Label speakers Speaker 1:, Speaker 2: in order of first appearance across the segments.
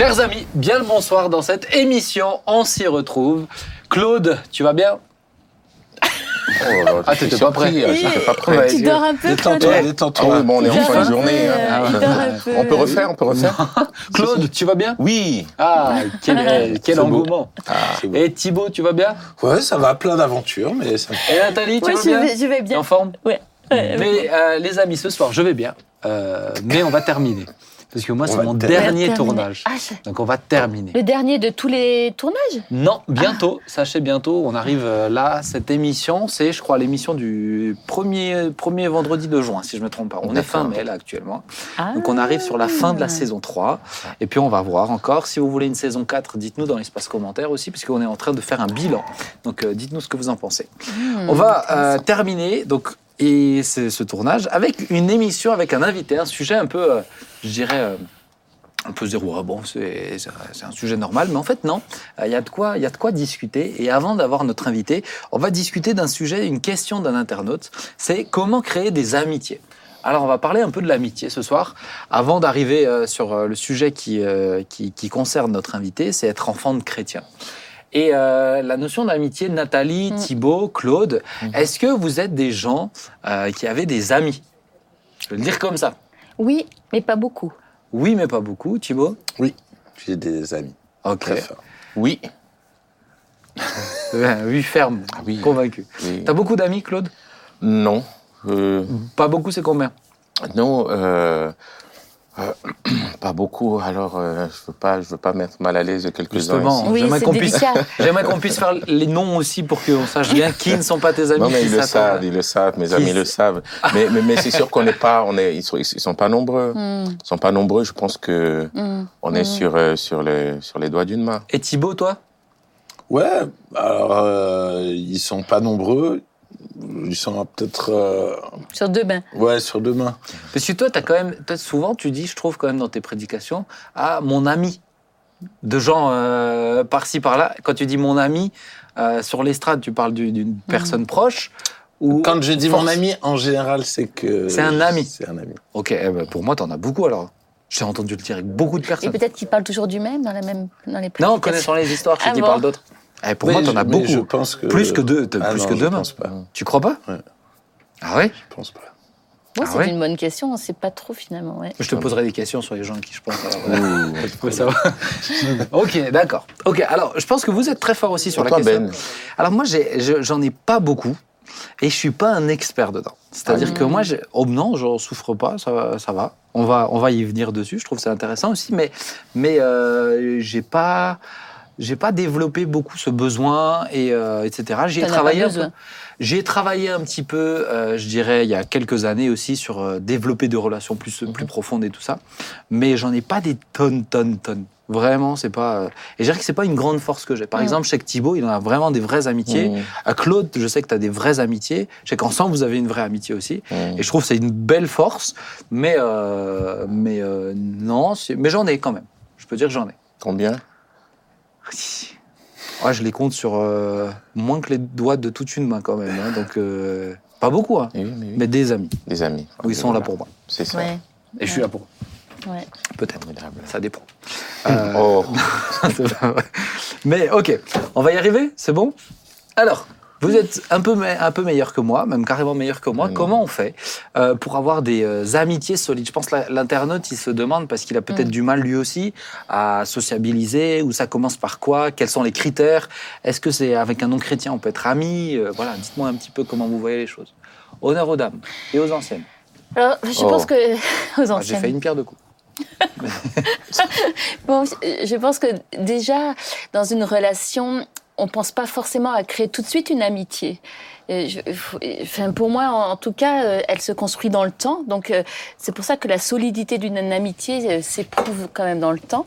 Speaker 1: Chers amis, bien le bonsoir dans cette émission. On s'y retrouve. Claude, tu vas bien?
Speaker 2: Oh là
Speaker 1: Ah, t'étais pas prêt.
Speaker 2: J'étais pas prêt.
Speaker 1: Ouais,
Speaker 3: Tu dors un peu,
Speaker 4: Détends-toi,
Speaker 3: Claude
Speaker 2: Ah
Speaker 4: détends-toi.
Speaker 2: oui, bon, on est en fin de journée. hein.
Speaker 3: euh, peu.
Speaker 2: On peut refaire, on peut refaire
Speaker 1: Claude, tu vas bien?
Speaker 2: Oui.
Speaker 1: Ah, quel, quel
Speaker 4: C'est beau.
Speaker 1: engouement.
Speaker 4: Beau.
Speaker 1: Et Thibaut, tu vas bien?
Speaker 4: Ouais, ça va, plein d'aventures, mais ça...
Speaker 1: Et Nathalie, tu
Speaker 3: Ouais,
Speaker 1: vas
Speaker 3: je
Speaker 1: bien?
Speaker 3: vais, je vais bien.
Speaker 1: en forme?
Speaker 3: Ouais. Ouais, ouais.
Speaker 1: Mais euh, les amis, ce soir, je vais bien. Euh, mais on va terminer. Parce que moi, c'est mon dernier tournage.
Speaker 3: Ah, je-
Speaker 1: Donc on va terminer.
Speaker 3: Le dernier de tous les tournages
Speaker 1: Non, bientôt, sachez bientôt, on arrive euh, là, cette émission, c'est je crois l'émission du premier, premier vendredi de juin, si je ne me trompe pas. On est fin mai là actuellement.
Speaker 3: ah.
Speaker 1: Donc on arrive sur la fin de la saison 3, et puis on va voir encore. Si vous voulez une saison 4, dites-nous dans l'espace commentaire aussi, puisqu'on est en train de faire un bilan. Donc euh, dites-nous ce que vous en pensez.
Speaker 3: Hmm,
Speaker 1: On va euh, terminer donc et ce tournage avec une émission avec un invité, un sujet un peu, euh, je dirais, euh, on peut se bon c'est un sujet normal, mais en fait non, Euh, il y a de quoi y a de quoi discuter. Et avant d'avoir notre invité, on va discuter d'un sujet, une question d'un internaute, c'est comment créer des amitiés. Alors on va parler un peu de l'amitié ce soir. Avant d'arriver euh, sur le sujet qui, qui concerne notre invité, c'est être enfant de chrétien. Et euh, la notion d'amitié, Nathalie,
Speaker 3: Mm.
Speaker 1: Thibaut, Claude,
Speaker 2: Mhm.
Speaker 1: est-ce que vous êtes des gens euh, qui avaient des amis? Je vais le dire comme ça.
Speaker 3: Oui, mais pas beaucoup.
Speaker 1: Oui, mais pas beaucoup. Thibaut
Speaker 4: j'ai des amis
Speaker 1: Ok.
Speaker 4: très forts.
Speaker 2: Oui.
Speaker 1: Oui, ferme.
Speaker 2: Oui.
Speaker 1: Convaincu.
Speaker 2: oui.
Speaker 1: T'as beaucoup d'amis, Claude?
Speaker 2: Non. Euh,
Speaker 1: Pas beaucoup, c'est combien?
Speaker 2: non. euh, euh, pas beaucoup. Alors, euh, je veux pas, je veux pas mettre mal à l'aise quelques-uns.
Speaker 3: Oui,
Speaker 1: j'aimerais
Speaker 3: c'est
Speaker 1: qu'on puisse-
Speaker 3: délicat.
Speaker 1: J'aimerais qu'on puisse faire les noms aussi pour qu'on sache bien qui ne sont pas tes amis.
Speaker 2: Non, mais ils le savent, ils le savent, mes amis le savent. Mais, mais, mais c'est sûr qu'on n'est pas, on est, ils sont, ils sont pas nombreux.
Speaker 3: Hmm,
Speaker 2: Ils sont pas nombreux. Je pense que
Speaker 3: hmm.
Speaker 2: on est
Speaker 3: Mhm.
Speaker 2: sur, euh, sur les, sur les doigts d'une main.
Speaker 1: Et Thibaut, toi?
Speaker 4: Ouais, alors euh, ils sont pas nombreux. Ils sont peut-être euh,
Speaker 3: Sur deux bains.
Speaker 4: ouais sur deux mains.
Speaker 1: Parce que toi, as quand même, toi, souvent, tu dis, je trouve quand même dans tes prédications, ah, mon ami. De gens euh, par-ci, par-là. Quand tu dis mon ami, euh, sur l'estrade, tu parles du- d'une personne proche. Ou
Speaker 4: Quand je dis
Speaker 1: force-
Speaker 4: mon ami, en général, c'est que
Speaker 1: C'est un ami.
Speaker 4: C'est un ami.
Speaker 1: Ok, eh ben, pour moi, t'en as beaucoup alors. J'ai entendu le dire avec beaucoup de
Speaker 3: Et
Speaker 1: personnes.
Speaker 3: peut-être qu'ils parlent toujours du même dans, la même, dans les
Speaker 1: Non, connaissant les histoires, je
Speaker 3: Ah
Speaker 1: dis
Speaker 3: bon
Speaker 1: parle d'autres. Eh, pour
Speaker 4: Mais
Speaker 1: moi, t'en as beaucoup.
Speaker 4: Je pense que
Speaker 1: Plus que deux,
Speaker 4: Ah
Speaker 1: plus
Speaker 4: non,
Speaker 1: que
Speaker 4: je
Speaker 1: deux mains.
Speaker 4: pense pas.
Speaker 1: Tu crois pas
Speaker 4: Ouais.
Speaker 1: Ah ouais
Speaker 4: Je pense pas.
Speaker 3: Bon,
Speaker 1: Ah
Speaker 3: c'est
Speaker 1: ouais
Speaker 3: une bonne question, on sait pas trop finalement. Ouais.
Speaker 1: Je te poserai des questions sur les gens à qui je pense. peux savoir. ok, d'accord. Ok, alors je pense que vous êtes très fort aussi sur la question.
Speaker 2: Ben.
Speaker 1: Alors moi, j'en ai pas beaucoup et je suis pas un expert dedans. C'est-à-dire
Speaker 3: Ah.
Speaker 1: que moi, j'ai- oh non, j'en souffre pas, ça, va- ça va. On va, on va y venir dessus. Je trouve que c'est intéressant aussi, mais, mais euh, j'ai pas, j'ai pas développé beaucoup ce besoin et euh, etc. J'y ai
Speaker 3: T'en as pas
Speaker 1: travaillé. J'ai travaillé un petit peu, euh, je dirais, il y a quelques années aussi sur euh, développer des relations plus,
Speaker 3: Mhm.
Speaker 1: plus profondes et tout ça. Mais j'en ai pas des tonnes, tonnes, tonnes. Vraiment, c'est pas. euh, Et je dirais que c'est pas une grande force que j'ai. Par
Speaker 3: Mhm.
Speaker 1: exemple, que Thibaut, il en a vraiment des vraies amitiés. À Claude, je sais que tu as des vraies amitiés. Je sais qu'ensemble, vous avez une vraie amitié aussi.
Speaker 2: mmh.
Speaker 1: Et je trouve que c'est une belle force. Mais, euh, mais euh, non, mais j'en ai quand même. Je peux dire que j'en ai.
Speaker 2: Combien?
Speaker 1: Ouais, je les compte sur euh, moins que les doigts de toute une main quand même. hein. Donc, euh, pas beaucoup, hein.
Speaker 2: Oui, mais oui.
Speaker 1: mais des amis.
Speaker 2: Des amis.
Speaker 1: Où ils sont là pour moi.
Speaker 2: C'est ça.
Speaker 3: Ouais.
Speaker 1: Et je suis là pour eux.
Speaker 3: Ouais.
Speaker 1: Peut-être. Ça dépend. Euh,
Speaker 2: Oh.
Speaker 1: Mais ok, on va y arriver, c'est bon? Alors, vous êtes un peu, un peu meilleur que moi, même carrément meilleur que moi. Comment on fait euh, pour avoir des euh, amitiés solides? Je pense que l'internaute, il se demande, parce qu'il a peut-être
Speaker 3: Mm.
Speaker 1: du mal lui aussi à sociabiliser, ou ça commence par quoi? Quels sont les critères? Est-ce que c'est avec un non-chrétien, on peut être ami? Euh, Voilà, dites-moi un petit peu comment vous voyez les choses. Honneur aux dames et aux anciennes.
Speaker 3: Alors, je
Speaker 2: Oh.
Speaker 3: pense que. Aux
Speaker 1: Ah, J'ai
Speaker 3: anciennes.
Speaker 1: fait une pierre de coups.
Speaker 3: Bon, je pense que déjà, dans une relation, on pense pas forcément à créer tout de suite une amitié. Je- faut- enfin, pour moi, en, en tout cas, euh, elle se construit dans le temps. Donc, euh, c'est pour ça que la solidité d'une amitié euh, s'éprouve quand même dans le temps.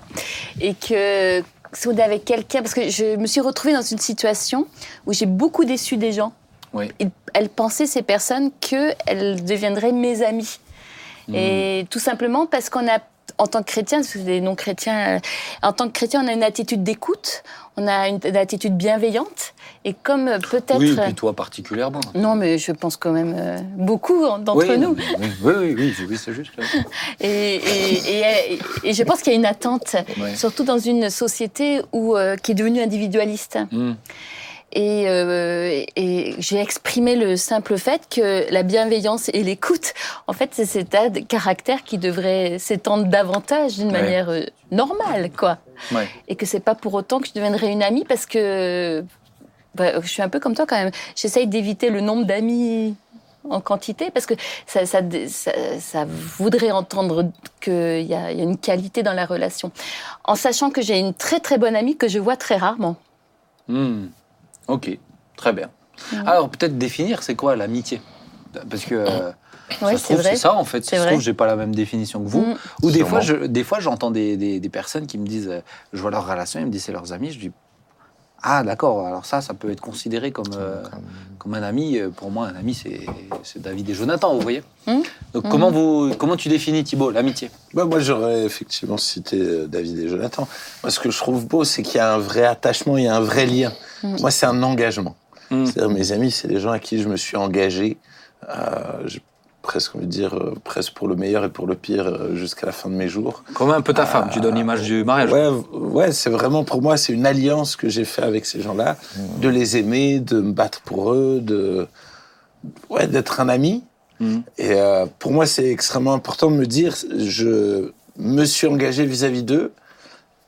Speaker 3: Et que si on est avec quelqu'un, parce que je me suis retrouvée dans une situation où j'ai beaucoup déçu des gens.
Speaker 1: Oui.
Speaker 3: Ils- elles pensaient, ces personnes, qu'elles deviendraient mes amies.
Speaker 1: Hmm.
Speaker 3: Et tout simplement parce qu'on a, en tant que chrétien, parce que les non-chrétiens, euh, en tant que chrétien, on a une attitude d'écoute, on a une, une attitude bienveillante. Et comme euh, peut-être.
Speaker 1: Oui, et puis toi particulièrement.
Speaker 3: Non, mais je pense quand même euh, beaucoup d'entre
Speaker 1: oui,
Speaker 3: nous.
Speaker 1: Oui, oui, oui, oui, oui, c'est juste.
Speaker 3: Et, et, et, et je pense qu'il y a une attente,
Speaker 1: Ouais.
Speaker 3: surtout dans une société où, euh, qui est devenue individualiste.
Speaker 1: Hmm.
Speaker 3: Et, euh, et j'ai exprimé le simple fait que la bienveillance et l'écoute, en fait, c'est cet état de caractère qui devrait s'étendre davantage d'une
Speaker 1: Ouais.
Speaker 3: manière euh, normale, quoi.
Speaker 1: Ouais.
Speaker 3: Et que c'est pas pour autant que je deviendrai une amie parce que bah, je suis un peu comme toi quand même. J'essaye d'éviter le nombre d'amis en quantité parce que ça, ça, ça, ça voudrait entendre qu'il y, a- il y a une qualité dans la relation. En sachant que j'ai une très très bonne amie que je vois très rarement.
Speaker 1: Hmm. Ok, très bien. Alors peut-être définir, c'est quoi l'amitié? Parce que euh,
Speaker 3: Ouais,
Speaker 1: ça se
Speaker 3: c'est
Speaker 1: trouve, c'est ça en fait. Ça se trouve, j'ai pas la même définition que vous.
Speaker 3: Mm.
Speaker 1: Ou des fois, je, des fois, j'entends des, des, des personnes qui me disent, euh, je vois leur relation, ils me disent c'est leurs amis. Je dis ah d'accord. Alors ça, ça peut être considéré comme euh, comme un ami. Euh, Pour moi, un ami, c'est David et Jonathan. Vous voyez.
Speaker 3: Mm.
Speaker 1: Donc comment vous comment tu définis Thibault l'amitié?
Speaker 4: Bah, moi, j'aurais effectivement cité David et Jonathan. Moi, ce que je trouve beau, c'est qu'il y a un vrai attachement, il y a un vrai lien.
Speaker 3: Mm.
Speaker 4: Moi, c'est un engagement.
Speaker 1: Mm.
Speaker 4: C'est-à-dire, mes amis, c'est des gens à qui je me suis engagé, euh, j'ai presque envie de dire, euh, presque pour le meilleur et pour le pire, euh, jusqu'à la fin de mes jours.
Speaker 1: Comme un peu ta femme. Tu donnes l'image du mariage.
Speaker 4: Ouais, ouais c'est vraiment pour moi, c'est une alliance que j'ai fait avec ces gens-là, de les aimer, de me battre pour eux, de ouais, d'être un ami. Et euh, pour moi, c'est extrêmement important de me dire, je me suis engagé vis-à-vis d'eux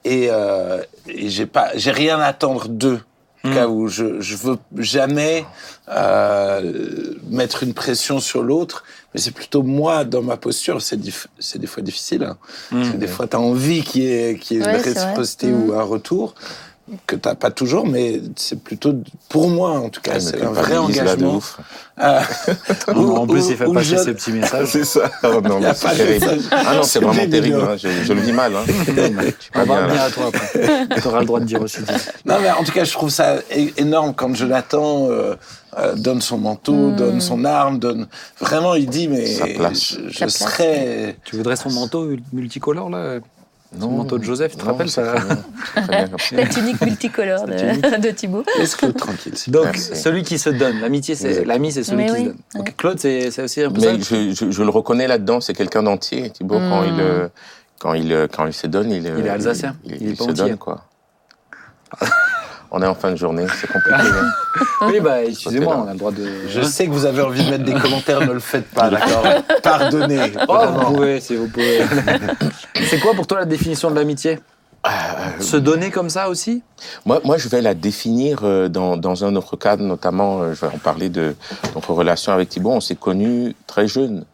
Speaker 4: et, euh, et j'ai pas, j'ai rien à attendre d'eux. Au
Speaker 1: Mm.
Speaker 4: cas où je, je veux jamais euh, mettre une pression sur l'autre, mais c'est plutôt moi dans ma posture. C'est c'est des fois difficile. hein. Parce que
Speaker 1: Mm.
Speaker 4: des fois, tu as envie qu'il y ait, qu'il y ait
Speaker 3: Ouais,
Speaker 4: une réciprocité ou un retour que tu pas toujours, mais c'est plutôt, pour moi en tout cas,
Speaker 2: Elle
Speaker 4: c'est un vrai engagement. Euh,
Speaker 1: En plus, il fait passer
Speaker 4: je-
Speaker 1: ses petits messages.
Speaker 2: C'est ça. Oh, non,
Speaker 4: Il y a
Speaker 2: mais
Speaker 4: pas
Speaker 2: c'est terrible. Ah non, c'est vraiment terrible.
Speaker 4: hein.
Speaker 2: Je, je le vis mal. Hein.
Speaker 1: On va
Speaker 2: bien,
Speaker 1: revenir à toi tu auras le droit de dire aussi.
Speaker 4: Non, mais en tout cas, je trouve ça énorme quand Jonathan euh, euh, donne son manteau,
Speaker 3: Mm.
Speaker 4: donne son arme, donne. Vraiment, il dit, mais
Speaker 2: Sa place.
Speaker 4: je, je serais.
Speaker 1: Tu voudrais son manteau multicolore là? Son
Speaker 2: Non,
Speaker 1: manteau de Joseph, tu te
Speaker 2: non,
Speaker 1: rappelles ça
Speaker 2: très bien. C'est très bien comme ça.
Speaker 3: La tunique multicolore de, de Thibaut.
Speaker 4: Laisse-le tranquille.
Speaker 1: Donc,
Speaker 2: Merci.
Speaker 1: celui qui se donne, l'amitié, c'est l'ami, c'est celui
Speaker 3: Mais
Speaker 1: qui
Speaker 3: oui,
Speaker 1: se donne.
Speaker 3: ouais.
Speaker 1: Claude, c'est aussi un peu ça.
Speaker 2: Mais je, je, je le reconnais là-dedans, c'est quelqu'un d'entier. Thibaut, quand
Speaker 3: Mm.
Speaker 2: il euh, quand il quand il se donne, il, euh,
Speaker 1: Il est alsacien.
Speaker 2: Il,
Speaker 1: Il est
Speaker 2: il
Speaker 1: pas
Speaker 2: se
Speaker 1: entier.
Speaker 2: donne quoi. On est en fin de journée, c'est compliqué. hein.
Speaker 1: Oui, bah, excusez-moi, on a le droit de.
Speaker 4: Je sais que vous avez envie de mettre des commentaires, ne le faites pas, d'accord? Pardonnez.
Speaker 1: Oh, vous pouvez, si vous pouvez. c'est quoi pour toi la définition de l'amitié?
Speaker 2: Euh,
Speaker 1: Se donner comme ça aussi?
Speaker 2: Moi, moi, je vais la définir euh, dans, dans un autre cadre, notamment, euh, je vais en parler de notre relation avec Thibault. On s'est connus très jeunes.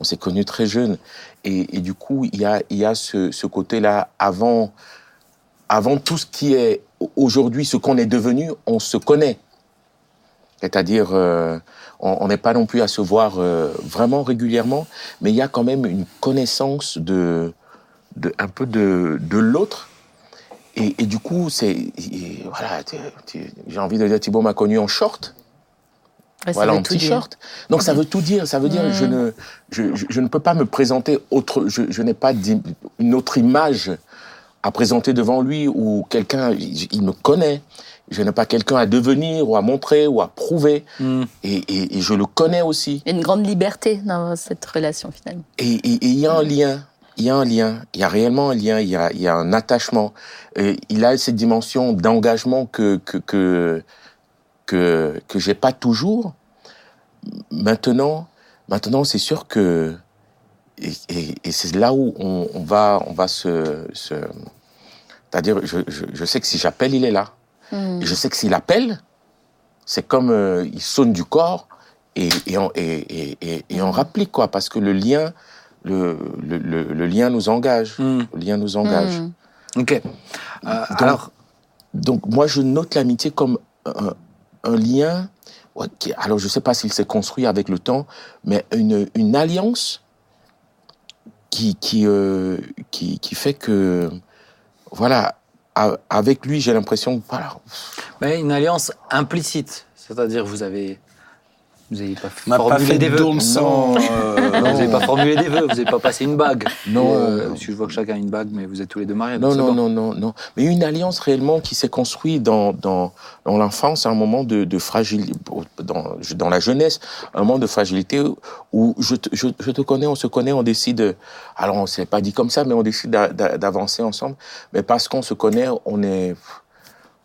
Speaker 2: On s'est connus très jeunes. Et, et du coup, il y a, il y a ce, ce côté-là, avant, avant tout ce qui est aujourd'hui, ce qu'on est devenu, on se connaît. C'est-à-dire, euh, on n'est pas non plus à se voir euh, vraiment régulièrement, mais il y a quand même une connaissance de, de un peu de, de l'autre. Et, et du coup, c'est voilà, j'ai envie de dire Thibaut m'a connu en short,
Speaker 3: Ouais,
Speaker 2: voilà en
Speaker 3: tout dire.
Speaker 2: t-shirt. Donc ça veut tout dire. Ça veut dire
Speaker 3: Mm.
Speaker 2: je ne je, je, je ne peux pas me présenter autre. Je, je n'ai pas une autre image à présenter devant lui ou quelqu'un. Il, il me connaît. Je n'ai pas quelqu'un à devenir ou à montrer ou à prouver.
Speaker 1: Hmm.
Speaker 2: Et, et, et je le connais aussi.
Speaker 3: Il y a une grande liberté dans cette relation finalement.
Speaker 2: Et il y a un lien. Il y a un lien. Il y a réellement un lien. Il y a, il y a un attachement. Et il a cette dimension d'engagement que que que que que j'ai pas toujours. Maintenant, maintenant, c'est sûr que et, et, et c'est là où on, on va on va se, se c'est-à-dire je, je, je sais que si j'appelle il est là
Speaker 3: Mm.
Speaker 2: et je sais que s'il appelle c'est comme euh, il sonne du corps et et on, et, et, et, et on rapplique quoi parce que le lien le, le, le, le lien nous engage
Speaker 1: Hmm.
Speaker 2: le lien nous engage
Speaker 3: Mm.
Speaker 1: Ok. Euh, alors,
Speaker 2: donc moi je note l'amitié comme un, un lien alors je sais pas s'il s'est construit avec le temps mais une, une alliance qui euh, qui qui fait que voilà avec lui j'ai l'impression voilà.
Speaker 1: Mais une alliance implicite, c'est-à-dire vous avez Vous n'avez pas
Speaker 4: On n'a pas
Speaker 1: formulé
Speaker 4: fait
Speaker 1: des
Speaker 4: de
Speaker 1: vœux.
Speaker 4: euh,
Speaker 1: vous n'avez pas formulé des vœux, vous n'avez pas passé une bague.
Speaker 2: Non.
Speaker 1: Euh, je vois que chacun a une bague, mais vous êtes tous les deux mariés.
Speaker 2: Non, non, non, non, non. Mais une alliance réellement qui s'est construite dans, dans, dans l'enfance, un moment de, de fragilité, dans, dans la jeunesse, un moment de fragilité où je te, je, je te connais, on se connaît, on décide, alors on s'est pas dit comme ça, mais on décide d'a- d'a- d'avancer ensemble. Mais parce qu'on se connaît, on est,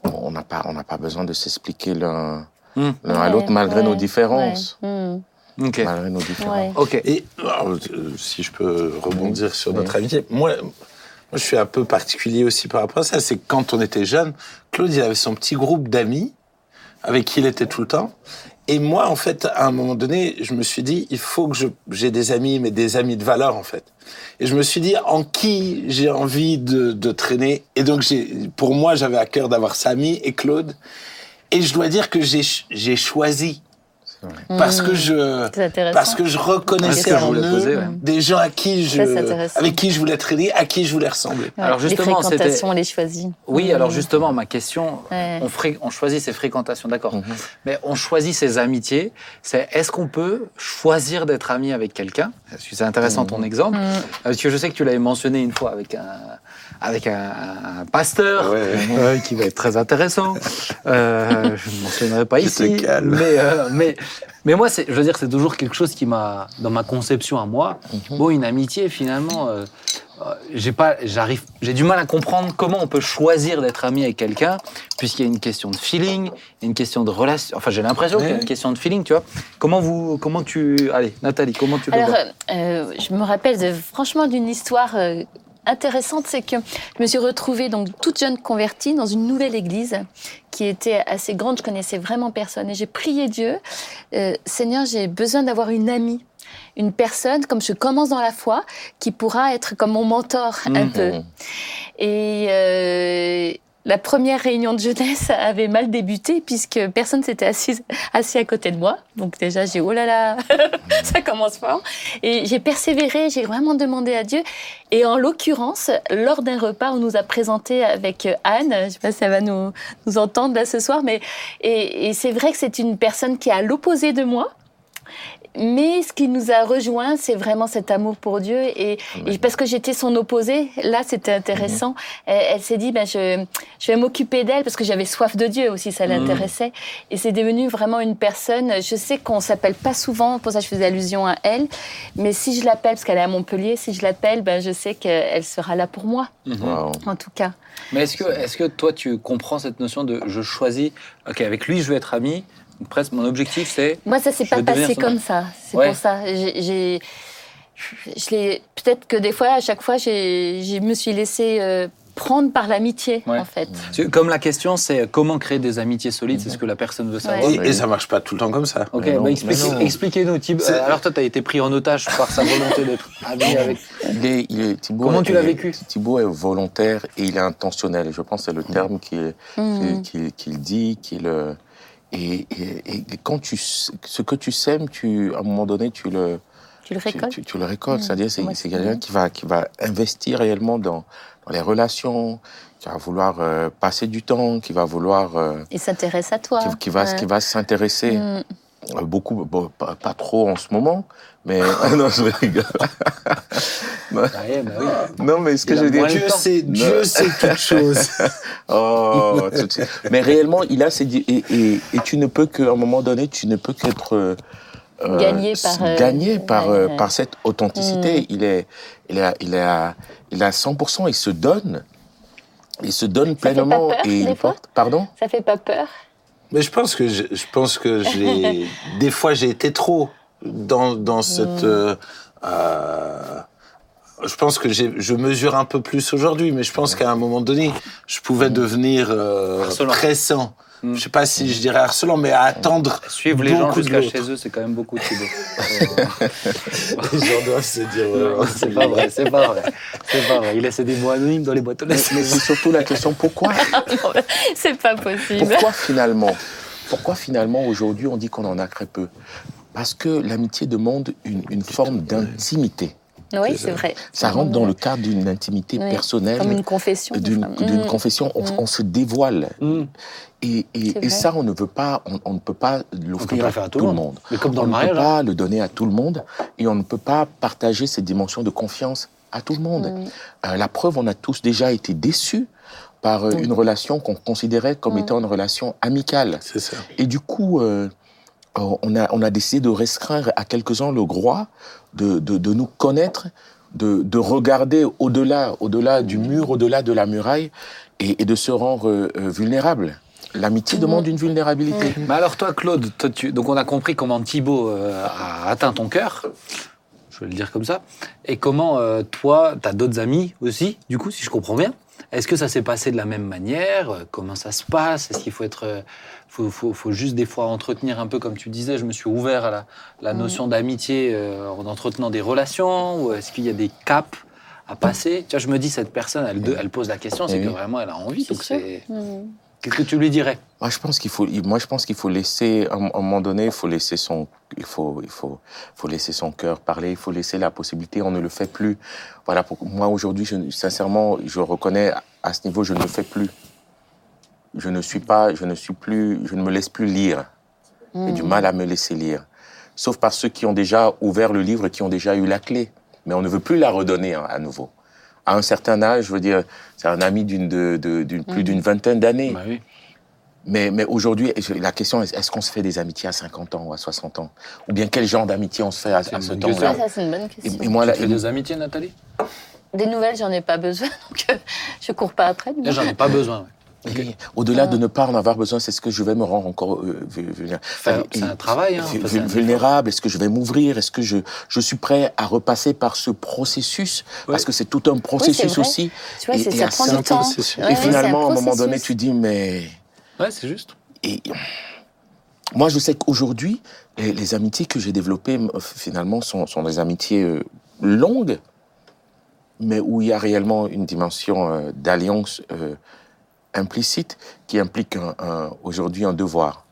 Speaker 2: on n'a pas, on pas besoin de s'expliquer l'un. L'un à l'autre malgré
Speaker 3: ouais,
Speaker 2: nos différences. Malgré nos différences.
Speaker 3: Ouais.
Speaker 1: Ok.
Speaker 4: Et alors, euh, si je peux rebondir sur notre amitié, moi, moi, je suis un peu particulier aussi par rapport à ça. C'est que quand on était jeune, Claude, il avait son petit groupe d'amis avec qui il était tout le temps. Et moi, en fait, à un moment donné, je me suis dit, il faut que je- j'ai des amis, mais des amis de valeur, en fait. Et je me suis dit, en qui j'ai envie de, de traîner? Et donc, pour moi, j'avais à cœur d'avoir Samy et Claude. Et je dois dire que j'ai, j'ai Parce que je,
Speaker 3: intéressant.
Speaker 4: parce que je reconnaissais
Speaker 1: c'est ce que je
Speaker 4: en
Speaker 1: voulais
Speaker 4: eux
Speaker 1: poser, ouais.
Speaker 4: des gens à qui je,
Speaker 3: Ça,
Speaker 4: avec qui je voulais traîner, à qui je voulais ressembler.
Speaker 3: Ouais,
Speaker 1: Alors, justement,
Speaker 3: les
Speaker 1: c'était-
Speaker 3: fréquentations, on les choisit.
Speaker 1: Oui,
Speaker 3: Mm.
Speaker 1: alors justement, ma question,
Speaker 3: Ouais.
Speaker 1: on, fré- on choisit ses fréquentations, d'accord.
Speaker 2: Mhm.
Speaker 1: Mais on choisit ses amitiés. C'est est-ce qu'on peut choisir d'être ami avec quelqu'un? Parce que c'est intéressant ton exemple.
Speaker 3: Mm.
Speaker 1: Parce que je sais que tu l'avais mentionné une fois avec un, avec un, un pasteur euh, qui va être très intéressant. Euh, je ne mentionnerai pas ici. Mais, euh, mais, mais moi, c'est- je veux dire, c'est toujours quelque chose qui m'a, dans ma conception à moi, bon, une amitié finalement. euh, euh, j'ai pas, j'arrive, j'ai du mal à comprendre comment on peut choisir d'être ami avec quelqu'un, puisqu'il y a une question de feeling, une question de relation. Enfin, j'ai l'impression qu'il y a une question de feeling, tu vois. Comment vous, comment tu, allez, Nathalie, comment tu le
Speaker 3: Alors,
Speaker 1: vois
Speaker 3: euh, je me rappelle de, franchement d'une histoire euh, intéressante, c'est que je me suis retrouvée donc toute jeune convertie dans une nouvelle église qui était assez grande. Je connaissais vraiment personne et j'ai prié Dieu, euh, Seigneur, j'ai besoin d'avoir une amie. Une personne, comme je commence dans la foi, qui pourra être comme mon mentor un
Speaker 1: Mhm.
Speaker 3: peu. Et euh, la première réunion de jeunesse avait mal débuté puisque personne s'était assis, assis à côté de moi. Donc déjà, j'ai oh là là, ça commence fort. Et j'ai persévéré, j'ai vraiment demandé à Dieu. Et en l'occurrence, lors d'un repas, on nous a présenté avec Anne, je sais pas si elle va nous, nous entendre là ce soir, mais et c'est vrai que c'est une personne qui est à l'opposé de moi. Mais ce qui nous a rejoint, c'est vraiment cet amour pour Dieu. Et, et parce que j'étais son opposé, là, c'était intéressant. Elle, elle s'est dit, ben, je, je vais m'occuper d'elle parce que j'avais soif de Dieu aussi, ça l'intéressait. Et c'est devenu vraiment une personne. Je sais qu'on s'appelle pas souvent, pour ça je faisais allusion à elle. Mais si je l'appelle, parce qu'elle est à Montpellier, si je l'appelle, ben, je sais qu'elle sera là pour moi,
Speaker 2: Wow.
Speaker 3: en tout cas.
Speaker 1: Mais est-ce que, est-ce que toi, tu comprends cette notion de je choisis, ok, avec lui, je veux être ami. Presque, mon objectif, c'est.
Speaker 3: Moi, ça s'est pas passé comme ça. C'est
Speaker 1: Ouais.
Speaker 3: pour ça. J'ai, j'ai- je l'ai. Peut-être que des fois, à chaque fois, j'ai, je me suis laissée euh, prendre par l'amitié,
Speaker 1: Ouais.
Speaker 3: en fait.
Speaker 1: Comme la question, c'est comment créer des amitiés solides, c'est ce que la personne veut savoir.
Speaker 3: Ouais.
Speaker 4: Et, et ça marche pas tout le temps comme ça.
Speaker 1: Ok, bah, expliquez-nous. Euh, alors toi, tu as été pris en otage par sa volonté d'être ami avec.
Speaker 2: Il est, il est- Thibaut
Speaker 1: Comment tu l'as vécu
Speaker 2: Thibaut est volontaire et il est intentionnel. Et je pense que c'est le terme qu'il
Speaker 3: Mhm.
Speaker 2: qu'il- qu'il dit, qu'il euh, et, et, et quand tu ce que tu sèmes, tu à un moment donné tu le
Speaker 3: Tu le récoltes
Speaker 2: tu- tu le récoltes. C'est-à-dire c'est quelqu'un qui va qui va investir réellement dans, dans les relations, qui va vouloir euh, passer du temps, qui va vouloir euh,
Speaker 3: Il s'intéresse à toi.
Speaker 2: qui, qui va
Speaker 3: Ouais.
Speaker 2: qui va s'intéresser.
Speaker 3: Mm.
Speaker 2: Euh, Beaucoup, bon, pas, pas trop en ce moment, mais non, je rigole.
Speaker 1: Ouais, bah oui.
Speaker 2: Non, mais ce que
Speaker 1: a
Speaker 2: je veux dire,
Speaker 4: Dieu
Speaker 1: temps.
Speaker 4: sait, Dieu sait toutes choses.
Speaker 2: Oh, tout de suite. Mais réellement, il a ses et, et, et tu ne peux qu'à un moment donné, tu ne peux qu'être euh, euh,
Speaker 3: Gagné par, euh,
Speaker 2: gagné par, euh, par cette authenticité. Il est, il est, il à, il est à 100%. Il se donne, il se donne
Speaker 3: fait pas
Speaker 2: pleinement
Speaker 3: peur,
Speaker 2: et il porte. Pardon?
Speaker 3: Ça fait pas peur?
Speaker 4: Mais je pense que je, je pense que j'ai des fois j'ai été trop dans dans cette. euh, euh, je pense que j'ai- je mesure un peu plus aujourd'hui, mais je pense qu'à un moment donné, je pouvais devenir euh, pressant.
Speaker 1: Mm.
Speaker 4: Je sais pas si je dirais harcelant, mais à attendre.
Speaker 1: Suivre les gens jusqu'à chez eux, c'est quand même beaucoup, Thibaut.
Speaker 4: Les gens doivent se dire.
Speaker 1: C'est pas vrai, c'est pas vrai. C'est pas vrai. Il laisse des mots anonymes dans les boîtes aux
Speaker 2: Mais,
Speaker 1: lettres.
Speaker 2: mais c'est surtout la question pourquoi,
Speaker 3: C'est pas possible.
Speaker 2: pourquoi finalement, pourquoi finalement aujourd'hui on dit qu'on en a très peu? Parce que l'amitié demande une, une forme d'intimité.
Speaker 3: Oui, c'est vrai.
Speaker 2: Ça rentre dans le cadre d'une intimité
Speaker 3: Oui,
Speaker 2: personnelle,
Speaker 3: Comme une confession.
Speaker 2: d'une
Speaker 3: Mm.
Speaker 2: confession. On,
Speaker 3: Mm.
Speaker 2: on se dévoile.
Speaker 1: Mm.
Speaker 2: Et, ça, on ne veut pas, on, on ne peut pas l'offrir à,
Speaker 1: le faire à
Speaker 2: tout le monde.
Speaker 1: Mais comme dans
Speaker 2: on
Speaker 1: le
Speaker 2: ne
Speaker 1: mariage.
Speaker 2: peut
Speaker 1: hein.
Speaker 2: pas le donner à tout le monde et on ne peut pas partager cette dimension de confiance à tout le monde. Euh, la preuve, on a tous déjà été déçus par euh, une relation qu'on considérait comme
Speaker 3: Mm.
Speaker 2: étant une relation amicale.
Speaker 4: C'est ça.
Speaker 2: Et du coup, euh, euh, on, a, on a décidé de restreindre à quelques-uns le droit de, de, nous connaître, de, de regarder au-delà, au-delà du mur, au-delà de la muraille, et, de se rendre euh, euh, vulnérable. L'amitié demande une vulnérabilité.
Speaker 1: Mais alors toi, Claude, donc on a compris comment Thibaut euh, a atteint ton cœur, je vais le dire comme ça, et comment toi, tu as d'autres amis aussi, du coup, si je comprends bien. Est-ce que ça s'est passé de la même manière? Comment ça se passe? Est-ce qu'il faut être... faut, faut, faut juste des fois entretenir un peu, comme tu disais, je me suis ouvert à la, la notion d'amitié euh, en entretenant des relations, ou est-ce qu'il y a des caps à passer? Tu vois, je me dis, cette personne, elle, elle pose la question, c'est
Speaker 2: Eh
Speaker 1: que vraiment, elle a envie. Donc c'est...
Speaker 3: Mm.
Speaker 1: Qu'est-ce que tu lui dirais?
Speaker 2: Moi, je pense qu'il faut, moi, je pense qu'il faut laisser, à un moment donné, il faut laisser son, il faut, il faut, faut laisser son cœur parler, il faut laisser la possibilité. On ne le fait plus. Voilà. Pour, moi, aujourd'hui, sincèrement, je reconnais à ce niveau, je ne le fais plus. Je ne suis pas, je ne suis plus, je ne me laisse plus lire. J'ai du mal à me laisser lire. Sauf par ceux qui ont déjà ouvert le livre, qui ont déjà eu la clé. Mais on ne veut plus la redonner hein, à nouveau. À un certain âge, je veux dire, c'est un ami d'une, de, de- d'une- plus d'une vingtaine d'années.
Speaker 1: Bah oui.
Speaker 2: Mais, mais aujourd'hui, la question est est-ce qu'on se fait des amitiés à 50 ans ou à 60 ans? Ou bien quel genre d'amitié on se fait à, ce temps-là?
Speaker 3: ça, c'est une bonne question.
Speaker 2: et moi,
Speaker 1: Tu
Speaker 2: là,
Speaker 1: fais des amitiés, Nathalie?
Speaker 3: Des nouvelles, j'en ai pas besoin, donc euh, je cours pas après.
Speaker 1: j'en ai pas besoin.
Speaker 2: Au-delà de ne pas en avoir besoin, c'est ce que je vais me rendre encore euh, vul- vulnérable.
Speaker 1: C'est un travail. Hein,
Speaker 2: vulnérable Est-ce que je vais m'ouvrir Est-ce que je, je suis prêt à repasser par ce processus? Parce que c'est tout un processus aussi.
Speaker 3: Tu vois,
Speaker 2: Et-
Speaker 3: c'est-
Speaker 2: et
Speaker 3: ça
Speaker 2: à
Speaker 3: prend
Speaker 2: ça,
Speaker 3: du
Speaker 4: un
Speaker 3: temps.
Speaker 4: processus.
Speaker 3: Ouais,
Speaker 2: et finalement, à un moment donné, tu dis, mais...
Speaker 1: Ouais, c'est juste.
Speaker 2: Et moi, je sais qu'aujourd'hui, les, les amitiés que j'ai développées, m- finalement, sont, sont des amitiés euh, longues, mais où il y a réellement une dimension euh, d'alliance euh, implicite qui implique un- un- aujourd'hui un devoir.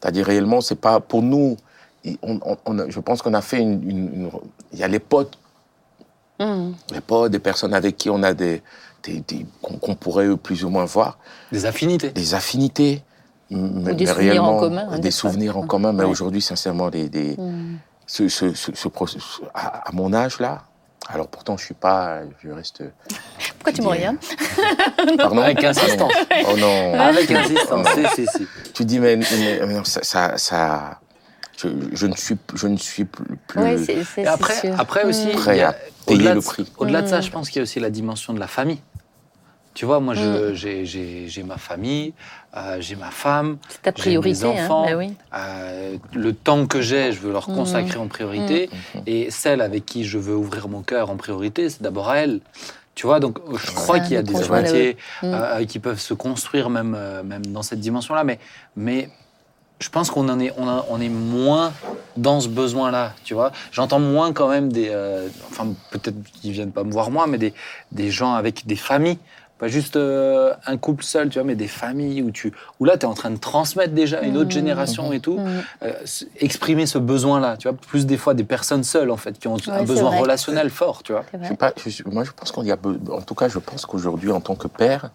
Speaker 2: C'est-à-dire réellement, c'est pas pour nous. il- on- on- on a- je pense qu'on a fait une, une- une- Il y a les potes,
Speaker 3: Mm.
Speaker 2: les potes, des personnes avec qui on a des, des- des- qu'on pourrait plus ou moins voir
Speaker 1: Des affinités.
Speaker 2: des affinités, mais,
Speaker 3: des
Speaker 2: mais
Speaker 3: souvenirs en commun, hein,
Speaker 2: des
Speaker 3: des
Speaker 2: souvenir en commun. Mais
Speaker 3: Ouais.
Speaker 2: aujourd'hui, sincèrement, des, des-
Speaker 3: Mm.
Speaker 2: ce, ce, ce, ce processus- à, à mon âge là, alors pourtant je suis pas, je reste.
Speaker 3: Pourquoi tu me regardes
Speaker 2: Pardon
Speaker 1: Avec insistance.
Speaker 2: Oh non.
Speaker 1: Avec insistance.
Speaker 2: Oh non.
Speaker 1: si, si, si.
Speaker 2: Tu dis mais, mais- mais non, ça, ça, ça- je, je ne suis, je ne suis plus.
Speaker 1: après, après aussi.
Speaker 2: Prêt
Speaker 1: il y a-
Speaker 2: à payer le prix.
Speaker 1: Au-delà de ça,
Speaker 3: Mm.
Speaker 1: je pense qu'il y a aussi la dimension de la famille. Tu vois, moi, je- j'ai- ma famille, euh, j'ai ma femme, j'ai mes
Speaker 3: hein,
Speaker 1: enfants.
Speaker 3: bah oui.
Speaker 1: euh, le temps que j'ai, je veux leur
Speaker 3: Mm.
Speaker 1: consacrer en priorité. Et celle avec qui je veux ouvrir mon cœur en priorité, c'est d'abord à elle. Tu vois, donc je crois qu'il y a des amitiés.
Speaker 3: Mm.
Speaker 1: euh, qui peuvent se construire même, même dans cette dimension-là. Mais, mais je pense qu'on en est, on, a- on est moins dans ce besoin-là, tu vois. J'entends moins quand même des... euh, enfin, peut-être qu'ils viennent pas me voir moi, mais des, des gens avec des familles. Pas juste euh, un couple seul, tu vois, mais des familles où, tu, où là, tu es en train de transmettre déjà à une autre
Speaker 3: Mhm.
Speaker 1: génération et tout.
Speaker 3: Mm.
Speaker 1: Euh, exprimer ce besoin-là, tu vois, plus des fois des personnes seules en fait qui ont un besoin
Speaker 3: vrai.
Speaker 1: relationnel fort, tu vois.
Speaker 2: Je pas, je moi, je pense qu'on y a, en tout cas, je pense qu'aujourd'hui, en tant que père,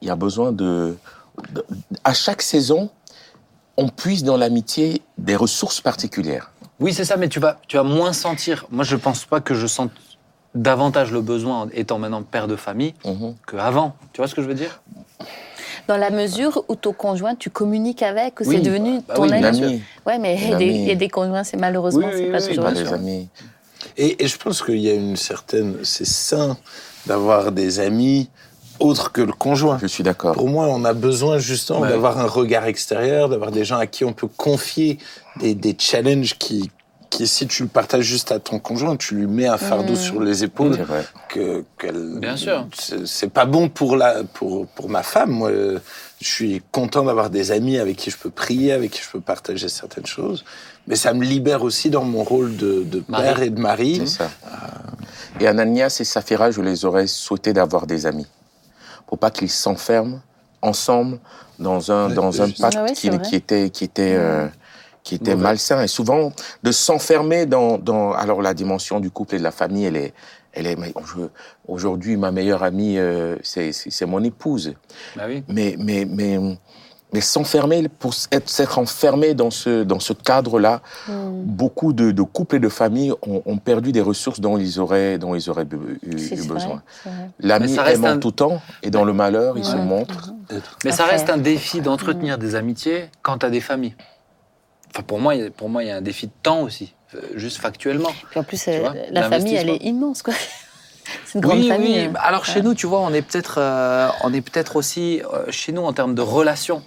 Speaker 2: il y a besoin de, de- à chaque saison, on puise dans l'amitié des ressources particulières.
Speaker 1: Oui, c'est ça, mais tu vas, tu vas moins sentir. Moi, je pense pas que je sente davantage le besoin en étant maintenant père de famille
Speaker 2: Mhm.
Speaker 1: qu'avant. Tu vois ce que je veux dire?
Speaker 3: Dans la mesure où ton conjoint, tu communiques avec, où
Speaker 1: Oui,
Speaker 3: c'est devenu
Speaker 1: bah
Speaker 3: ton
Speaker 1: oui,
Speaker 3: ami. Ouais, mais il y a des- conjoints, c'est malheureusement,
Speaker 1: Oui,
Speaker 3: c'est
Speaker 1: oui,
Speaker 3: pas
Speaker 1: oui,
Speaker 3: toujours
Speaker 2: amis.
Speaker 4: Et, et je pense qu'il y a une certaine. C'est sain d'avoir des amis autres que le conjoint.
Speaker 2: Je suis d'accord.
Speaker 4: Pour moi, on a besoin justement
Speaker 1: Ouais.
Speaker 4: d'avoir un regard extérieur, d'avoir des gens à qui on peut confier des, des challenges qui, qui, si tu le partages juste à ton conjoint, tu lui mets un fardeau sur les épaules. Que, qu'elle-
Speaker 1: Bien sûr.
Speaker 4: C'est c'est pas bon pour, la, pour, pour ma femme. Moi, je suis content d'avoir des amis avec qui je peux prier, avec qui je peux partager certaines choses. Mais ça me libère aussi dans mon rôle de, de père et de mari.
Speaker 2: C'est ça. Et Ananias et Saphira, je les aurais souhaité d'avoir des amis. Pour pas qu'ils s'enferment ensemble dans un, dans un pacte
Speaker 3: Ah ouais,
Speaker 2: qui, était, qui était, euh, qui était
Speaker 1: Mauvais.
Speaker 2: malsain. Et souvent, de s'enfermer dans, dans, alors la dimension du couple et de la famille, elle est, elle est, aujourd'hui, ma meilleure amie, euh, c'est, mon épouse.
Speaker 1: Bah oui.
Speaker 2: Mais, mais, mais, mais s'enfermer, pour être- s'être enfermé dans ce, dans ce cadre-là,
Speaker 3: Mm.
Speaker 2: beaucoup de, de couples et de familles ont, ont perdu des ressources dont ils auraient, dont ils auraient eu, besoin. L'ami aime en
Speaker 1: un-
Speaker 2: tout temps, et dans le malheur, il se
Speaker 3: Ouais.
Speaker 2: montre.
Speaker 1: Mais ça reste un défi d'entretenir des amitiés quand tu as des familles. Enfin, pour moi, il y a- pour moi, il y a un défi de temps aussi, euh, juste factuellement.
Speaker 3: Puis en plus, euh,
Speaker 1: vois,
Speaker 3: la famille, elle est immense, quoi. C'est une grande
Speaker 1: oui,
Speaker 3: famille.
Speaker 1: oui.
Speaker 3: hein.
Speaker 1: Alors chez nous, tu vois, on est peut-être, euh, on est peut-être aussi euh, chez nous en termes de relations.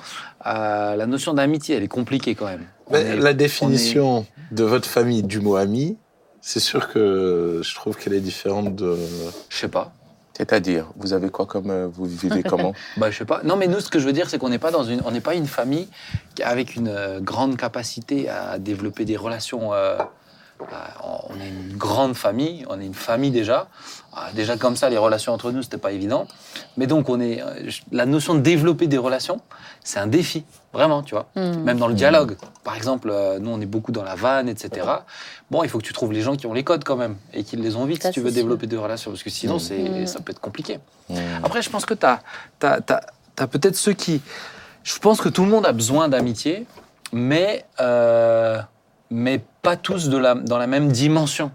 Speaker 1: euh, la notion d'amitié, elle est compliquée quand même. On
Speaker 4: Mais
Speaker 1: est-
Speaker 4: la définition de votre famille du mot ami, c'est sûr que je trouve qu'elle est différente de.
Speaker 1: Je sais pas.
Speaker 2: C'est-à-dire, vous avez quoi comme, euh, vous vivez comment
Speaker 1: Bah, je sais pas. Non, mais nous, ce que je veux dire, c'est qu'on n'est pas dans une, on pas une famille avec une euh, grande capacité à développer des relations. euh, on est une grande famille, on est une famille déjà. Ah, Déjà comme ça, les relations entre nous, c'était pas évident. Mais donc, on est euh, la notion de développer des relations, c'est un défi, vraiment, tu vois.
Speaker 3: Mm.
Speaker 1: Même dans le dialogue. Par exemple, euh, nous, on est beaucoup dans la vanne, etc. Bon, il faut que tu trouves les gens qui ont les codes quand même et qui les ont vite
Speaker 3: Ça,
Speaker 1: si tu veux
Speaker 3: sûr.
Speaker 1: développer des relations, parce que sinon,
Speaker 2: Mm.
Speaker 1: c'est,
Speaker 3: Mm.
Speaker 1: ça peut être compliqué.
Speaker 2: Hmm.
Speaker 1: Après, je pense que tu as, peut-être ceux qui. Je pense que tout le monde a besoin d'amitié, mais, euh, mais pas tous de la, dans la même dimension.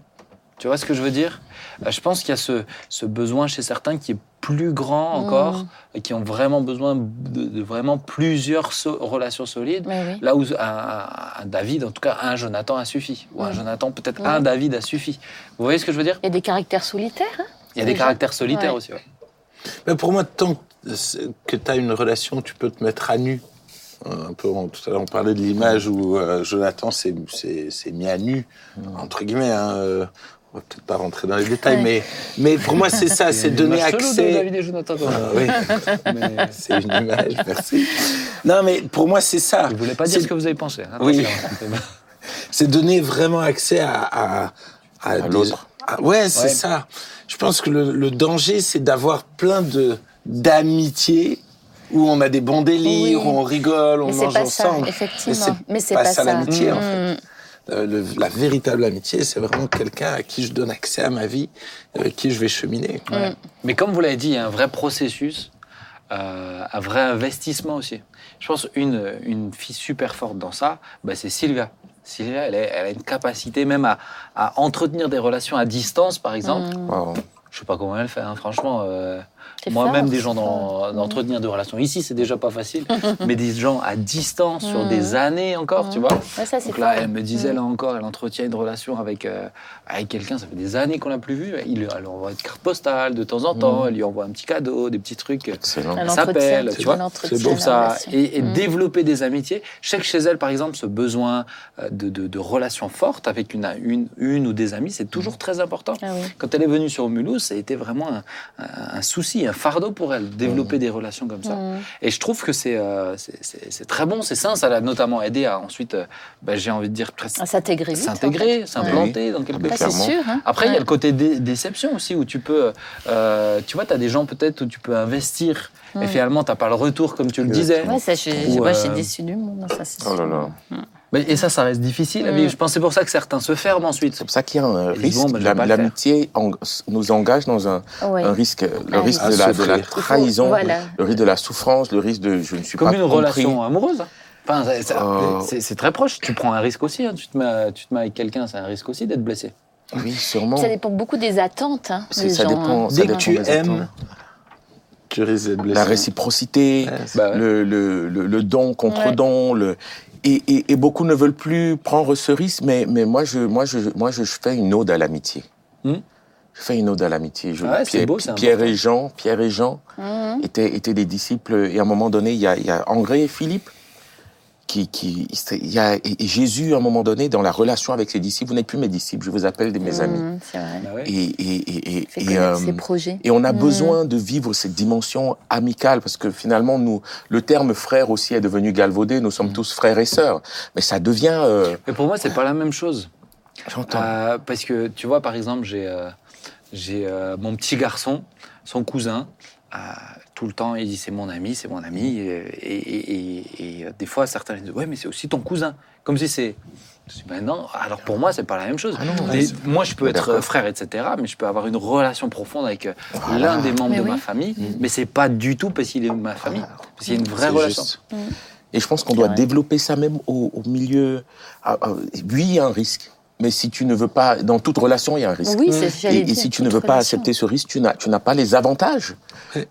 Speaker 1: Tu vois ce que je veux dire? Euh, Je pense qu'il y a ce, ce besoin chez certains qui est plus grand encore
Speaker 3: Mm.
Speaker 1: et qui ont vraiment besoin de, de vraiment plusieurs so- relations solides.
Speaker 3: Oui.
Speaker 1: Là où un, un- un David, en tout cas un Jonathan a suffi. Ou un
Speaker 3: Mm.
Speaker 1: Jonathan, peut-être un David a suffi. Vous voyez ce que je veux dire?
Speaker 3: Il y a des caractères solitaires. hein?
Speaker 1: Il y a des caractères solitaires
Speaker 3: Ouais.
Speaker 1: aussi. ouais.
Speaker 4: Mais pour moi, tant que tu as une relation, tu peux te mettre à nu. Un peu, on- tout à l'heure, on parlait de l'image où euh, Jonathan s'est mis à nu, entre guillemets. Hein, euh, on va peut-être pas rentrer dans les détails,
Speaker 3: Ouais.
Speaker 4: mais, mais pour moi, c'est ça, c'est donner
Speaker 1: de
Speaker 4: accès.
Speaker 1: David et Jonathan.
Speaker 4: Ah oui, c'est une image, merci. Non, mais pour moi, c'est ça.
Speaker 1: Je voulais pas dire ce que vous avez pensé. hein.
Speaker 4: Oui. C'est donner vraiment accès à, à,
Speaker 2: À
Speaker 4: des-
Speaker 2: l'autre.
Speaker 4: à- ouais, c'est
Speaker 1: Ouais.
Speaker 4: ça. Je pense que le, le danger, c'est d'avoir plein de d'amitiés où on a des bons délires,
Speaker 3: Oui.
Speaker 4: où on rigole, on
Speaker 3: Mais
Speaker 4: mange
Speaker 3: pas ça,
Speaker 4: ensemble.
Speaker 3: effectivement. Mais c'est
Speaker 4: pas
Speaker 3: pas
Speaker 4: ça
Speaker 3: ça.
Speaker 4: l'amitié, en
Speaker 3: Mm.
Speaker 4: fait. Euh, le- la véritable amitié, c'est vraiment quelqu'un à qui je donne accès à ma vie, avec qui je vais cheminer.
Speaker 1: Ouais. Mais comme vous l'avez dit, il y a un vrai processus, euh, un vrai investissement aussi. Je pense une une fille super forte dans ça, bah, c'est Sylvia. Sylvia, elle, est- elle a une capacité même à, à entretenir des relations à distance, par exemple.
Speaker 3: Mm.
Speaker 2: Wow.
Speaker 1: Je sais pas comment elle fait, hein, franchement. euh,
Speaker 3: C'est
Speaker 1: Moi-même, des gens
Speaker 3: c'est
Speaker 1: d'entretenir des relations ici, c'est déjà pas facile. mais des gens à distance sur
Speaker 3: Mm.
Speaker 1: des années encore, tu
Speaker 3: Mm.
Speaker 1: vois.
Speaker 3: Ouais, ça, c'est
Speaker 1: Donc là,
Speaker 3: fort.
Speaker 1: elle me disait,
Speaker 3: Mm.
Speaker 1: là encore, elle entretient une relation avec, euh, avec quelqu'un, ça fait des années qu'on l'a plus vu. Il, lui- elle lui envoie une carte postale de temps en temps,
Speaker 3: Mm.
Speaker 1: elle lui envoie un petit cadeau, des petits trucs.
Speaker 2: Excellent.
Speaker 3: Elle
Speaker 1: Elle s'appelle, tu vois. trouve
Speaker 3: la
Speaker 1: ça. Et, et
Speaker 3: Mm.
Speaker 1: développer des amitiés. Je sais que chez elle, par exemple, ce besoin euh, de, de- de relations fortes avec une, une, une ou des amis, c'est toujours très important.
Speaker 3: Ah oui.
Speaker 1: Quand elle est venue sur Mulhouse, ça a été vraiment un, un- un souci, un fardeau pour elle, développer des relations comme ça.
Speaker 3: Mm.
Speaker 1: Et je trouve que c'est euh, très bon, c'est sain. Ça l'a notamment aidé à ensuite, euh, bah, j'ai envie de dire, presque
Speaker 3: s'intégrer
Speaker 1: s'intégrer,
Speaker 3: en fait.
Speaker 1: s'implanter dans quelque
Speaker 2: Mais
Speaker 3: Ouais,
Speaker 1: chose.
Speaker 3: sûr. hein.
Speaker 1: Après, il y a le côté dé- déception aussi, où tu peux, euh, tu vois, tu as des gens peut-être où tu peux investir, et
Speaker 3: Mm.
Speaker 1: finalement, tu n'as pas le retour comme tu le disais.
Speaker 3: Ouais, ça, je,
Speaker 1: Ou,
Speaker 3: moi, je suis
Speaker 1: euh,
Speaker 3: déçue du monde. Ça, c'est
Speaker 2: Oh là là.
Speaker 1: Mais- et ça, ça reste difficile à
Speaker 3: Mm.
Speaker 1: Je pense que c'est pour ça que certains se ferment ensuite.
Speaker 2: C'est pour ça qu'il y a un risque.
Speaker 1: faire.
Speaker 2: L'amitié en- nous engage dans un,
Speaker 3: Ouais.
Speaker 2: un risque, le
Speaker 3: Ah
Speaker 2: risque de la, de
Speaker 3: faut-
Speaker 2: trahison,
Speaker 3: voilà.
Speaker 2: le risque de la souffrance, le risque de je ne suis
Speaker 1: Comme
Speaker 2: pas
Speaker 1: une
Speaker 2: compris.
Speaker 1: relation amoureuse. Enfin,
Speaker 2: Euh.
Speaker 1: c'est- très proche. Tu prends un risque aussi. hein. Tu, te mets, tu te mets avec quelqu'un, c'est un risque aussi d'être blessé.
Speaker 2: Oui, sûrement.
Speaker 3: Ça dépend beaucoup des attentes hein, des
Speaker 2: ça
Speaker 3: gens.
Speaker 2: dépend-
Speaker 3: hein.
Speaker 2: ça
Speaker 4: Dès que tu
Speaker 2: des
Speaker 4: aimes,
Speaker 2: attentes.
Speaker 4: tu risques d'être blessé.
Speaker 2: La réciprocité,
Speaker 4: ouais.
Speaker 2: le, le, le, le don contre
Speaker 3: Ouais.
Speaker 2: don, le et, et, et beaucoup ne veulent plus prendre ce risque, mais, mais moi, je, moi, je, moi je, je fais une ode à l'amitié.
Speaker 1: Hmm.
Speaker 2: Je fais une ode à l'amitié. Je-
Speaker 1: Ah ouais,
Speaker 2: Pierre,
Speaker 1: beau,
Speaker 2: Pierre et Jean, Pierre et Jean
Speaker 3: Mhm.
Speaker 2: étaient, étaient des disciples. Et à un moment donné, il y a, il y a André et Philippe qui, qui il y a, et Jésus, à un moment donné, dans la relation avec ses disciples, vous n'êtes plus mes disciples, je vous appelle des mes amis.
Speaker 3: Mhm, C'est vrai.
Speaker 1: Bah.
Speaker 2: Et, et, et, et, euh,
Speaker 3: projets.
Speaker 2: et on a
Speaker 3: Mhm.
Speaker 2: besoin de vivre cette dimension amicale parce que finalement, nous, le terme frère aussi est devenu galvaudé. Nous sommes tous frères et sœurs, mais ça devient. euh,
Speaker 1: Mais pour moi, c'est pas la même chose.
Speaker 2: J'entends.
Speaker 1: Euh, parce que tu vois, par exemple, j'ai euh, j'ai euh, mon petit garçon, son cousin. Tout le temps, il dit c'est mon ami, c'est mon ami. Et, et- et- et, des fois, certains disent ouais, mais c'est aussi ton cousin. Comme si c'est. Ben non, alors pour moi, c'est pas la même chose.
Speaker 2: Ah non,
Speaker 1: Des-
Speaker 2: ouais,
Speaker 1: moi, je peux être frère, etc., mais je peux avoir une relation profonde avec
Speaker 2: Voilà.
Speaker 1: l'un des membres
Speaker 3: Mais
Speaker 1: de
Speaker 3: oui.
Speaker 1: ma famille,
Speaker 2: Mm.
Speaker 1: mais c'est pas du tout parce qu'il est de ma famille, parce qu'il y a une vraie relation.
Speaker 4: juste.
Speaker 2: Et je pense qu'on doit
Speaker 3: vrai.
Speaker 2: développer ça même au, au milieu. Ah, ah, oui, il y a un risque. Mais si tu ne veux pas, dans toute relation, il y a un risque.
Speaker 3: Oui, c'est
Speaker 2: Et, et si tu ne veux pas
Speaker 3: relation.
Speaker 2: accepter ce risque, tu n'as, tu n'as pas les avantages.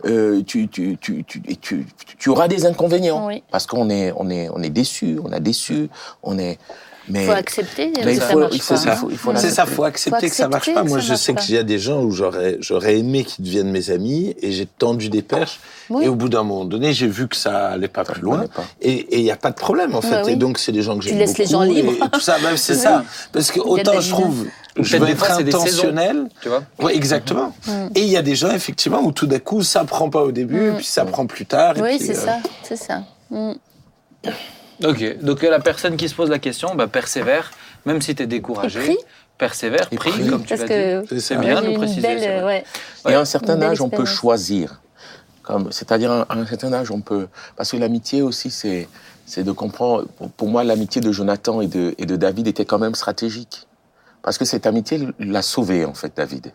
Speaker 2: Euh, tu, tu, tu, tu, et tu, tu auras des inconvénients.
Speaker 3: Oui.
Speaker 2: Parce qu'on est, on est, on est déçu, on a déçu, on est. Mais,
Speaker 3: Il faut accepter
Speaker 2: mais
Speaker 3: que
Speaker 2: il
Speaker 3: ça
Speaker 2: faut-
Speaker 3: marche
Speaker 2: il faut-
Speaker 3: pas.
Speaker 2: faut- faut
Speaker 3: Mm.
Speaker 4: C'est ça, faut
Speaker 2: l'accepter.
Speaker 4: accepter que ça marche pas.
Speaker 3: que
Speaker 4: Moi,
Speaker 3: ça
Speaker 4: je sais qu'il y a des gens où j'aurais, j'aurais aimé qu'ils deviennent mes amis et j'ai tendu des perches.
Speaker 3: Oui.
Speaker 4: Et au bout d'un moment donné, j'ai vu que ça allait pas plus loin.
Speaker 2: pas.
Speaker 4: Et il n'y a pas de problème, en fait.
Speaker 3: Bah oui.
Speaker 4: Et donc, c'est des gens que
Speaker 3: Tu
Speaker 4: j'aime
Speaker 3: laisses les
Speaker 4: beaucoup
Speaker 3: gens libres.
Speaker 4: Et, tout ça, même c'est
Speaker 3: Oui.
Speaker 4: ça. Parce que autant je trouve, je
Speaker 1: des
Speaker 4: être
Speaker 1: c'est
Speaker 4: intentionnel.
Speaker 1: Tu vois
Speaker 4: Oui, exactement.
Speaker 3: Mm.
Speaker 4: Et il y a des gens, effectivement, où tout d'un coup, ça prend pas au début,
Speaker 3: Mm.
Speaker 4: puis ça prend plus tard.
Speaker 3: Oui, c'est
Speaker 4: euh,
Speaker 3: ça, c'est ça.
Speaker 1: Ok, donc la personne qui se pose la question, bah, persévère, même si tu es découragé.
Speaker 3: Et prie.
Speaker 1: Persévère, prie,
Speaker 2: prie.
Speaker 1: comme tu l'as dit.
Speaker 4: C'est
Speaker 1: bien de préciser.
Speaker 3: belle, euh, ouais.
Speaker 2: Et à un certain âge, on peut choisir. Comme, c'est-à-dire, à un, à un certain âge, on peut. Parce que l'amitié aussi, c'est, c'est de comprendre. Pour, pour moi, l'amitié de Jonathan et de, et de David était quand même stratégique. Parce que cette amitié l'a sauvé, en fait, David.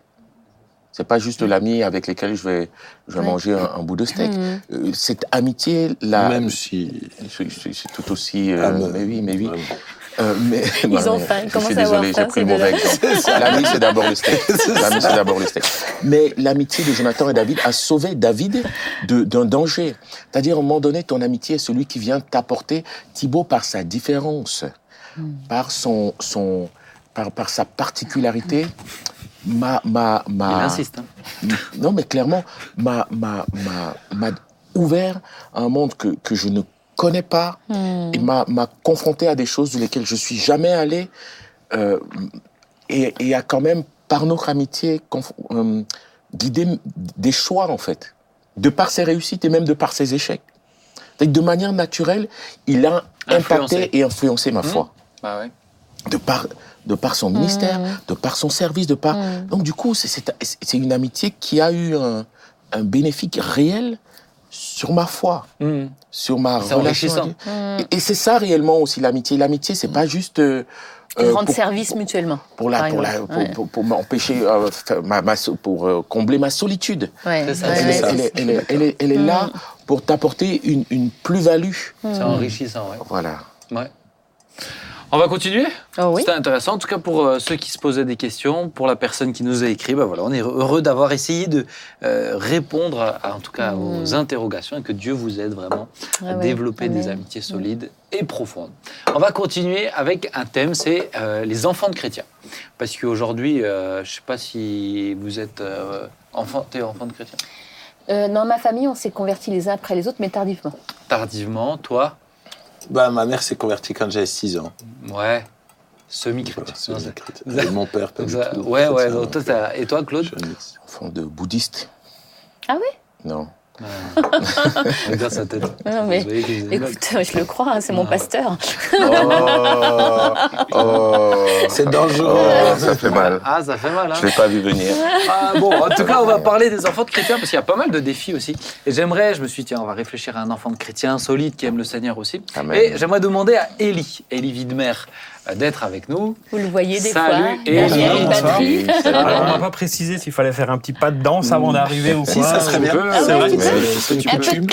Speaker 2: C'est pas juste l'ami avec lequel je vais, je vais
Speaker 3: Ouais.
Speaker 2: manger un, un bout de steak.
Speaker 3: Mhm.
Speaker 2: Euh, cette amitié, là.
Speaker 4: Même si.
Speaker 2: C'est, tout aussi. euh,
Speaker 4: Ah, mais-
Speaker 2: mais oui, mais oui.
Speaker 4: Vraiment.
Speaker 2: Euh, mais,
Speaker 3: Ils ont
Speaker 2: mais
Speaker 3: faim, à avoir
Speaker 2: désolé, j'ai pris le mauvais exemple. L'ami, c'est d'abord le steak. L'ami, c'est d'abord le steak. Mais l'amitié de Jonathan et David a sauvé David de- d'un danger. C'est-à-dire, à un moment donné, ton amitié est celui qui vient t'apporter, Thibaut, par sa différence, par son, son, par, par sa particularité, m'a, m'a,
Speaker 1: Il
Speaker 2: m'a,
Speaker 1: insiste. hein.
Speaker 2: non, mais clairement, m'a, m'a, m'a, m'a ouvert à un monde que, que je ne connais pas
Speaker 3: Mm.
Speaker 2: et m'a, m'a confronté à des choses dans lesquelles je suis jamais allé euh, et, et a quand même, par notre amitié, euh, guidé des choix, en fait, de par ses réussites et même de par ses échecs. De manière naturelle, il a
Speaker 1: Influencé.
Speaker 2: impacté et influencé ma foi
Speaker 1: Bah ouais.
Speaker 2: De par, de par son ministère,
Speaker 3: Mm.
Speaker 2: de par son service, de par...
Speaker 3: Mm.
Speaker 2: Donc du coup, c'est- c'est c'est une amitié qui a eu un, un bénéfice réel sur ma foi,
Speaker 1: Mhm.
Speaker 2: sur ma
Speaker 1: C'est
Speaker 2: relation. Et, et c'est ça réellement aussi l'amitié. L'amitié, c'est pas juste euh, euh, pour,
Speaker 3: service mutuellement.
Speaker 2: pour la, pour, la, pour,
Speaker 3: Ouais.
Speaker 2: pour- pour m'empêcher, euh, ma, ma pour euh, combler ma solitude.
Speaker 3: Ouais,
Speaker 1: C'est ça,
Speaker 3: ouais,
Speaker 2: elle,
Speaker 3: ouais,
Speaker 2: est,
Speaker 4: ça.
Speaker 2: elle, est, elle, est, elle est- elle est là pour t'apporter une, une plus-value.
Speaker 1: C'est enrichissant, ouais.
Speaker 2: Voilà.
Speaker 1: ouais. On va continuer
Speaker 3: Oh oui.
Speaker 1: C'était intéressant. En tout cas, pour euh, ceux qui se posaient des questions, pour la personne qui nous a écrit, bah voilà, on est heureux d'avoir essayé de euh, répondre, à, à- en tout cas, aux interrogations et que Dieu vous aide vraiment à.
Speaker 3: Ah ouais,
Speaker 1: développer des amitiés solides et profondes. On va continuer avec un thème, c'est euh, les enfants de chrétiens. Parce qu'aujourd'hui, je ne sais pas si vous êtes enfant, enfant de chrétien?
Speaker 3: Dans ma famille, on s'est convertis les uns après les autres, mais tardivement.
Speaker 1: Tardivement, toi,
Speaker 4: Bah, ma mère s'est convertie quand j'avais 6 ans.
Speaker 1: ouais, semi-chrétien.
Speaker 4: Voilà, mon père, pas du tout.
Speaker 1: ouais, ouais. toi, et toi, Claude
Speaker 4: je suis.
Speaker 2: Enfant de bouddhiste.
Speaker 3: Ah oui
Speaker 2: Non.
Speaker 1: Regarde sa tête.
Speaker 3: Non, mais Écoute, je le crois, hein, c'est mon pasteur.
Speaker 2: Oh, oh,
Speaker 4: C'est dangereux.
Speaker 2: oh, ça fait mal.
Speaker 1: Ah, ça fait mal, hein
Speaker 2: Je l'ai pas vu venir.
Speaker 1: Ah, bon, en tout cas, on va parler des enfants de chrétiens parce qu'il y a pas mal de défis aussi. Et j'aimerais, je me suis dit, tiens, on va réfléchir à un enfant de chrétien solide qui aime le Seigneur aussi.
Speaker 2: Amen.
Speaker 1: Et j'aimerais demander à Élie, Élie Widmer, euh, d'être avec nous.
Speaker 3: Vous le voyez des
Speaker 1: Salut,
Speaker 3: fois.
Speaker 1: et
Speaker 3: batterie.
Speaker 5: Alors, on m'a pas précisé s'il fallait faire un petit pas de danse avant d'arriver ou quoi.
Speaker 4: Si, ça serait bien.
Speaker 3: Ah
Speaker 5: C'est
Speaker 3: ouais,
Speaker 5: vrai.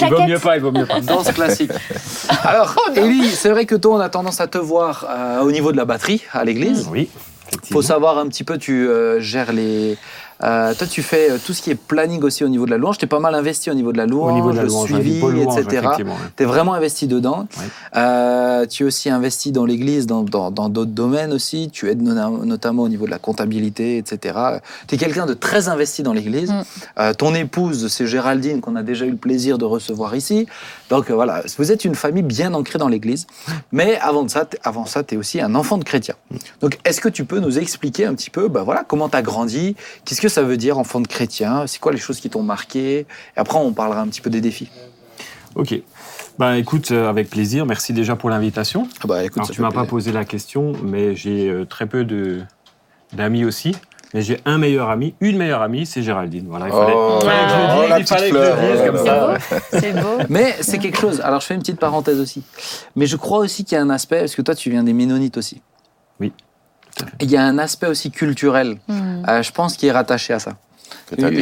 Speaker 5: Il vaut mieux pas, il vaut mieux pas.
Speaker 1: Danse classique. Alors, Élie, c'est vrai que toi, on a tendance à te voir euh, au niveau de la batterie à l'église.
Speaker 5: Oui,
Speaker 1: faut
Speaker 5: effectivement.
Speaker 1: savoir un petit peu, tu euh, gères les. Euh, toi, tu fais euh, tout ce qui est planning aussi au niveau de la louange. Tu es pas mal investi au niveau de la louange,
Speaker 5: Au niveau de la
Speaker 1: le
Speaker 5: louange, ouais,
Speaker 1: suivi,
Speaker 5: louange,
Speaker 1: etc. Tu es vraiment investi dedans.
Speaker 5: Ouais.
Speaker 1: Euh, tu es aussi investi dans l'église, dans dans- dans d'autres domaines aussi. Tu aides notamment au niveau de la comptabilité, etc. Tu es quelqu'un de très investi dans l'église.
Speaker 3: Mm.
Speaker 1: Euh, ton épouse, c'est Géraldine, qu'on a déjà eu le plaisir de recevoir ici. Donc euh, voilà, vous êtes une famille bien ancrée dans l'église. Mais avant, de ça, t'es- avant ça, tu es aussi un enfant de chrétien. Donc est-ce que tu peux nous expliquer un petit peu bah, voilà, comment tu as grandi? Qu'est-ce que ça veut dire enfant de chrétien C'est quoi les choses qui t'ont marqué? Et après, on parlera un petit peu des défis.
Speaker 5: Ok. Ben écoute, euh, avec plaisir. Merci déjà pour l'invitation.
Speaker 1: Ah bah écoute,
Speaker 5: Alors, tu m'as pas posé la question, mais j'ai euh, très peu de d'amis aussi. Mais j'ai un meilleur ami, une meilleure amie, c'est Géraldine. Voilà, il fallait,
Speaker 2: oh,
Speaker 5: fallait que je le dise,
Speaker 2: la
Speaker 5: il fallait
Speaker 2: petite
Speaker 5: que je le
Speaker 2: fleur,
Speaker 5: dise comme
Speaker 3: C'est
Speaker 5: ça.
Speaker 3: beau. C'est beau.
Speaker 1: Mais c'est quelque chose. Alors, je fais une petite parenthèse aussi. Mais je crois aussi qu'il y a un aspect, parce que toi, tu viens des Ménonites aussi.
Speaker 5: Oui.
Speaker 1: Il y a un aspect aussi culturel,
Speaker 3: Hmm.
Speaker 1: euh, je pense, qui est rattaché à ça.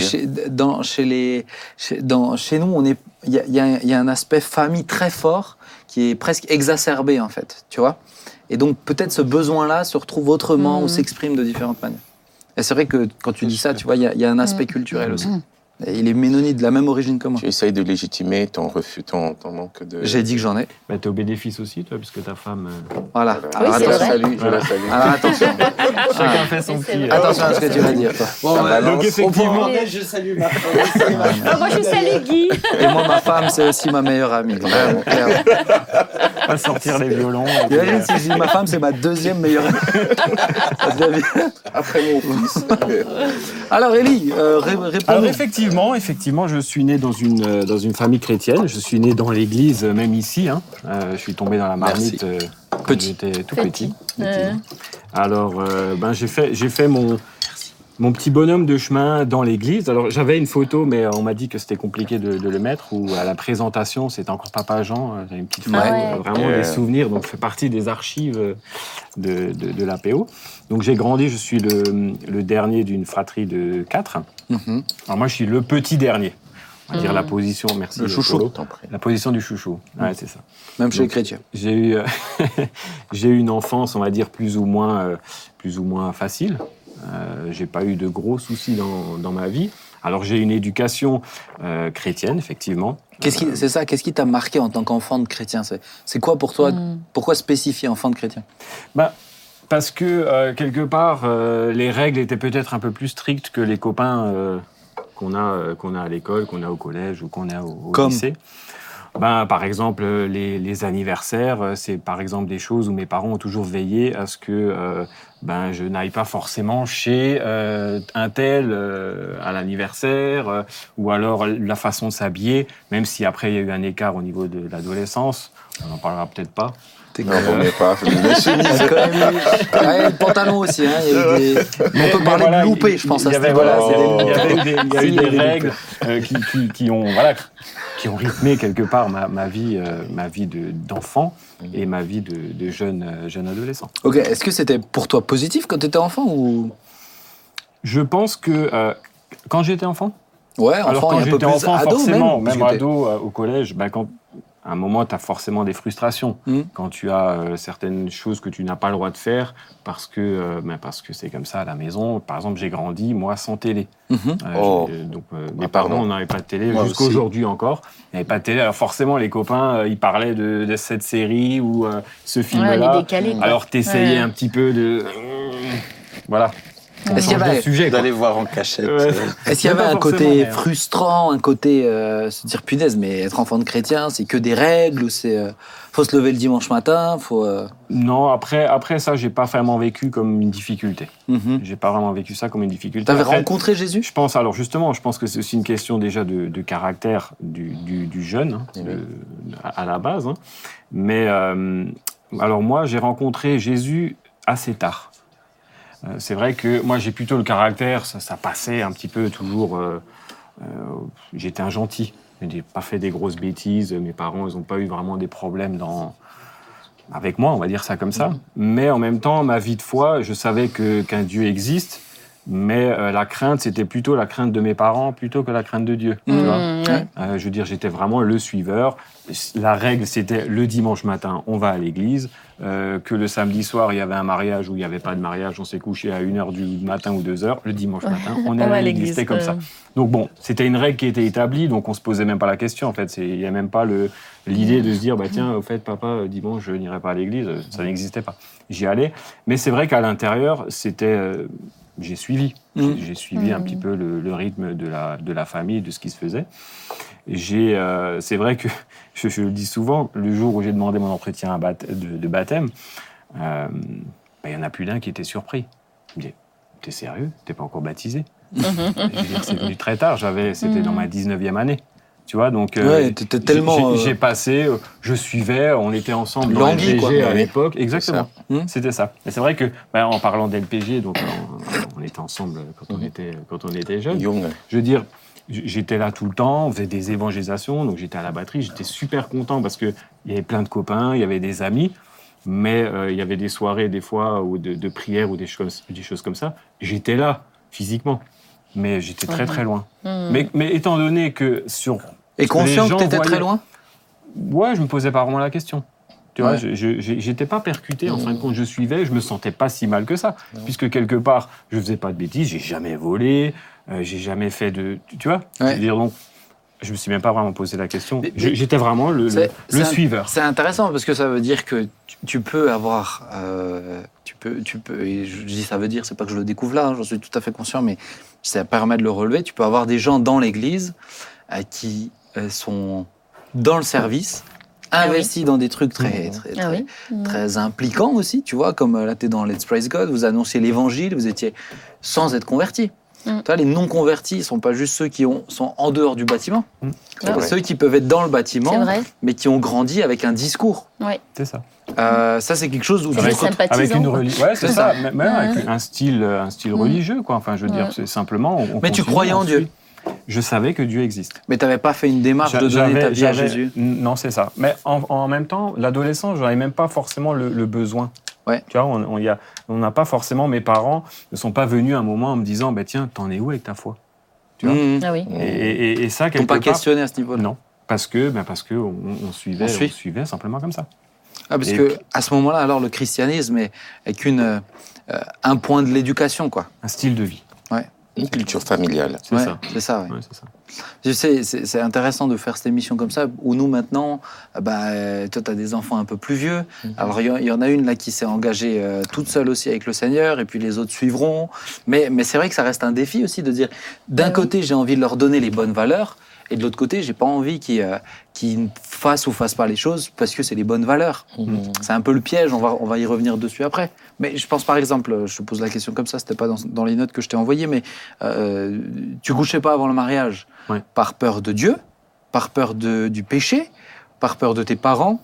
Speaker 1: Chez, dans, chez, les, chez, dans, chez nous, il y a, y y un aspect famille très fort qui est presque exacerbé, en fait. Tu vois Et donc, peut-être ce besoin-là se retrouve autrement ou s'exprime de différentes manières. Et c'est vrai que quand tu dis ça, tu vois, il y a, il y a un aspect
Speaker 3: Mhm.
Speaker 1: culturel aussi. Il est ménonite de la même origine que moi.
Speaker 2: Tu essayes de légitimer ton refus, ton, ton manque de.
Speaker 1: J'ai dit que j'en ai.
Speaker 5: Bah, t'es au bénéfice aussi, toi, puisque ta femme. euh,
Speaker 1: Voilà. Alors,
Speaker 3: Oui,
Speaker 2: je la salue, je la salue.
Speaker 1: Alors attention.
Speaker 5: Chacun fait son petit.
Speaker 3: vrai.
Speaker 1: Attention à ce que tu vas dire. toi.
Speaker 2: Balance.
Speaker 5: Donc effectivement,
Speaker 6: je salue ma femme.
Speaker 3: Ah, moi, je salue Guy.
Speaker 1: Et moi, ma femme, c'est aussi ma meilleure amie. Vraiment, clairement.
Speaker 5: on va sortir les violons.
Speaker 1: Imagine si je dis ma femme, c'est ma deuxième meilleure amie. Ça devient-
Speaker 2: Après mon fils.
Speaker 1: Alors, Ellie, euh, ré-
Speaker 5: Alors
Speaker 1: réponds-nous.
Speaker 5: Effectivement, effectivement, je suis né dans une euh, dans une famille chrétienne. Je suis né dans l'église, euh, même ici. hein. Euh, je suis tombé dans la marmite euh, quand
Speaker 1: Petit.
Speaker 5: j'étais tout
Speaker 3: Petit.
Speaker 5: petit.
Speaker 3: Euh,
Speaker 5: Alors, euh, ben j'ai fait j'ai fait mon mon petit bonhomme de chemin dans l'église. Alors j'avais une photo, mais on m'a dit que c'était compliqué de, de le mettre. Ou à la présentation, c'était encore Papa Jean. euh, J'avais une petite photo,
Speaker 3: Ah ouais.
Speaker 5: euh, vraiment
Speaker 2: Euh.
Speaker 5: des souvenirs. Donc, je fais partie des archives euh, de, de, de l'APO. Donc, j'ai grandi. Je suis le, le dernier d'une fratrie de quatre.
Speaker 1: Mhm.
Speaker 5: Alors moi, je suis le petit dernier. On va dire la position, merci.
Speaker 1: Le chouchou.
Speaker 5: Polo.
Speaker 2: T'en prie.
Speaker 5: La position du chouchou. Ouais, c'est ça.
Speaker 1: Même chez les chrétiens.
Speaker 5: J'ai eu, euh, j'ai eu une enfance, on va dire, plus ou moins, euh, plus ou moins facile. Euh, j'ai pas eu de gros soucis dans, dans ma vie. Alors j'ai une éducation euh, chrétienne, effectivement.
Speaker 1: Qu'est-ce qui, c'est ça, qu'est-ce qui t'a marqué en tant qu'enfant de chrétien? C'est, c'est quoi pour toi
Speaker 3: Mm.
Speaker 1: Pourquoi spécifier enfant de chrétien?
Speaker 5: Bah, parce que euh, quelque part, euh, les règles étaient peut-être un peu plus strictes que les copains euh, qu'on a, euh, qu'on a à l'école, qu'on a au collège ou qu'on a au, au
Speaker 1: Comme
Speaker 5: lycée. Ben, par exemple, euh, les, les anniversaires, euh, c'est par exemple des choses où mes parents ont toujours veillé à ce que euh, ben, je n'aille pas forcément chez euh, un tel euh, à l'anniversaire, euh, ou alors la façon de s'habiller, même si après il y a eu un écart au niveau de l'adolescence, on n'en parlera peut-être pas.
Speaker 1: T'es
Speaker 2: Non, on n'est pas.
Speaker 1: Il y a quand même eu- Ouais, le pantalon aussi. Hein, il y a eu des... On peut parler
Speaker 5: voilà,
Speaker 1: de loupé, je pense.
Speaker 5: Il
Speaker 1: à
Speaker 5: y
Speaker 1: ce
Speaker 5: avait, voilà,
Speaker 1: des
Speaker 5: il y avait des, il y a eu des règles euh, qui, qui, qui ont, voilà, qui ont rythmé quelque part ma, ma vie, euh, ma vie de- d'enfant et ma vie de, de jeune, euh, jeune adolescent.
Speaker 1: Ok, est-ce que c'était pour toi positif quand t'étais enfant ou?
Speaker 5: Je pense que euh, quand j'étais enfant,
Speaker 1: Ouais,
Speaker 5: alors
Speaker 1: enfant
Speaker 5: quand j'étais
Speaker 1: plus
Speaker 5: enfant,
Speaker 1: ado
Speaker 5: forcément,
Speaker 1: même,
Speaker 5: même, ado euh, au collège, bah, quand, à un moment, tu as forcément des frustrations.
Speaker 1: Mhm.
Speaker 5: Quand tu as euh, certaines choses que tu n'as pas le droit de faire parce que euh, ben, parce que c'est comme ça à la maison. Par exemple, j'ai grandi, moi, sans télé.
Speaker 1: Mhm.
Speaker 5: Euh,
Speaker 2: Oh.
Speaker 5: donc, euh, mes
Speaker 2: pardon.
Speaker 5: parents n'avaient pas de télé
Speaker 4: Moi
Speaker 5: jusqu'à
Speaker 4: aussi.
Speaker 5: aujourd'hui encore. Il n'y avait pas de télé. Alors forcément, les copains, euh, ils parlaient de, de cette série ou euh, ce film-là. Alors t'essayais
Speaker 3: Ouais.
Speaker 5: un petit peu de... Voilà.
Speaker 1: Est-ce qu'il y avait-
Speaker 5: sujet.
Speaker 4: D'aller voir en cachette.
Speaker 5: Ouais.
Speaker 1: Est-ce qu'il y avait un côté
Speaker 5: mais, euh,
Speaker 1: frustrant, un côté euh, se dire punaise, mais être enfant de chrétien, c'est que des règles ou c'est euh, faut se lever le dimanche matin, faut. euh,
Speaker 5: Non, après, après ça, j'ai pas vraiment vécu comme une difficulté.
Speaker 1: mhm.
Speaker 5: J'ai pas vraiment vécu ça comme une difficulté.
Speaker 1: T'avais rencontré Jésus?
Speaker 5: Je pense, alors justement, je pense que c'est aussi une question déjà de, de caractère du, du- du jeune, hein,
Speaker 2: Oui.
Speaker 5: de- à, à la base. hein. Mais euh, alors moi, j'ai rencontré Jésus assez tard. Euh, c'est vrai que moi, j'ai plutôt le caractère, ça, ça passait un petit peu toujours. euh, euh, J'étais un gentil. Je n'ai pas fait des grosses bêtises. Mes parents, ils n'ont pas eu vraiment des problèmes dans avec moi, on va dire ça comme ça. Mais en même temps, ma vie de foi, je savais que qu'un Dieu existe, mais euh, la crainte, c'était plutôt la crainte de mes parents plutôt que la crainte de Dieu. tu vois.
Speaker 3: Mmh,
Speaker 1: Ouais.
Speaker 5: Euh, je veux dire, j'étais vraiment le suiveur. La règle, c'était le dimanche matin, on va à l'église. Euh, que le samedi soir, il y avait un mariage ou il n'y avait pas de mariage, on s'est couché à 1h du matin ou 2h. Le dimanche matin, on
Speaker 3: va
Speaker 5: à l'église. C'était comme ça. Donc bon, c'était une règle qui était établie, donc on se posait même pas la question en fait. C'est- Il n'y a même pas le- l'idée de se dire, bah tiens, au fait, papa, dimanche, je n'irai pas à l'église. Ça n'existait pas. J'y allais. Mais c'est vrai qu'à l'intérieur, c'était. Euh, j'ai suivi. J'ai suivi un
Speaker 3: Mhm.
Speaker 5: petit peu le, le rythme de la, de la famille, de ce qui se faisait. J'ai, euh, c'est vrai que je, je le dis souvent, le jour où j'ai demandé mon entretien à de, de baptême, euh, bah, il y en a plus d'un qui était surpris. Il me dit T'es sérieux? T'es pas encore baptisé? C'est venu très tard, j'avais, c'était dans ma 19e année. Tu vois, donc euh,
Speaker 1: Ouais, t'étais tellement,
Speaker 5: j'ai-
Speaker 1: euh,
Speaker 5: j'ai passé, euh, je suivais, on était ensemble dans LPG
Speaker 1: quoi.
Speaker 5: à l'époque, exactement.
Speaker 1: Hmm.
Speaker 5: C'était ça. Et c'est vrai que, bah, en parlant d'LPG, donc on était ensemble quand on était, quand on était jeunes.
Speaker 2: Young.
Speaker 5: Je veux dire, j'étais là tout le temps, on faisait des évangélisations, donc j'étais à la batterie, j'étais super content parce qu'il y avait plein de copains, il y avait des amis, mais euh, il y avait des soirées des fois ou de, de prières ou des choses, des choses comme ça. J'étais là, physiquement, mais j'étais très très loin.
Speaker 3: Hmm.
Speaker 5: Mais, mais étant donné que sur...
Speaker 1: Et
Speaker 5: que
Speaker 1: conscient que tu étais très loin
Speaker 5: Ouais, je me posais pas vraiment la question. Tu vois,
Speaker 1: Ouais.
Speaker 5: j'étais pas percuté, en fin de compte, je suivais, je me sentais pas si mal que ça. Puisque quelque part, je faisais pas de bêtises, j'ai jamais volé, euh, j'ai jamais fait de. Tu, vois?
Speaker 1: Ouais.
Speaker 5: Je veux dire, donc, je me suis même pas vraiment posé la question. J'étais vraiment le, le, suiveur.
Speaker 1: C'est intéressant parce que ça veut dire que tu, tu peux avoir, euh, tu peux, tu peux, et je dis ça veut dire, c'est pas que je le découvre là, hein, j'en suis tout à fait conscient, mais ça permet de le relever. Tu peux avoir des gens dans l'Église euh, qui sont dans le service,
Speaker 3: Ah oui.
Speaker 1: investis dans des trucs très, très,
Speaker 3: Ah oui.
Speaker 1: très impliquants aussi, tu vois, comme euh, là, tu es dans Let's Praise God, vous annoncez l'évangile, vous étiez sans être converti.
Speaker 3: Mm.
Speaker 1: Vois, les non-convertis ne sont pas juste ceux qui ont, sont en dehors du bâtiment,
Speaker 5: Mm.
Speaker 1: c'est
Speaker 2: vrai.
Speaker 1: ceux qui peuvent être dans le bâtiment, mais qui ont grandi avec un discours.
Speaker 5: C'est ça.
Speaker 1: Euh, ça, c'est quelque chose où tu.
Speaker 5: Avec une religion. Ouais, c'est ça.
Speaker 1: ça.
Speaker 5: Même même avec un style, un style religieux, quoi. Enfin, je veux dire, c'est simplement. on- on
Speaker 1: Mais tu croyais en Dieu.
Speaker 5: Je savais que Dieu existe.
Speaker 1: Mais tu n'avais pas fait une démarche de donner ta vie à Jésus.
Speaker 5: Non, c'est ça. Mais en, en même temps, l'adolescence, j'en avais même pas forcément le, le besoin.
Speaker 1: Ouais.
Speaker 5: Tu vois, on n'a pas forcément, mes parents ne sont pas venus à un moment en me disant, bah, tiens, t'en es où avec ta foi? Tu vois?
Speaker 1: Mmh.
Speaker 3: Ah oui.
Speaker 5: et, et- et- ça,
Speaker 1: Ils
Speaker 5: quelque
Speaker 1: pas
Speaker 5: part...
Speaker 1: questionné à ce niveau-là.
Speaker 5: Non, parce que, ben parce que on, on suivait,
Speaker 1: On
Speaker 5: suivait simplement comme ça.
Speaker 1: Ah, parce
Speaker 5: Et-
Speaker 1: que à ce moment-là, alors le christianisme est, est qu'une euh, un point de l'éducation, quoi.
Speaker 5: Un style de vie,
Speaker 2: Une culture familiale.
Speaker 5: c'est
Speaker 1: Ouais,
Speaker 5: ça.
Speaker 1: C'est ça. ouais.
Speaker 5: Ouais, c'est ça.
Speaker 1: Je sais, c'est c'est intéressant de faire cette émission comme ça, où nous maintenant, euh, bah, euh, toi, tu as des enfants un peu plus vieux. Alors, il y en- il y, en a une là qui s'est engagée euh, toute seule aussi avec le Seigneur, et puis les autres suivront. Mais, mais c'est vrai que ça reste un défi aussi de dire, d'un
Speaker 3: Ouais,
Speaker 1: côté, j'ai envie de leur donner les bonnes valeurs, et de l'autre côté, j'ai pas envie qu'ils euh, qu'ils fassent ou fassent pas les choses parce que c'est les bonnes valeurs. C'est un peu le piège, on va, on va y revenir dessus après. Mais je pense par exemple, je te pose la question comme ça, c'était pas dans, dans les notes que je t'ai envoyées, mais euh, tu couchais pas avant le mariage
Speaker 5: Ouais.
Speaker 1: par peur de Dieu, par peur de, du péché, par peur de tes parents?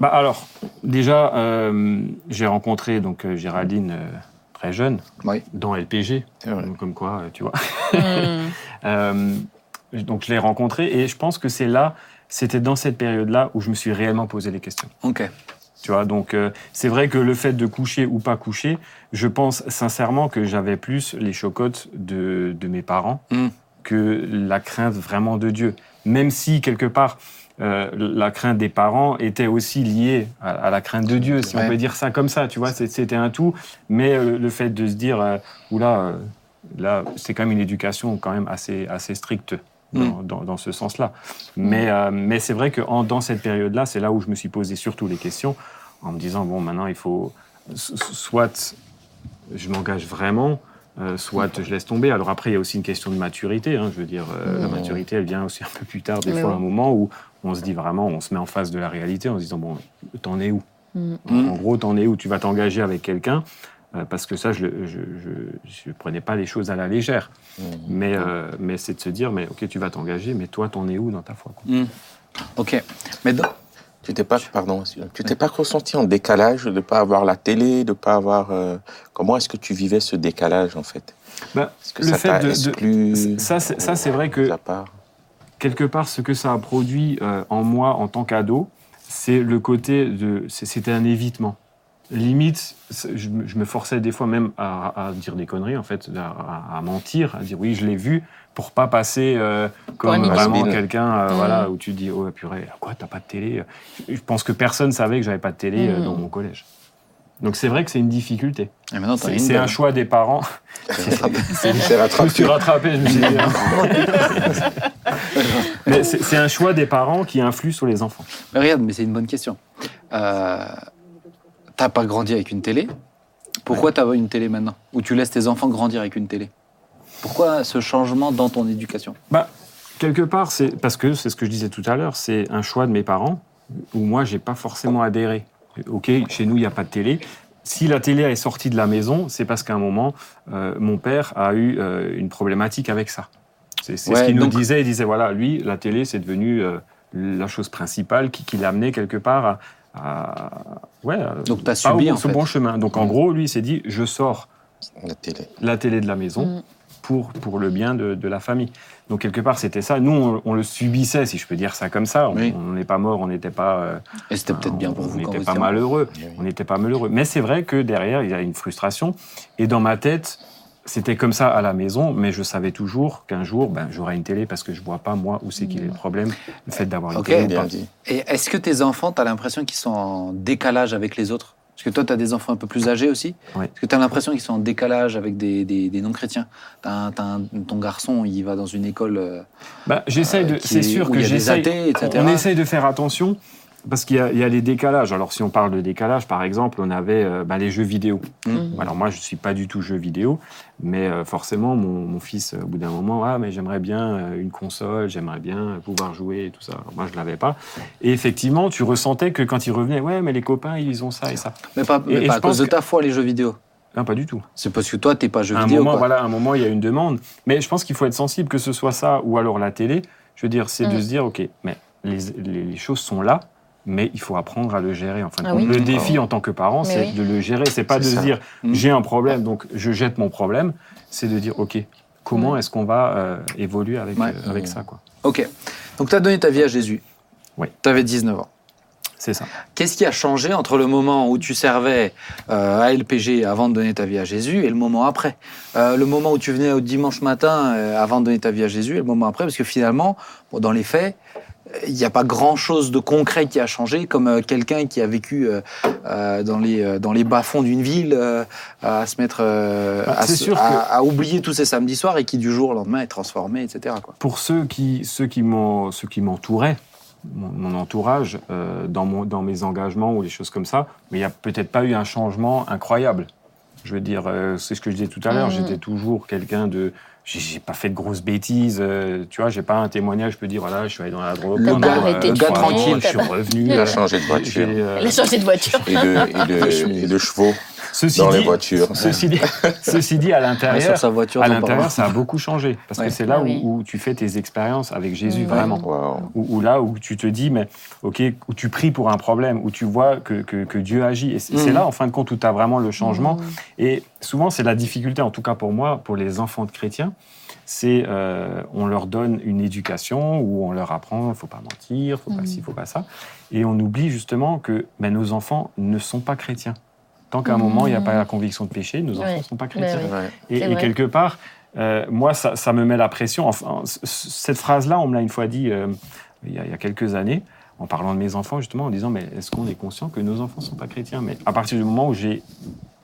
Speaker 5: Bah alors, déjà, euh, j'ai rencontré donc euh, Géraldine euh, très jeune
Speaker 1: Oui.
Speaker 5: dans LPG, donc comme quoi, tu vois.
Speaker 3: Hmm.
Speaker 5: Euh, donc je l'ai rencontré et je pense que c'est là, c'était dans cette période-là où je me suis réellement posé les questions.
Speaker 1: Ok.
Speaker 5: Tu vois, donc euh, c'est vrai que le fait de coucher ou pas coucher, je pense sincèrement que j'avais plus les chocottes de, de mes parents
Speaker 1: Mm.
Speaker 5: que la crainte vraiment de Dieu. Même si quelque part euh, la crainte des parents était aussi liée à, à la crainte de Dieu, si
Speaker 1: Ouais.
Speaker 5: on peut dire ça comme ça. Tu vois, c'était un tout. Mais euh, le fait de se dire, euh, oula, là, c'est quand même une éducation quand même assez assez stricte. Dans, dans- dans ce sens-là. Mais, mais c'est vrai que en- dans cette période-là, c'est là où je me suis posé surtout les questions en me disant bon maintenant il faut soit je m'engage vraiment euh, soit je laisse tomber alors après il y a aussi une question de maturité hein, je veux dire euh, la maturité elle vient aussi un peu plus tard des
Speaker 3: Mais
Speaker 5: fois
Speaker 3: oui.
Speaker 5: un moment où on se dit vraiment on se met en face de la réalité en se disant bon t'en es où?
Speaker 3: Mm.
Speaker 5: en, en gros t'en es où? Tu vas t'engager avec quelqu'un euh, parce que ça je, le- je, je, je prenais pas les choses à la légère mais euh, mais c'est de se dire mais ok tu vas t'engager mais toi t'en es où dans ta foi quoi?
Speaker 1: Hmm. Ok. Mais dans-
Speaker 2: Tu t'es pas, pardon, tu t'es pas ressenti en décalage de ne pas avoir la télé, de pas avoir. euh, comment est-ce que tu vivais ce décalage en fait?
Speaker 5: Bah,
Speaker 2: que
Speaker 5: le
Speaker 2: ça
Speaker 5: fait de-
Speaker 2: exclu
Speaker 5: ça c'est ça, c'est vrai que quelque part, ce que ça a produit euh, en moi en tant qu'ado, c'est le côté de. C'était un évitement. Limite, je, me- je me forçais des fois même à, à dire des conneries, en fait, à, à- à mentir, à dire oui, je l'ai vu, pour pas passer euh, comme vraiment quelqu'un, euh,
Speaker 3: Mhm.
Speaker 5: voilà, où tu te dis oh purée, quoi, t'as pas de télé Je pense que personne savait que j'avais pas de télé euh,
Speaker 3: Mhm.
Speaker 5: dans mon collège. Donc c'est vrai que c'est une difficulté. C'est un choix des parents.
Speaker 2: C'est
Speaker 5: Je me suis rattrapé, je me suis dit. hein. Mais c'est c'est un choix des parents qui influe sur les enfants.
Speaker 1: Mais regarde, mais c'est une bonne question. Euh, T'as pas grandi avec une télé? Pourquoi t'as une télé maintenant? Ou tu laisses tes enfants grandir avec une télé? Pourquoi ce changement dans ton éducation?
Speaker 5: Bah, quelque part, c'est parce que c'est ce que je disais tout à l'heure, c'est un choix de mes parents où moi, j'ai pas forcément adhéré. Ok, chez nous, il n'y a pas de télé. Si la télé est sortie de la maison, c'est parce qu'à un moment, euh, mon père a eu euh, une problématique avec ça. C'est ce qu'il nous disait. Il disait voilà, lui, la télé, c'est devenu euh, la chose principale qui, qui l'amenait quelque part à, à- ouais, à-
Speaker 1: Donc,
Speaker 5: pas
Speaker 1: subi,
Speaker 5: au,
Speaker 1: en fait.
Speaker 5: bon chemin. Donc en
Speaker 1: Mm.
Speaker 5: gros, lui, il s'est dit, je sors
Speaker 2: La télé.
Speaker 5: la télé de la maison
Speaker 3: Mm.
Speaker 5: pour, pour le bien de, de la famille. Donc quelque part, c'était ça. Nous, on, on le subissait, si je peux dire ça comme ça. On
Speaker 1: Oui.
Speaker 5: on n'est pas mort, on n'était pas... euh,
Speaker 1: Et c'était peut-être bien pour
Speaker 5: on
Speaker 1: vous quand
Speaker 5: n'était pas malheureux.
Speaker 2: Oui.
Speaker 5: On n'était pas malheureux. Mais c'est vrai que derrière, il y a une frustration. Et dans ma tête, c'était comme ça à la maison, mais je savais toujours qu'un jour, ben, j'aurai une télé parce que je vois pas, moi, où c'est qu'il est le problème, le fait d'avoir une télé. ou pas.
Speaker 2: dit.
Speaker 1: Et est-ce que tes enfants, tu as l'impression qu'ils sont en décalage avec les autres? Parce que toi, tu as des enfants un peu plus âgés aussi.
Speaker 5: Oui.
Speaker 1: Est-ce que tu as l'impression qu'ils sont en décalage avec des, des- des non-chrétiens? T'as Ton garçon, il va dans une école. euh,
Speaker 5: Ben, j'essaye de.
Speaker 1: qui
Speaker 5: C'est
Speaker 1: est-
Speaker 5: sûr que
Speaker 1: etc.
Speaker 5: On essaye de faire attention parce qu'il y, a- il y a les décalages. Alors, si on parle de décalage, par exemple, on avait euh, ben, les jeux vidéo.
Speaker 1: Mm.
Speaker 5: Alors, moi, je ne suis pas du tout jeu vidéo, mais euh, forcément, mon, mon fils, euh, au bout d'un moment, ah, mais j'aimerais bien euh, une console, j'aimerais bien pouvoir jouer et tout ça. Alors, moi, je ne l'avais pas. Et effectivement, tu ressentais que quand il revenait, ouais, mais les copains, ils ont ça et ça.
Speaker 1: Mais pas, mais
Speaker 5: Et- et
Speaker 1: pas à cause de ta foi, les jeux vidéo.
Speaker 5: Non, pas du tout.
Speaker 1: C'est parce que toi, t'es pas jeu
Speaker 5: à un
Speaker 1: vidéo.
Speaker 5: moment,
Speaker 1: quoi.
Speaker 5: voilà, à un moment, il y a une demande. Mais je pense qu'il faut être sensible, que ce soit ça ou alors la télé. Je veux dire, c'est de
Speaker 3: Mm.
Speaker 5: se dire, OK, mais les, les- les choses sont là, mais il faut apprendre à le gérer. En fin de
Speaker 3: Ah
Speaker 5: compte.
Speaker 3: oui.
Speaker 5: Le défi en tant que parent, c'est
Speaker 3: oui.
Speaker 5: de le gérer. C'est pas de
Speaker 2: ça.
Speaker 5: dire,
Speaker 1: Mm.
Speaker 5: j'ai un problème, donc je jette mon problème. C'est de dire, OK, comment
Speaker 3: Mm.
Speaker 5: est-ce qu'on va euh, évoluer avec,
Speaker 1: Ouais.
Speaker 5: euh, avec ça, quoi.
Speaker 1: Ok. Donc, tu as donné ta vie à Jésus.
Speaker 5: Oui.
Speaker 1: Tu avais 19 ans.
Speaker 5: C'est ça.
Speaker 1: Qu'est-ce qui a changé entre le moment où tu servais euh, à LPG avant de donner ta vie à Jésus et le moment après? Euh, Le moment où tu venais au dimanche matin euh, avant de donner ta vie à Jésus et le moment après Parce que finalement, bon, dans les faits, il n'y a pas grand-chose de concret qui a changé, comme euh, quelqu'un qui a vécu euh, euh, dans, les, dans les bas-fonds d'une ville euh, à se mettre euh,
Speaker 5: Bah,
Speaker 1: à, se-
Speaker 5: sûr
Speaker 1: à-
Speaker 5: que-
Speaker 1: à oublier tous ces samedis soirs et qui du jour au lendemain est transformé, etc. Quoi.
Speaker 5: Pour ceux qui, ceux qui m'ont- ceux qui m'entouraient, mon, mon entourage, euh, dans, mon, dans mes engagements ou des choses comme ça, mais il n'y a peut-être pas eu un changement incroyable. Je veux dire, euh, c'est ce que je disais tout à l'heure,
Speaker 3: Mhm.
Speaker 5: j'étais toujours quelqu'un de... J'ai j'ai pas fait de grosses bêtises, euh, tu vois, j'ai pas un témoignage, je peux dire, voilà, je suis allé dans la drogue.
Speaker 1: Le gars-
Speaker 5: mois,
Speaker 1: tranquille.
Speaker 5: Je suis revenu.
Speaker 2: Il a
Speaker 5: euh,
Speaker 2: changé de voiture.
Speaker 5: euh,
Speaker 3: Elle a changé de voiture.
Speaker 2: Et de, et de- et de chevaux
Speaker 5: ceci
Speaker 2: dans les
Speaker 5: dit,
Speaker 2: voitures.
Speaker 5: Ceci dit, ceci dit, à l'intérieur,
Speaker 1: sur sa voiture,
Speaker 5: à l'intérieur, ça a beaucoup changé. Parce
Speaker 1: Ouais.
Speaker 5: que c'est là
Speaker 3: oui.
Speaker 5: où, où tu fais tes expériences avec Jésus, vraiment.
Speaker 2: Wow.
Speaker 5: Où, où là où tu te dis, mais ok, où tu pries pour un problème, où tu vois que, que, que Dieu agit. Et c'est
Speaker 1: Mm.
Speaker 5: c'est là, en fin de compte, où tu as vraiment le changement.
Speaker 3: Mm.
Speaker 5: Et souvent, c'est la difficulté, en tout cas pour moi, pour les enfants de chrétiens, c'est euh, on leur donne une éducation où on leur apprend, il faut pas mentir, faut pas
Speaker 3: Mm.
Speaker 5: ci, faut pas ça. Et on oublie justement que ben, nos enfants ne sont pas chrétiens. Tant qu'à un moment, il n'y a pas la conviction de péché, nos enfants
Speaker 3: Ouais.
Speaker 5: ne sont pas chrétiens.
Speaker 3: Ouais.
Speaker 5: Et, quelque part, euh, moi, ça, ça me met la pression. Enfin, cette phrase-là, on me l'a une fois dit euh, il, y a, il y a quelques années, en parlant de mes enfants, justement, en disant Mais est-ce qu'on est conscient que nos enfants ne sont pas chrétiens? Mais à partir du moment où j'ai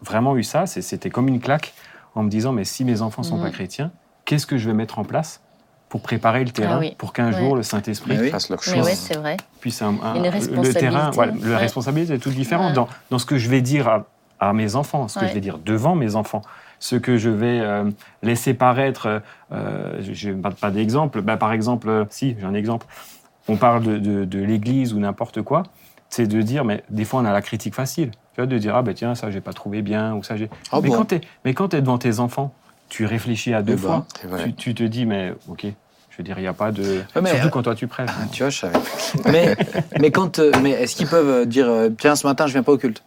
Speaker 5: vraiment eu ça, c'était comme une claque en me disant Mais si mes enfants ne sont
Speaker 3: Mhm.
Speaker 5: pas chrétiens, qu'est-ce que je vais mettre en place pour préparer le terrain,
Speaker 3: Ah oui.
Speaker 5: pour qu'un
Speaker 3: Ouais.
Speaker 5: jour le Saint-Esprit
Speaker 1: oui.
Speaker 2: Fassent leur chose.
Speaker 3: c'est vrai.
Speaker 5: puisse un, un-
Speaker 3: Une
Speaker 5: le terrain, voilà, la
Speaker 3: Ouais.
Speaker 5: responsabilité est toute différente
Speaker 3: Ouais.
Speaker 5: dans, dans ce que je vais dire à, à mes enfants, ce que
Speaker 3: Ouais.
Speaker 5: je vais dire devant mes enfants, ce que je vais euh, laisser paraître. euh, je ne parle pas d'exemple. Bah, par exemple, euh, si j'ai un exemple, on parle de, de- de l'Église ou n'importe quoi. C'est de dire, mais des fois on a la critique facile. Tu vois, de dire ah ben tiens ça j'ai pas trouvé bien ou ça j'ai.
Speaker 1: Ah
Speaker 5: mais,
Speaker 1: bon
Speaker 5: quand t'es- mais quand tu es devant tes enfants, tu réfléchis à deux
Speaker 1: Eh ben,
Speaker 5: fois. Tu, tu te dis mais ok, je veux dire il n'y a pas de.
Speaker 1: Mais,
Speaker 5: Surtout
Speaker 1: euh,
Speaker 5: quand toi tu prêches.
Speaker 1: Ah, tu vois, je savais. mais, mais, quand, euh, mais est-ce qu'ils peuvent euh, dire Tiens, ce matin, je viens pas au culte?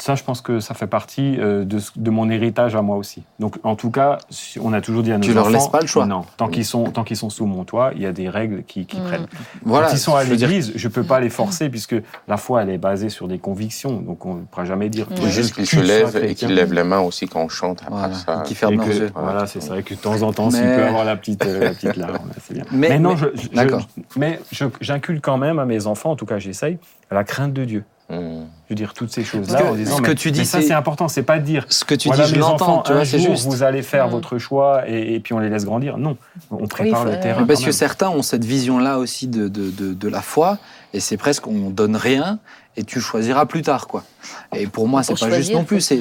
Speaker 5: Ça, je pense que ça fait partie euh, de, ce- de mon héritage à moi aussi. Donc, en tout cas, si- on a toujours dit à nos
Speaker 1: Tu leur
Speaker 5: enfants...
Speaker 1: laisses pas le choix.
Speaker 5: Non, tant qu'ils sont, tant qu'ils sont sous mon toit, il y a des règles qui, qui
Speaker 3: Mm.
Speaker 5: prennent.
Speaker 1: Voilà.
Speaker 5: Quand ils sont à
Speaker 1: veux dire-
Speaker 5: l'église, je peux pas les forcer puisque la foi, elle est basée sur des convictions. Donc, on ne pourra jamais dire...
Speaker 3: Mm.
Speaker 2: Il faut juste qu'ils se lèvent et qu'ils lèvent les mains aussi quand on chante. Après
Speaker 1: Voilà.
Speaker 2: ça,
Speaker 1: Et qui ferment leurs yeux.
Speaker 5: voilà, c'est vrai que de temps en temps, s'il
Speaker 1: Mais-
Speaker 5: peut avoir la petite, euh, la petite larme, c'est bien.
Speaker 1: Mais-
Speaker 5: non,
Speaker 1: mais-
Speaker 5: je, mais je- j'inculque quand même à mes enfants, en tout cas j'essaye, la crainte de Dieu.
Speaker 2: Hum,
Speaker 5: Je veux dire, toutes ces choses-là en disant,
Speaker 1: ce que
Speaker 5: mais,
Speaker 1: tu dis,
Speaker 5: mais ça
Speaker 1: c'est-
Speaker 5: important, c'est pas de dire,
Speaker 1: Ce que tu
Speaker 5: voilà,
Speaker 1: dis, je
Speaker 5: mes enfants,
Speaker 1: tu vois,
Speaker 5: un
Speaker 1: c'est
Speaker 5: jour,
Speaker 1: juste.
Speaker 5: vous allez faire
Speaker 3: Mm.
Speaker 5: votre choix et, et puis on les laisse grandir. Non, on prépare le terrain.
Speaker 1: Parce que certains ont cette vision-là aussi de, de, de, de la foi, et c'est presque on donne rien et tu choisiras plus tard, quoi. Et pour moi, c'est pas juste non plus. C'est,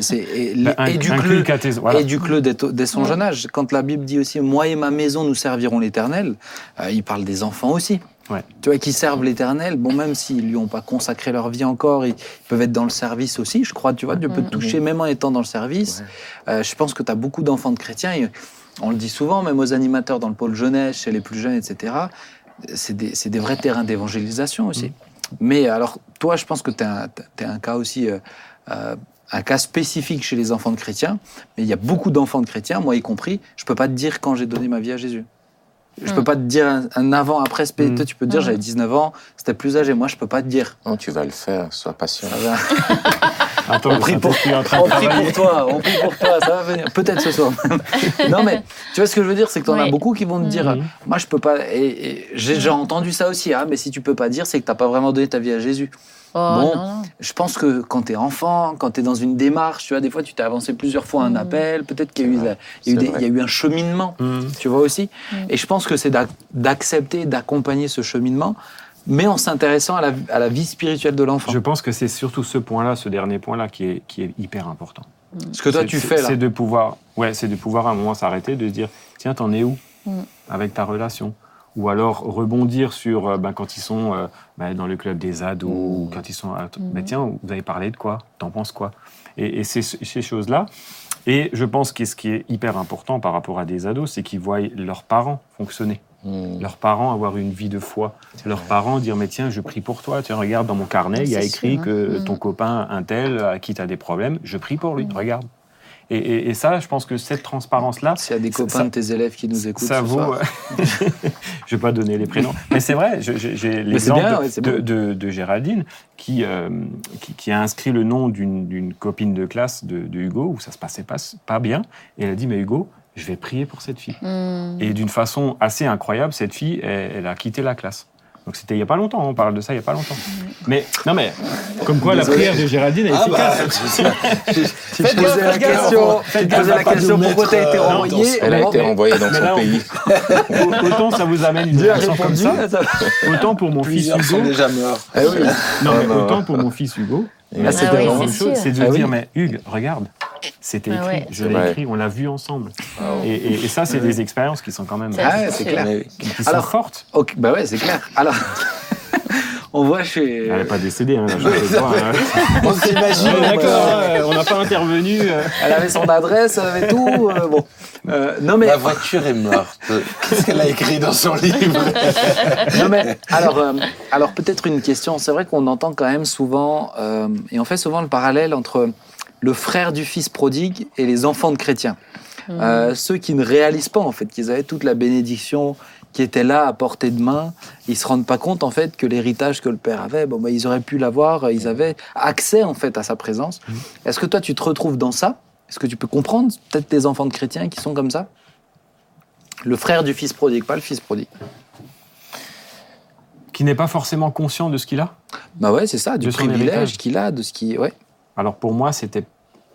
Speaker 5: un-
Speaker 1: éduque-le,
Speaker 5: voilà.
Speaker 1: éduque-le dès, dès son
Speaker 3: Ouais.
Speaker 1: jeune âge. Quand la Bible dit aussi Moi et ma maison, nous servirons l'éternel, euh, il parle des enfants aussi.
Speaker 5: Ouais.
Speaker 1: Tu vois, qui servent l'éternel, bon, même s'ils lui ont pas consacré leur vie encore, ils peuvent être dans le service aussi, je crois, tu vois, Dieu peut te
Speaker 3: Mhm.
Speaker 1: toucher même en étant dans le service. Euh, je pense que tu as beaucoup d'enfants de chrétiens, et on le dit souvent, même aux animateurs dans le pôle jeunesse, chez les plus jeunes, etc. C'est des, c'est des vrais terrains d'évangélisation aussi. Mais alors, toi, je pense que tu es, un cas aussi, euh, euh, un cas spécifique chez les enfants de chrétiens. Mais il y a beaucoup d'enfants de chrétiens, moi y compris. Je peux pas te dire quand j'ai donné ma vie à Jésus. Je peux pas te dire un, un avant, après. spé-
Speaker 5: Mm.
Speaker 1: Toi, tu peux te dire,
Speaker 3: Mm.
Speaker 1: j'avais 19 ans, c'était plus âgé. Moi, je peux pas te dire.
Speaker 2: Non, tu vas le faire, sois patient.
Speaker 5: Attends,
Speaker 1: On prie pour,
Speaker 5: Saint-Esprit est en train de
Speaker 1: on prie pour toi, on prie pour toi, ça va venir. Peut-être ce soir. non, mais tu vois ce que je veux dire, c'est que tu en as beaucoup qui vont te dire,
Speaker 5: Mhm.
Speaker 1: moi je peux pas. Et, et j'ai déjà entendu ça aussi, ah, mais si tu peux pas dire, c'est que t'as pas vraiment donné ta vie à Jésus.
Speaker 3: Oh,
Speaker 1: Bon.
Speaker 3: non.
Speaker 1: Je pense que quand tu es enfant, quand tu es dans une démarche, tu vois, des fois tu t'es avancé plusieurs fois un
Speaker 3: Mhm.
Speaker 1: appel, peut-être qu'il y, a eu
Speaker 2: vrai,
Speaker 1: la- il y a eu
Speaker 2: c'est
Speaker 1: des-
Speaker 2: vrai.
Speaker 1: il y a eu un cheminement,
Speaker 5: Mhm.
Speaker 1: tu vois aussi. Et je pense que c'est d'ac- d'accepter, d'accompagner ce cheminement, mais en s'intéressant à la, à la vie spirituelle de l'enfant.
Speaker 5: Je pense que c'est surtout ce point-là, ce dernier point-là, qui est, qui est hyper important.
Speaker 1: Ce que toi tu
Speaker 5: c'est-
Speaker 1: fais là.
Speaker 5: C'est de pouvoir, ouais, c'est de pouvoir à un moment s'arrêter, de se dire, tiens, t'en es où
Speaker 3: Mm.
Speaker 5: avec ta relation? Ou alors rebondir sur, euh, ben, quand ils sont euh, ben, dans le club des ados, ou quand ils sont, à-
Speaker 3: Mm.
Speaker 5: ben, tiens, vous avez parlé de quoi? T'en penses quoi? Et, et c'est ce- ces choses-là. Et je pense que ce qui est hyper important par rapport à des ados, c'est qu'ils voient leurs parents fonctionner
Speaker 2: Hmm.
Speaker 5: leurs parents avoir une vie de foi, leurs parents dire mais tiens je prie pour toi, tiens regarde dans mon carnet il y a écrit
Speaker 3: sûr, hein.
Speaker 5: que
Speaker 3: Mm.
Speaker 5: ton copain un tel à qui tu as des problèmes, je prie pour lui, regarde. Et, et- et ça je pense que cette transparence là
Speaker 1: S'il y a des copains
Speaker 5: ça-
Speaker 1: de tes élèves qui nous écoutent
Speaker 5: ça
Speaker 1: ce
Speaker 5: vaut.
Speaker 1: soir.
Speaker 5: je vais pas donner les prénoms, mais c'est vrai. J'ai l'exemple de,
Speaker 1: ouais,
Speaker 5: de,
Speaker 1: bon.
Speaker 5: de- de Géraldine qui, euh, qui qui a inscrit le nom d'une copine de classe de, de Hugo où ça se passait pas pas bien et elle a dit mais Hugo je vais prier pour cette fille.
Speaker 3: Hmm.
Speaker 5: Et d'une façon assez incroyable, cette fille, elle, elle a quitté la classe. Donc c'était il n'y a pas longtemps, on parle de ça il n'y a pas longtemps. Mais non mais, comme quoi
Speaker 1: Désolé.
Speaker 5: la prière de Géraldine est
Speaker 4: Ah bah,
Speaker 5: efficace.
Speaker 1: Tu
Speaker 5: Faites
Speaker 1: posais
Speaker 5: gaffe,
Speaker 1: la question,
Speaker 5: Faites
Speaker 1: tu posais la question pourquoi tu as
Speaker 4: mettre,
Speaker 1: été
Speaker 4: euh,
Speaker 1: renvoyé.
Speaker 2: Elle a été renvoyée dans
Speaker 5: mais
Speaker 2: son
Speaker 5: là, on-
Speaker 2: pays.
Speaker 5: Autant ça vous amène une réaction comme ça, autant pour mon fils
Speaker 4: plusieurs sont
Speaker 5: Hugo.
Speaker 4: déjà morts.
Speaker 1: Ah oui.
Speaker 5: Non, mais
Speaker 2: Ah, non.
Speaker 5: autant pour mon fils Hugo.
Speaker 1: Là,
Speaker 3: Ah oui, c'est
Speaker 5: Une chose,
Speaker 3: sûr.
Speaker 5: c'est de
Speaker 1: Ah oui.
Speaker 5: dire, mais Hugues, regarde, c'était
Speaker 3: Ah
Speaker 5: écrit,
Speaker 3: ouais.
Speaker 5: je l'ai écrit, on l'a vu ensemble.
Speaker 2: Ah
Speaker 5: Et, et- et ça, c'est des expériences qui sont quand même
Speaker 1: Ah ouais,
Speaker 3: c'est
Speaker 1: clair.
Speaker 4: Mais
Speaker 5: qui sont
Speaker 1: Alors-
Speaker 5: fortes.
Speaker 1: Bah ouais, c'est clair. Alors, on voit chez.
Speaker 5: Elle n'est pas décédée, hein, pas, hein.
Speaker 4: On s'imagine.
Speaker 5: Ouais,
Speaker 4: moi,
Speaker 5: D'accord, hein, on n'a pas intervenu. euh.
Speaker 1: Elle avait son adresse, elle avait tout. euh, bon. Euh, non mais,
Speaker 4: Ma voiture est morte. Qu'est-ce qu'elle a écrit dans son livre
Speaker 1: non mais, alors, euh, alors peut-être une question. C'est vrai qu'on entend quand même souvent, euh, et on fait souvent le parallèle entre le frère du fils prodigue et les enfants de chrétiens.
Speaker 3: Hmm.
Speaker 1: Euh, ceux qui ne réalisent pas en fait qu'ils avaient toute la bénédiction qui était là à portée de main, ils se rendent pas compte en fait que l'héritage que le père avait, bon bah, ils auraient pu l'avoir, ils avaient accès en fait à sa présence. Est-ce que toi tu te retrouves dans ça? Est-ce que tu peux comprendre peut-être des enfants de chrétiens qui sont comme ça? Le frère du fils prodigue, pas le fils prodigue.
Speaker 5: Qui n'est pas forcément conscient de ce qu'il a?
Speaker 1: Bah ouais, c'est ça, du privilège qu'il a, de ce qui, ouais.
Speaker 5: Alors pour moi, c'était,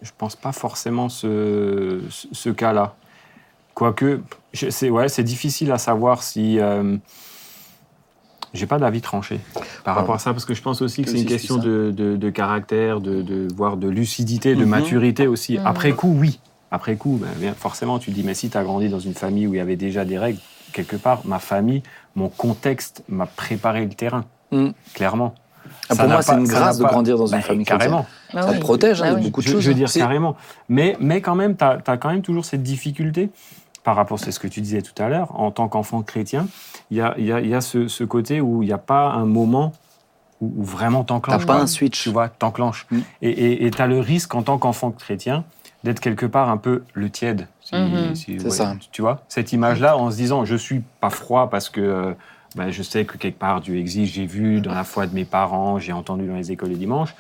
Speaker 5: je pense pas forcément ce, ce, ce cas-là. Quoique, c'est ouais, c'est difficile à savoir si. Euh, j'ai pas d'avis tranché par rapport à ça, parce que je pense aussi que
Speaker 1: Que
Speaker 5: c'est une question de, de- de caractère, de, de voire de lucidité, de
Speaker 1: Mhm.
Speaker 5: maturité aussi.
Speaker 3: Mhm.
Speaker 5: Après coup, oui. Après coup, ben, bien, forcément, tu te dis, mais si tu as grandi dans une famille où il y avait déjà des règles, quelque part, ma famille, mon contexte m'a préparé le terrain,
Speaker 1: Mhm.
Speaker 5: clairement.
Speaker 1: Ah, pour moi, c'est une grâce de
Speaker 5: pas-
Speaker 1: grandir dans une
Speaker 5: Ben,
Speaker 1: famille chrétienne.
Speaker 5: Carrément.
Speaker 3: Bah
Speaker 1: Ça
Speaker 3: oui.
Speaker 1: te protège hein,
Speaker 3: Bah
Speaker 1: de
Speaker 3: oui.
Speaker 1: beaucoup de
Speaker 5: Je,
Speaker 1: choses.
Speaker 5: je veux dire carrément. Mais, mais quand même, tu as, quand même toujours cette difficulté par rapport, c'est ce que tu disais tout à l'heure, en tant qu'enfant chrétien, il y a, il y a- il y a ce, ce côté où il n'y a pas un moment où, où vraiment t'enclenches.
Speaker 1: T'as pas un switch.
Speaker 5: Tu vois, t'enclenches.
Speaker 1: Mm.
Speaker 5: Et tu as le risque en tant qu'enfant chrétien d'être quelque part un peu le tiède. si-
Speaker 3: Mhm.
Speaker 5: si-
Speaker 1: C'est ça.
Speaker 5: Tu vois, cette image-là, en se disant, je suis pas froid parce que euh, ben, je sais que quelque part Dieu existe, j'ai vu dans la foi de mes parents, j'ai entendu dans les écoles le dimanche.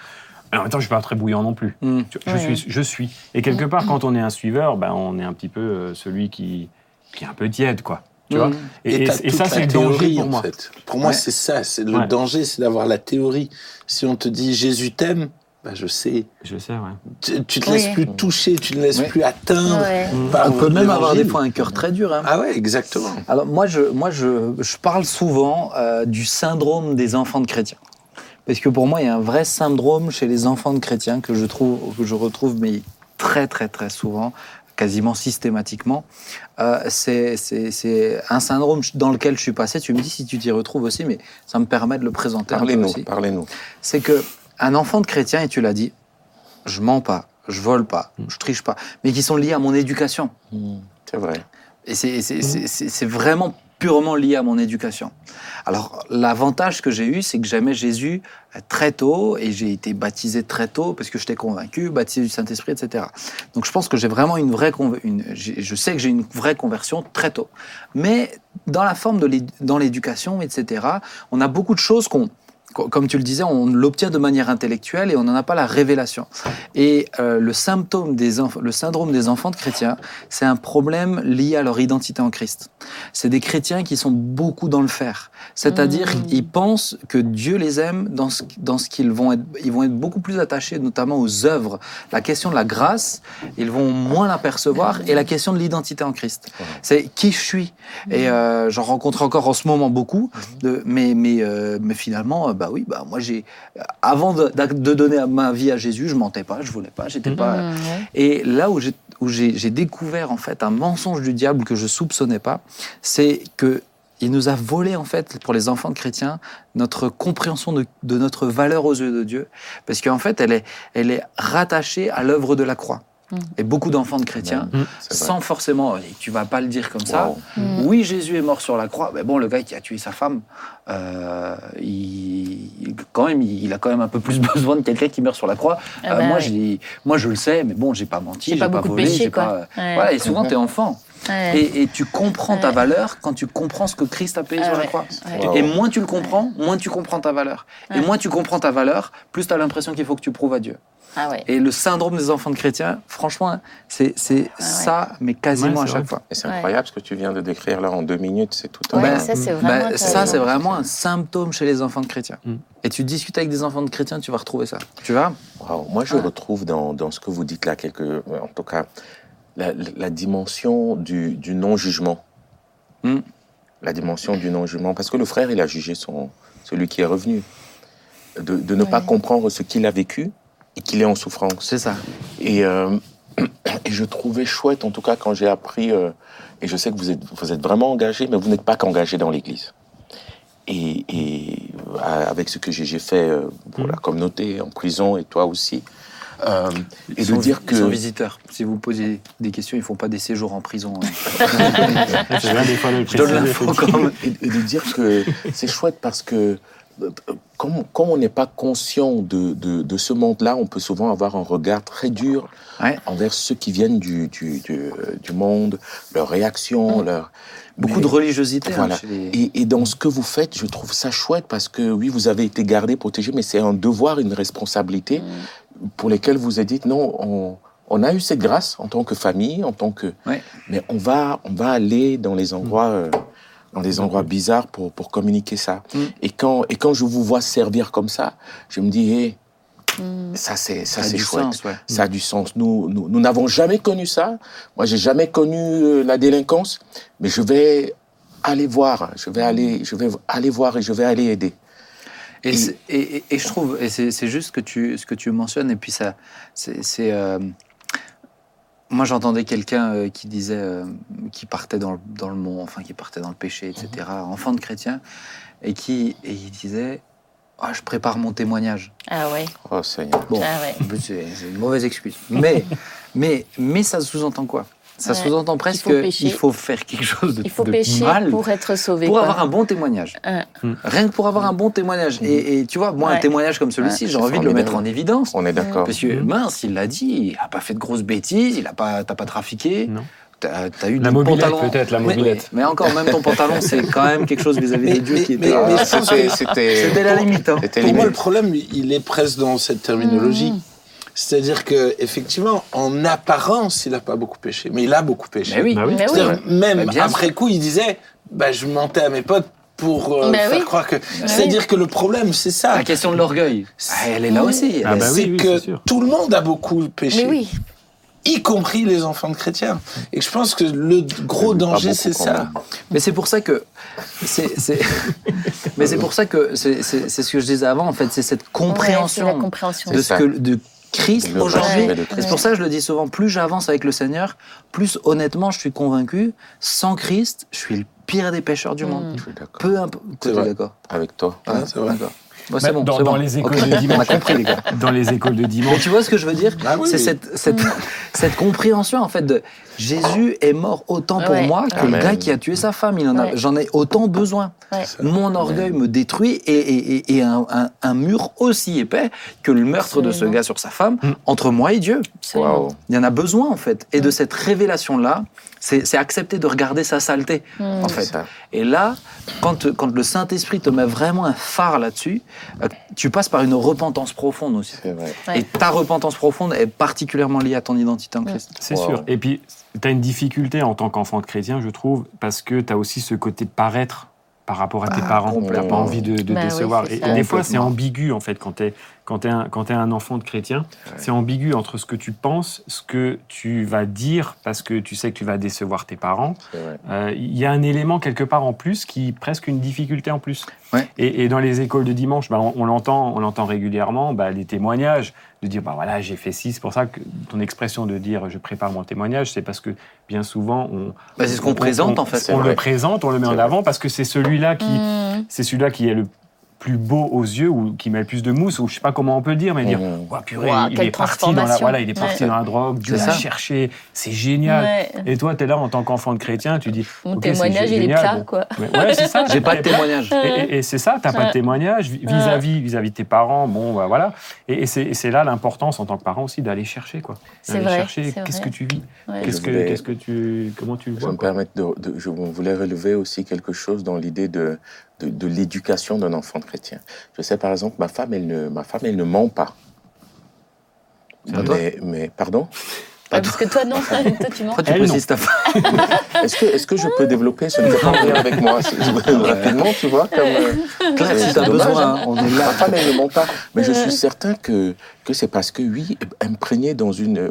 Speaker 5: Mais en même temps, je suis pas très bouillant non plus.
Speaker 1: Mm.
Speaker 5: Tu- Je,
Speaker 3: Ouais.
Speaker 5: suis, je suis. Et quelque part, quand on est un suiveur, ben, on est un petit peu euh, celui qui, qui est un peu tiède, quoi. Tu vois
Speaker 1: Mm.
Speaker 5: et, ça, c'est le danger
Speaker 4: théorie,
Speaker 5: pour
Speaker 4: en
Speaker 5: moi.
Speaker 4: fait. Pour moi,
Speaker 1: Ouais.
Speaker 4: c'est ça. C'est le
Speaker 5: Ouais.
Speaker 4: danger, c'est d'avoir la théorie. Si on te dit Jésus t'aime, bah, je sais.
Speaker 5: Je sais, ouais.
Speaker 4: Tu, tu te
Speaker 3: Oui.
Speaker 4: laisses plus toucher, tu ne laisses plus atteindre.
Speaker 3: Ouais.
Speaker 4: par
Speaker 1: On peut même avoir des fois un cœur très dur. hein.
Speaker 4: Ah ouais, exactement.
Speaker 1: Alors moi, je, moi je, je parle souvent euh, du syndrome des enfants de chrétiens. Parce que pour moi, il y a un vrai syndrome chez les enfants de chrétiens que je, trouve, que je retrouve mais très très très souvent, quasiment systématiquement. Euh, c'est c'est- c'est un syndrome dans lequel je suis passé. Tu me dis si tu t'y retrouves aussi, mais ça me permet de le présenter un peu
Speaker 2: Parlez-nous,
Speaker 1: aussi.
Speaker 2: parlez-nous.
Speaker 1: C'est que un enfant de chrétien, et tu l'as dit, je mens pas, je vole pas, je triche pas, mais qui sont liés à mon éducation.
Speaker 2: Hmm, C'est vrai.
Speaker 1: Et c'est- vraiment purement lié à mon éducation. Alors, l'avantage que j'ai eu, c'est que j'aimais Jésus euh, très tôt et j'ai été baptisé très tôt parce que j'étais convaincu, baptisé du Saint-Esprit, etc. Donc, je pense que j'ai vraiment une vraie, une, je sais que j'ai une vraie conversion très tôt. Mais dans la forme de dans l'éducation, etc., on a beaucoup de choses qu'on comme tu le disais, on l'obtient de manière intellectuelle et on n'en a pas la révélation. Et euh, le symptôme des le syndrome des enfants de chrétiens, c'est un problème lié à leur identité en Christ. C'est des chrétiens qui sont beaucoup dans le faire, c'est-à-dire
Speaker 3: Mmh.
Speaker 1: ils pensent que Dieu les aime dans ce, dans ce qu'ils vont être, ils vont être beaucoup plus attachés, notamment aux œuvres. La question de la grâce, ils vont moins l'apercevoir, et la question de l'identité en Christ. C'est qui je suis. Et euh, j'en rencontre encore en ce moment beaucoup, de, mais, mais, euh, mais finalement, euh, bah oui, bah moi j'ai, avant de, de donner ma vie à Jésus, je mentais pas, je voulais pas, j'étais pas.
Speaker 3: Mmh, ouais.
Speaker 1: Et là où j'ai où j'ai j'ai découvert en fait un mensonge du diable que je soupçonnais pas, c'est que il nous a volé en fait pour les enfants de chrétiens notre compréhension de, de notre valeur aux yeux de Dieu, parce qu'en fait elle est elle est rattachée à l'œuvre de la croix. Et beaucoup d'enfants de chrétiens,
Speaker 2: vrai.
Speaker 1: sans forcément, et tu vas pas le dire comme ça, oui, Jésus est mort sur la croix. Mais bon, le gars qui a tué sa femme, euh, il, quand même, il, il a quand même un peu plus besoin de quelqu'un qui meurt sur la croix.
Speaker 3: Ah
Speaker 1: Euh,
Speaker 3: bah
Speaker 1: moi,
Speaker 3: ouais.
Speaker 1: moi, je le sais, mais bon, j'ai pas menti,
Speaker 3: J'ai pas
Speaker 1: pas,
Speaker 3: beaucoup
Speaker 1: volé,
Speaker 3: péché,
Speaker 1: j'ai
Speaker 3: quoi.
Speaker 1: pas.
Speaker 3: Ouais.
Speaker 1: Voilà, et souvent, t'es enfant.
Speaker 3: Ouais.
Speaker 1: Et, et tu comprends ta valeur quand tu comprends ce que Christ a payé
Speaker 3: Ah
Speaker 1: sur la croix.
Speaker 2: Wow.
Speaker 1: Et moins tu le comprends, moins tu comprends ta valeur. Et moins tu comprends ta valeur, plus tu as l'impression qu'il faut que tu prouves à Dieu.
Speaker 3: Ah ouais.
Speaker 1: Et le syndrome des enfants de chrétiens, franchement, c'est c'est ça, mais quasiment
Speaker 5: Ouais,
Speaker 1: à chaque
Speaker 5: vrai.
Speaker 1: fois.
Speaker 2: Et c'est
Speaker 3: Ouais.
Speaker 2: incroyable ce que tu viens de décrire là en deux minutes, c'est tout un...
Speaker 3: Ouais,
Speaker 1: Ben,
Speaker 3: ça c'est
Speaker 1: Ben,
Speaker 3: vraiment.
Speaker 1: un symptôme chez les enfants de chrétiens.
Speaker 5: Mm.
Speaker 1: Et tu discutes avec des enfants de chrétiens, tu vas retrouver ça. Tu vois?
Speaker 2: Wow. Moi, je
Speaker 3: Ouais.
Speaker 2: retrouve dans, dans ce que vous dites là, quelque, en tout cas, la, la dimension du, du non-jugement.
Speaker 1: Mm.
Speaker 2: La dimension du non-jugement. Parce que le frère, il a jugé son, celui qui est revenu. De, de ne pas comprendre ce qu'il a vécu et qu'il est en souffrance.
Speaker 1: C'est ça.
Speaker 2: Et, euh, et je trouvais chouette, en tout cas, quand j'ai appris, euh, et je sais que vous êtes, vous êtes vraiment engagé, mais vous n'êtes pas qu'engagé dans l'Église. Et, et euh, avec ce que j'ai fait pour
Speaker 5: Mhm.
Speaker 2: la communauté, en prison, et toi aussi, euh, et
Speaker 1: Ils
Speaker 2: de
Speaker 1: sont,
Speaker 2: dire
Speaker 1: ils sont
Speaker 2: que...
Speaker 1: visiteurs. Si vous posez des questions, ils font pas des séjours en prison. hein.
Speaker 5: Le
Speaker 1: Je donne l'info quand même.
Speaker 2: et, et de dire que c'est chouette parce que euh, comme, comme on n'est pas conscient de, de, de ce monde-là, on peut souvent avoir un regard très dur
Speaker 1: Ouais.
Speaker 2: envers ceux qui viennent du, du, du, du monde, leurs réactions,
Speaker 1: Mm.
Speaker 2: leurs...
Speaker 1: Beaucoup
Speaker 2: Mais-
Speaker 1: de religiosité. hein,
Speaker 2: Voilà.
Speaker 1: chez les-
Speaker 2: Et, et dans ce que vous faites, je trouve ça chouette parce que oui, vous avez été gardé, protégé, mais c'est un devoir, une responsabilité pour lesquels vous avez dit non, on, on a eu cette grâce en tant que famille, en tant que,
Speaker 1: Ouais.
Speaker 2: mais on va, on va aller dans les endroits, euh, dans des endroits bizarres pour, pour communiquer ça.
Speaker 1: Mm.
Speaker 2: Et quand, et quand je vous vois servir comme ça, je me dis, hé,
Speaker 3: Mm.
Speaker 2: ça c'est, ça c'est chouette.
Speaker 1: sens, ouais.
Speaker 2: Ça a du sens. Nous, nous, nous n'avons jamais connu ça. Moi, j'ai jamais connu euh, la délinquance, mais je vais aller voir. Je vais aller, je vais aller voir et je vais aller aider.
Speaker 1: Et,
Speaker 2: Et-
Speaker 1: je trouve, et c'est juste ce que tu, ce que tu mentionnes, et puis ça, c'est. c'est, euh, moi, j'entendais quelqu'un euh, qui disait, euh, qui partait dans le, dans le monde, enfin, qui partait dans le péché, etc., enfant de chrétien, et qui et il disait Ah, Je prépare mon témoignage.
Speaker 3: Ah ouais.
Speaker 2: Oh Seigneur.
Speaker 1: Bon,
Speaker 3: Ah ouais.
Speaker 1: c'est une mauvaise excuse. Mais, mais, mais ça sous-entend quoi? Ça
Speaker 3: Ouais.
Speaker 1: sous-entend presque qu'il faut faire quelque chose de,
Speaker 3: Il faut
Speaker 1: de
Speaker 3: pécher
Speaker 1: mal
Speaker 3: pour être sauvé.
Speaker 1: pour
Speaker 3: quoi.
Speaker 1: avoir un bon témoignage.
Speaker 3: Un-
Speaker 1: Rien que pour avoir un bon témoignage. Et, et tu vois, moi, un témoignage comme celui-ci,
Speaker 2: Ouais,
Speaker 1: j'ai envie de le mettre en évidence.
Speaker 2: On est d'accord.
Speaker 1: Parce que, mince, il l'a dit, il n'a pas fait de grosses bêtises, il a pas, t'as pas trafiqué.
Speaker 5: Non.
Speaker 1: T'as as eu
Speaker 5: La mobilette,
Speaker 1: pantalon.
Speaker 5: peut-être, la
Speaker 1: Mais-
Speaker 5: mobilette.
Speaker 1: Mais, encore, même ton pantalon, c'est quand même quelque chose vis-à-vis
Speaker 4: Mais-
Speaker 1: de Dieu
Speaker 4: mais-
Speaker 1: qui
Speaker 4: mais-
Speaker 1: était.
Speaker 4: mais
Speaker 2: C'était, c'était,
Speaker 1: C'était la limite. hein.
Speaker 2: c'était
Speaker 4: Pour moi, le problème, il est presque dans cette terminologie.
Speaker 3: Mm.
Speaker 4: C'est-à-dire que effectivement, en apparence, il n'a pas beaucoup péché, mais il a beaucoup péché.
Speaker 1: Mais oui.
Speaker 5: Bah oui.
Speaker 3: Mais oui.
Speaker 4: C'est-à-dire, Même
Speaker 1: Mais bien
Speaker 4: après coup, il disait bah, Je mentais à mes potes pour euh,
Speaker 3: Bah
Speaker 4: faire
Speaker 3: oui.
Speaker 4: croire que. C'est-à-dire que le problème, c'est ça.
Speaker 1: La question de l'orgueil, ah, elle est là aussi.
Speaker 5: Ah bah oui,
Speaker 4: c'est
Speaker 5: oui,
Speaker 4: que tout le monde a beaucoup péché,
Speaker 3: Mais oui.
Speaker 4: y compris les enfants de chrétiens. Et je pense que le gros danger, c'est ça.
Speaker 1: Mais c'est pour ça que. c'est- c'est- Mais c'est pour ça que. C'est c'est- c'est ce que je disais avant, en fait, c'est cette
Speaker 3: Ouais, c'est
Speaker 1: compréhension.
Speaker 3: la compréhension.
Speaker 1: de
Speaker 2: C'est
Speaker 1: ce
Speaker 2: ça.
Speaker 1: que de Christ aujourd'hui. C'est pour ça que je le dis souvent, plus j'avance avec le Seigneur, plus honnêtement je suis convaincu, sans Christ, je suis le pire des pécheurs du monde.
Speaker 3: Mm.
Speaker 2: Je suis d'accord.
Speaker 1: Peu importe. D'accord
Speaker 2: Avec toi.
Speaker 4: Ouais, c'est vrai.
Speaker 1: D'accord. Bon, c'est
Speaker 5: Bah,
Speaker 1: bon,
Speaker 5: dans-
Speaker 1: c'est
Speaker 5: dans
Speaker 1: bon.
Speaker 5: les écoles de dimanche.
Speaker 1: On a compris, les gars.
Speaker 5: Dans les écoles de
Speaker 1: Mais tu vois ce que je veux dire
Speaker 4: Ah oui,
Speaker 1: C'est cette, cette, cette compréhension en fait de Jésus est mort autant pour
Speaker 3: Ouais.
Speaker 1: moi que le gars qui a tué sa femme. Il en a,
Speaker 3: Ouais.
Speaker 1: j'en ai autant besoin.
Speaker 3: Ouais.
Speaker 1: Mon orgueil me détruit et, et, et- et un, un- un mur aussi épais que le meurtre de ce gars sur sa femme
Speaker 5: Mm.
Speaker 1: entre moi et Dieu. Il y en a besoin en fait. Et de cette révélation là, c'est accepter de regarder sa saleté
Speaker 3: Mm.
Speaker 1: en fait.
Speaker 2: ça.
Speaker 1: Et là, quand, quand le Saint-Esprit te met vraiment un phare là-dessus, euh, tu passes par une repentance profonde aussi.
Speaker 2: Vrai.
Speaker 1: Et ta repentance profonde est particulièrement liée à ton identité en Christ.
Speaker 5: C'est
Speaker 2: Wow.
Speaker 5: sûr. Et puis, tu as une difficulté en tant qu'enfant de chrétien, je trouve, parce que tu as aussi ce côté paraître par rapport à tes
Speaker 1: Ah,
Speaker 5: parents. Tu
Speaker 1: complètement.
Speaker 5: pas envie de, de
Speaker 3: Bah
Speaker 5: décevoir. et, et des fois, c'est ambigu, en fait, quand tu es, quand quand t'es un enfant de chrétien. C'est ambigu entre ce que tu penses, ce que tu vas dire, parce que tu sais que tu vas décevoir tes parents. Euh, Il y a un élément quelque part en plus qui presque une difficulté en plus.
Speaker 1: Ouais.
Speaker 5: Et, et dans les écoles de dimanche, bah, on, on l'entend, on l'entend régulièrement, bah, les témoignages, de dire bah voilà j'ai fait ci, c'est pour ça que ton expression de dire je prépare mon témoignage, c'est parce que bien souvent on,
Speaker 1: Bah, c'est ce qu'on
Speaker 5: on-
Speaker 1: présente,
Speaker 5: on-
Speaker 1: en fait.
Speaker 2: C'est
Speaker 5: on le présente, on le met en avant parce que c'est celui-là qui,
Speaker 3: Mm.
Speaker 5: c'est celui-là qui est le plus beau aux yeux ou qui met le plus de mousse ou je sais pas comment on peut le dire, mais dire. Ouah, purée, il est parti dans la, voilà, il est parti
Speaker 3: Ouais.
Speaker 5: dans la drogue, Dieu l'a cherché, c'est génial.
Speaker 3: Ouais.
Speaker 5: Et toi, tu es là en tant qu'enfant de chrétien, tu dis
Speaker 3: Mon témoignage, il est
Speaker 5: génial,
Speaker 3: plat, quoi.
Speaker 5: Mais ouais, c'est ça.
Speaker 1: J'ai pas de témoignage.
Speaker 5: Et, et- et c'est ça, t'as pas de témoignage vis- vis-à-vis vis-à-vis de tes parents. Bon, bah, voilà. Et, et c'est là l'importance en tant que parent aussi d'aller chercher quoi.
Speaker 3: C'est
Speaker 5: D'aller chercher qu'est-ce que tu vis, qu'est-ce que qu'est-ce que tu comment tu le
Speaker 2: Je
Speaker 5: vois.
Speaker 2: me permettre de, je voulais relever aussi quelque chose dans l'idée de, de, de l'éducation d'un enfant de chrétien. Je sais par exemple, ma femme, elle ne, ma femme, elle ne ment pas.
Speaker 1: Toi
Speaker 2: Mais, mais pardon,
Speaker 3: Ah, parce que toi, non, toi, tu mens.
Speaker 1: Pourquoi tu
Speaker 5: Elle, non.
Speaker 1: précises ta femme
Speaker 2: est-ce que, est-ce que je peux développer ce vocabulaire avec moi rapidement, tu vois comme, euh,
Speaker 1: Claire,
Speaker 2: c'est-
Speaker 1: si
Speaker 2: c'est
Speaker 1: t'as
Speaker 2: dommage,
Speaker 1: besoin,
Speaker 2: hein.
Speaker 1: on est
Speaker 2: Ma
Speaker 1: là.
Speaker 2: femme, elle ne ment pas. Mais je suis certain que, que c'est parce que, oui, imprégné dans une. euh,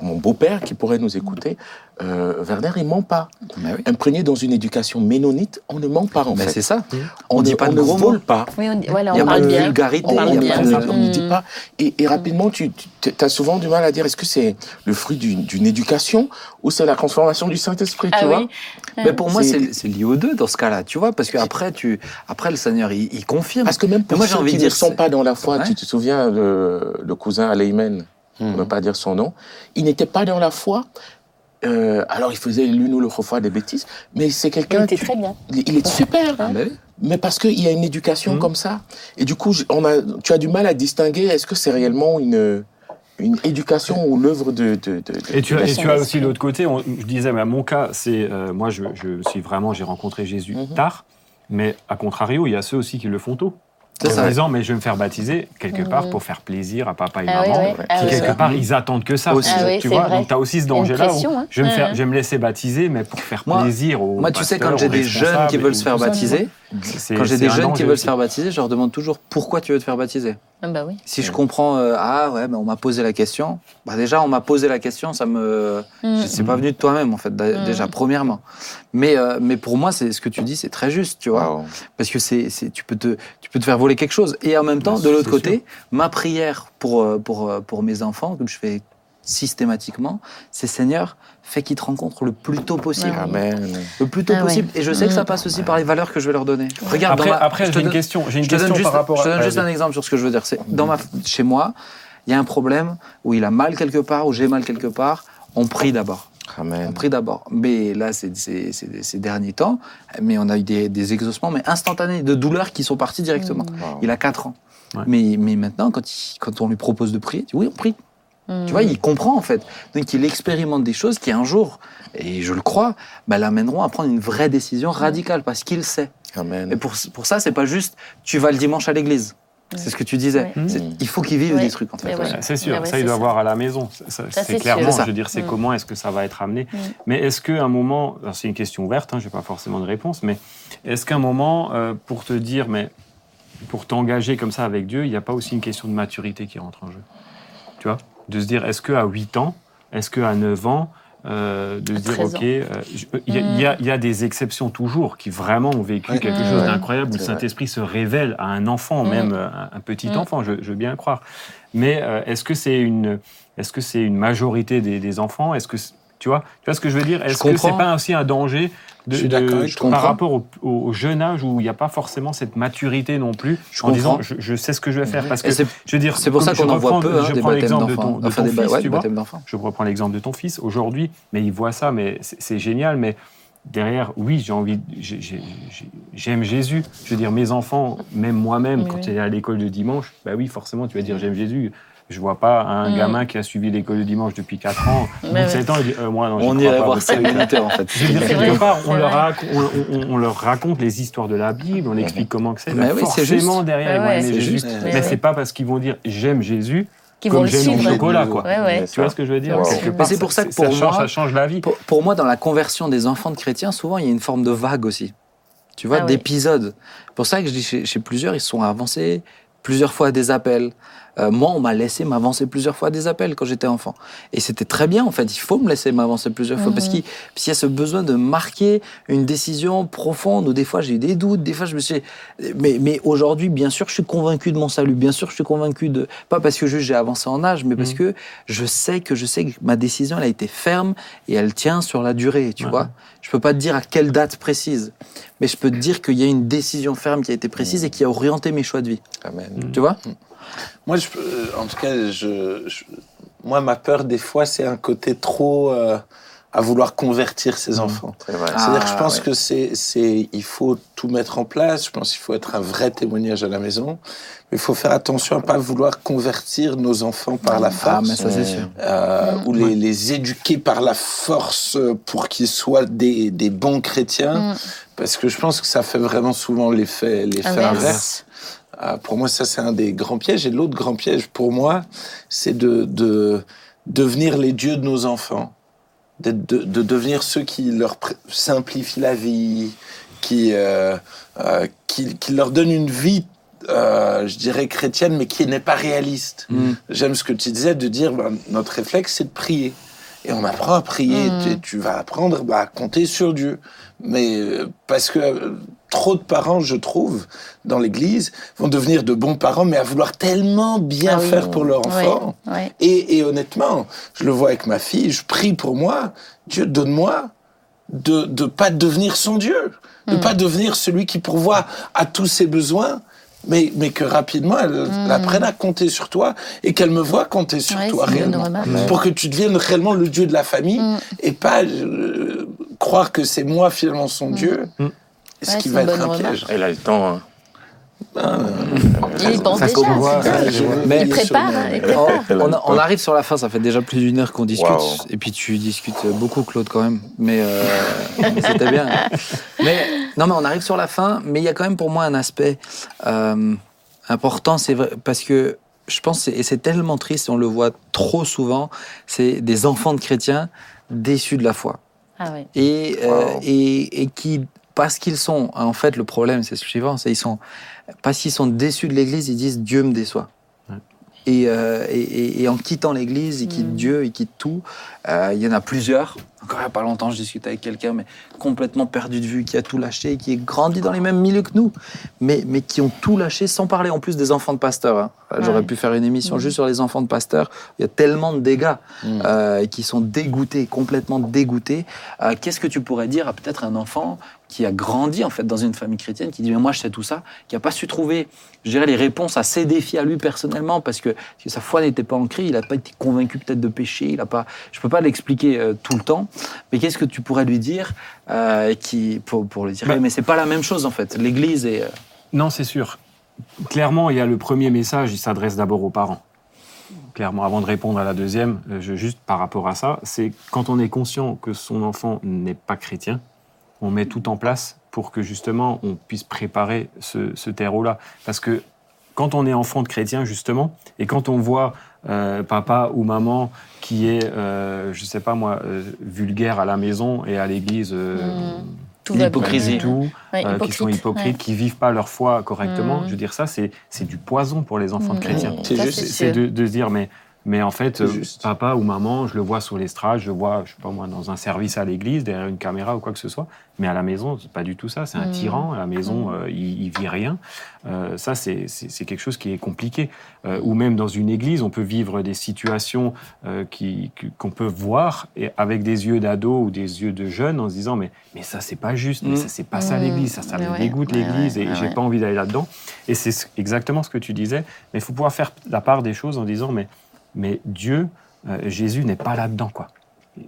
Speaker 2: Mon beau-père qui pourrait nous écouter, euh, Werner, il ment pas.
Speaker 1: Bah oui.
Speaker 2: Imprégné dans une éducation ménonite, on ne ment pas en
Speaker 1: Mais
Speaker 2: fait.
Speaker 1: c'est ça.
Speaker 2: On,
Speaker 1: On
Speaker 2: ne,
Speaker 1: dit pas
Speaker 2: on
Speaker 1: de
Speaker 2: ne
Speaker 1: gros mots.
Speaker 2: pas.
Speaker 3: Oui, on, dit- voilà,
Speaker 1: Il y a
Speaker 3: on
Speaker 1: pas
Speaker 3: parle
Speaker 1: de
Speaker 3: bien.
Speaker 1: vulgarité,
Speaker 3: On
Speaker 2: On,
Speaker 3: parle
Speaker 1: il y a
Speaker 3: bien.
Speaker 1: pas
Speaker 2: on-
Speaker 1: de-
Speaker 2: on ne dit
Speaker 3: Mm.
Speaker 2: pas. Et, et rapidement, tu, tu as souvent du mal à dire est-ce que c'est le fruit d'une d'une éducation ou c'est la transformation du Saint-Esprit,
Speaker 3: Ah
Speaker 2: tu vois
Speaker 3: oui.
Speaker 1: Mais pour moi,
Speaker 2: C'est-
Speaker 1: lié aux deux dans ce cas-là, tu vois, parce qu'après, tu, après le Seigneur, il, il confirme.
Speaker 2: Parce que même pour
Speaker 1: moi, j'ai
Speaker 2: ceux
Speaker 1: envie
Speaker 2: qui
Speaker 1: de
Speaker 2: ne
Speaker 1: dire,
Speaker 2: sont pas dans la foi,
Speaker 1: Ouais.
Speaker 2: tu te souviens, le, le cousin Aleimen, pour ne pas dire son nom, il n'était pas dans la foi. euh, alors, il faisait l'une ou l'autre fois des bêtises, mais c'est
Speaker 3: Il
Speaker 2: quelqu'un.
Speaker 3: était
Speaker 2: tu-
Speaker 3: très bien.
Speaker 2: Il il est super,
Speaker 1: Ah, bah
Speaker 2: mais parce qu'il y a une éducation
Speaker 5: Mhm.
Speaker 2: comme ça. Et du coup, on a, tu as du mal à distinguer est-ce que c'est réellement une, une éducation ou l'œuvre de, de, de- de-
Speaker 5: Et tu,
Speaker 2: de
Speaker 5: as,
Speaker 2: la
Speaker 5: et tu as aussi l'autre côté. on- je disais, mais mon cas, c'est euh, moi, je, je suis vraiment, j'ai rencontré Jésus
Speaker 2: Mhm.
Speaker 5: tard, mais à contrario, il y a ceux aussi qui le font tôt.
Speaker 1: C'est
Speaker 5: En
Speaker 1: ça.
Speaker 5: disant, mais je vais me faire baptiser quelque part
Speaker 3: Mhm.
Speaker 5: pour faire plaisir à papa et
Speaker 3: Ah
Speaker 5: maman.
Speaker 3: oui. Ah
Speaker 5: qui
Speaker 3: oui,
Speaker 5: quelque
Speaker 3: oui.
Speaker 5: part, ils attendent que ça.
Speaker 1: Aussi.
Speaker 3: Ah
Speaker 5: tu vois,
Speaker 3: vrai.
Speaker 5: donc tu as aussi ce danger-là
Speaker 3: hein.
Speaker 5: je, vais me faire, je vais me laisser baptiser, mais pour faire
Speaker 1: Moi-
Speaker 5: plaisir aux
Speaker 1: Moi, tu sais, quand j'ai des jeunes qui veulent se faire baptiser, quand j'ai des
Speaker 5: un
Speaker 1: jeunes qui veulent se faire baptiser, je leur demande toujours pourquoi tu veux te faire baptiser.
Speaker 3: Ah bah oui.
Speaker 1: Si je comprends, euh, ah ouais, mais on m'a posé la question. Bah déjà, on m'a posé la question, ça me,
Speaker 3: Mm.
Speaker 1: c'est pas venu de toi-même en fait.
Speaker 3: Mm.
Speaker 1: Déjà, premièrement. Mais euh, mais pour moi, c'est ce que tu dis, c'est très juste, tu vois, parce que c'est, c'est, tu peux te, tu peux te faire voler quelque chose. Et en même temps,
Speaker 5: Bah,
Speaker 1: de l'autre côté, ma prière pour euh, pour pour mes enfants, que je fais systématiquement, c'est Seigneur, fais qu'ils te rencontrent le plus tôt possible.
Speaker 3: Ah.
Speaker 2: Amen.
Speaker 1: Le plus tôt
Speaker 3: Ah ouais.
Speaker 1: possible. Et je sais que ça
Speaker 3: Mm.
Speaker 1: passe aussi par les valeurs que je vais leur donner. Regarde,
Speaker 5: Après,
Speaker 1: ma-
Speaker 5: après j'ai une
Speaker 1: donne-
Speaker 5: question. J'ai une
Speaker 1: je te donne
Speaker 5: question
Speaker 1: juste,
Speaker 5: par rapport
Speaker 1: je te
Speaker 5: à.
Speaker 1: donne juste un exemple sur ce que je veux dire. C'est dans ma, chez moi, il y a un problème où il a mal quelque part, où j'ai mal quelque part. On prie d'abord. On
Speaker 2: Amen.
Speaker 1: prie d'abord. Mais là, c'est ces derniers temps, mais on a eu des, des exaucements, mais instantanés, de douleurs qui sont parties directement.
Speaker 2: Waouh.
Speaker 1: Il a 4 ans.
Speaker 5: Ouais.
Speaker 1: Mais, mais maintenant, quand, il- quand on lui propose de prier, il dit oui, on prie.
Speaker 3: Mm.
Speaker 1: Tu vois, il comprend en fait. Donc il expérimente des choses qui un jour, et je le crois, bah, l'amèneront à prendre une vraie décision radicale parce qu'il sait.
Speaker 2: Amen.
Speaker 1: Et pour, pour ça, c'est pas juste tu vas le dimanche à l'église. C'est ce que tu disais.
Speaker 3: Ouais.
Speaker 1: C'est-
Speaker 2: Mm.
Speaker 1: Il faut qu'ils vivent
Speaker 3: Ouais.
Speaker 1: des trucs en fait.
Speaker 3: Ouais.
Speaker 5: C'est sûr,
Speaker 3: Ouais, ouais,
Speaker 5: ça il doit
Speaker 3: ça.
Speaker 5: voir à la maison. C'est clairement, je veux dire, c'est
Speaker 3: Mm.
Speaker 5: comment est-ce que ça va être amené. Mais est-ce qu'à un moment, alors c'est une question ouverte, hein, je n'ai pas forcément de réponse, mais est-ce qu'à un moment, euh, pour te dire, mais pour t'engager comme ça avec Dieu, il n'y a pas aussi une question de maturité qui rentre en jeu? Tu vois? De se dire, est-ce qu'à 8 ans, est-ce qu'à 9 ans, euh, de
Speaker 3: À
Speaker 5: se dire,
Speaker 3: 13
Speaker 5: OK, euh, je- il y, a- il y a- il y a des exceptions toujours qui vraiment ont vécu
Speaker 1: Ouais.
Speaker 5: quelque
Speaker 3: Mm.
Speaker 5: chose d'incroyable, où le. Saint-Esprit se révèle à un enfant,
Speaker 3: Mm.
Speaker 5: même euh, un, un petit
Speaker 3: Mm.
Speaker 5: enfant, je, je veux bien le croire. Mais euh, est-ce que c'est une, est-ce que c'est une majorité des, des enfants? Est-ce que tu vois, tu vois ce que je veux dire? Est-ce que c'est pas aussi un danger de-
Speaker 4: Je suis
Speaker 5: de-
Speaker 4: d'accord avec
Speaker 1: Je
Speaker 4: toi.
Speaker 5: par rapport au, jeune âge où il n'y a pas forcément cette maturité non plus,
Speaker 1: Je
Speaker 5: en disant je, je sais ce que je vais faire. Parce que je veux dire,
Speaker 1: c'est pour ça qu'on
Speaker 5: je
Speaker 1: en voit
Speaker 5: reprends-
Speaker 1: peu, hein,
Speaker 5: je prends l'exemple de ton, de
Speaker 1: Enfin,
Speaker 5: ton fils,
Speaker 1: ouais,
Speaker 5: tu vois. Je reprends l'exemple de ton fils aujourd'hui, mais il voit ça, mais c'est génial. Mais derrière, oui, j'ai envie, j'ai- j'ai- j'ai- j'aime Jésus. Je veux dire, mes enfants, même moi-même,
Speaker 3: Oui,
Speaker 5: quand
Speaker 3: oui.
Speaker 5: tu es à l'école de dimanche, bah oui, forcément, tu vas dire j'aime Jésus. Je vois pas un
Speaker 3: Mm.
Speaker 5: gamin qui a suivi l'école de dimanche depuis 4 ans, ou
Speaker 3: Ouais,
Speaker 5: 7 ans, il dit euh, moi non,
Speaker 1: On irait voir ça en fait.
Speaker 5: je veux dire,
Speaker 3: C'est
Speaker 5: quelque
Speaker 3: vrai,
Speaker 5: part, on leur,
Speaker 3: vrai.
Speaker 5: rac- on, on- on leur raconte les histoires de la Bible, on explique comment que c'est.
Speaker 1: Mais
Speaker 5: Bah,
Speaker 1: oui, c'est
Speaker 5: forcément,
Speaker 1: juste.
Speaker 5: derrière,
Speaker 3: Ouais,
Speaker 5: ils vont
Speaker 3: ouais.
Speaker 5: aimer
Speaker 1: C'est
Speaker 5: Jésus.
Speaker 1: juste.
Speaker 5: Mais,
Speaker 3: Mais
Speaker 5: c'est pas parce qu'ils vont dire j'aime Jésus
Speaker 3: Qui vont le
Speaker 5: j'aime mon
Speaker 3: suivre.
Speaker 5: chocolat, quoi.
Speaker 3: Ouais, ouais.
Speaker 5: Tu vois ce que je veux dire?
Speaker 3: Wow.
Speaker 1: C'est pour ça que pour
Speaker 5: change,
Speaker 1: moi-
Speaker 5: ça change la vie.
Speaker 1: Pour, pour moi, dans la conversion des enfants de chrétiens, souvent, il y a une forme de vague aussi. Tu vois,
Speaker 3: Ah
Speaker 1: d'épisodes. C'est pour ça que je dis chez, chez plusieurs, ils sont avancés plusieurs fois à des appels. Euh, moi, on m'a laissé m'avancer plusieurs fois à des appels quand j'étais enfant. Et c'était très bien, en fait. Il faut me laisser m'avancer plusieurs fois parce
Speaker 3: Mhm.
Speaker 1: qu'il y a ce besoin de marquer une décision profonde où des fois j'ai eu des doutes, des fois je me suis. Mais, mais aujourd'hui, bien sûr, je suis convaincu de mon salut. Bien sûr, je suis convaincu de. Pas parce que juste j'ai avancé en âge, mais parce
Speaker 5: Mhm.
Speaker 1: que je sais que je sais que ma décision, elle a été ferme et elle tient sur la durée, tu vois. Je peux pas te dire à quelle date précise, mais je peux te dire qu'il y a une décision ferme qui a été précise et qui a orienté mes choix de vie.
Speaker 2: Amen.
Speaker 1: Tu vois?
Speaker 4: Moi, je, euh, en tout cas, je, je- moi, ma peur des fois, c'est un côté trop euh, à vouloir convertir ses enfants.
Speaker 2: Vrai.
Speaker 1: Ah,
Speaker 4: C'est-à-dire que je pense
Speaker 1: ouais.
Speaker 4: que c'est, c'est, il faut tout mettre en place. Je pense qu'il faut être un vrai témoignage à la maison. Mais il faut faire attention à pas vouloir convertir nos enfants par la
Speaker 1: Ah,
Speaker 4: force.
Speaker 1: mais ça c'est sûr.
Speaker 4: euh, ou les, les éduquer par la force pour qu'ils soient des, des bons chrétiens,
Speaker 3: Mm.
Speaker 4: parce que je pense que ça fait vraiment souvent l'effet, l'effet
Speaker 3: Inverse.
Speaker 4: inverse. Euh, pour moi, ça, c'est un des grands pièges. Et l'autre grand piège, pour moi, c'est de, de devenir les dieux de nos enfants. D'être- De, de devenir ceux qui leur simplifient la vie, qui, euh, euh, qui, qui leur donnent une vie, euh, je dirais, chrétienne, mais qui n'est pas réaliste.
Speaker 1: Mm.
Speaker 4: J'aime ce que tu disais de dire, ben, notre réflexe, c'est de prier. Et on apprend à prier.
Speaker 3: Mm.
Speaker 4: Tu, tu vas apprendre bah, à compter sur Dieu. Mais parce que trop de parents, je trouve, dans l'Église, vont devenir de bons parents, mais à vouloir tellement bien
Speaker 3: Ah oui.
Speaker 4: faire pour leur enfant. Et, et honnêtement, je le vois avec ma fille, je prie pour moi. Dieu, donne-moi de ne pas devenir son Dieu, de
Speaker 3: Mm.
Speaker 4: pas devenir celui qui pourvoit à tous ses besoins, mais, mais que rapidement elle, elle apprenne à compter sur toi et qu'elle me voit compter sur
Speaker 3: Mm. Ouais,
Speaker 4: toi réellement. Pour que tu deviennes réellement le Dieu de la famille
Speaker 3: Mm.
Speaker 4: et pas euh, croire que c'est moi finalement son Dieu,
Speaker 5: Mm.
Speaker 4: Ce
Speaker 3: Ouais,
Speaker 4: qui va être un
Speaker 3: remarque.
Speaker 4: piège.
Speaker 2: Elle a le temps. hein.
Speaker 3: Il pense déjà. Il prépare, hein, il prépare.
Speaker 1: On, on arrive sur la fin, ça fait déjà plus d'une heure qu'on discute. Et puis tu discutes beaucoup, Claude, quand même. Mais, euh, mais c'était bien. Mais, non, mais on arrive sur la fin, mais il y a quand même pour moi un aspect euh, important, c'est vrai, parce que je pense, et c'est tellement triste, on le voit trop souvent, c'est des enfants de chrétiens déçus de la foi.
Speaker 3: Ah ouais.
Speaker 1: Et, euh, et, et qui, parce qu'ils sont, en fait, le problème, c'est ce suivant, c'est ils sont, parce qu'ils sont déçus de l'Église, ils disent Dieu me déçoit.
Speaker 5: Ouais.
Speaker 1: Et, euh, et, et- et en quittant l'Église, ils quittent
Speaker 3: Mm.
Speaker 1: Dieu, ils quittent tout. Euh, Il y en a plusieurs. Encore il n'y a pas longtemps, je discutais avec quelqu'un, mais complètement perdu de vue, qui a tout lâché, qui est grandi dans les mêmes milieux que nous, mais, mais qui ont tout lâché, sans parler en plus des enfants de pasteurs. hein. J'aurais
Speaker 3: Ouais.
Speaker 1: pu faire une émission
Speaker 3: Mm.
Speaker 1: juste sur les enfants de pasteurs. Il y a tellement de dégâts
Speaker 4: Mm.
Speaker 1: euh, qui sont dégoûtés, complètement dégoûtés. Euh, Qu'est-ce que tu pourrais dire à peut-être un enfant qui a grandi en fait dans une famille chrétienne, qui dit mais moi je sais tout ça, qui n'a pas su trouver, je dirais, les réponses à ses défis à lui personnellement parce que, parce que sa foi n'était pas ancrée, il n'a pas été convaincu peut-être de péché, il a pas, je peux pas l'expliquer euh, tout le temps, mais qu'est-ce que tu pourrais lui dire euh, qui pour, pour lui dire
Speaker 5: Bah-
Speaker 1: Eh, mais c'est pas la même chose en fait, l'Église est euh,
Speaker 5: Non, c'est sûr. Clairement, il y a le premier message, il s'adresse d'abord aux parents. Clairement, avant de répondre à la deuxième, je, juste par rapport à ça, c'est quand on est conscient que son enfant n'est pas chrétien, on met tout en place pour que justement on puisse préparer ce, ce terreau-là. Parce que quand on est enfant de chrétien, justement, et quand on voit euh, papa ou maman qui est, euh, je sais pas moi, euh, vulgaire à la maison et à l'église, euh,
Speaker 3: Mm. Tout va
Speaker 1: L'hypocrisie.
Speaker 5: tout,
Speaker 3: Ouais,
Speaker 5: euh, qui sont
Speaker 3: hypocrite,
Speaker 5: hypocrites,
Speaker 3: ouais.
Speaker 5: qui vivent pas leur foi correctement.
Speaker 3: Mm.
Speaker 5: Je veux dire, ça, c'est c'est du poison pour les enfants de
Speaker 3: Mm.
Speaker 5: chrétiens.
Speaker 4: C'est
Speaker 5: de, de se dire, mais Mais en fait, euh,
Speaker 4: juste.
Speaker 5: papa ou maman, je le vois sur l'estrade, je le vois, je sais pas moi, dans un service à l'église, derrière une caméra ou quoi que ce soit. Mais à la maison, c'est pas du tout ça. C'est un
Speaker 3: Mm.
Speaker 5: tyran. À la maison, euh, il, il vit rien. Euh, ça, c'est quelque chose qui est compliqué. Euh, ou même dans une église, on peut vivre des situations euh, qui- qu'on peut voir et avec des yeux d'ado ou des yeux de jeune en se disant mais mais ça c'est pas juste, mais
Speaker 1: Mm.
Speaker 5: ça c'est pas ça
Speaker 3: Mm.
Speaker 5: l'église, ça ça me
Speaker 3: Ouais,
Speaker 5: dégoûte
Speaker 3: ouais,
Speaker 5: l'église
Speaker 3: ouais,
Speaker 5: et
Speaker 3: ouais,
Speaker 5: j'ai pas envie d'aller là-dedans. Et c'est ce- exactement ce que tu disais. Mais il faut pouvoir faire la part des choses en disant mais mais Dieu, euh, Jésus n'est pas là-dedans quoi.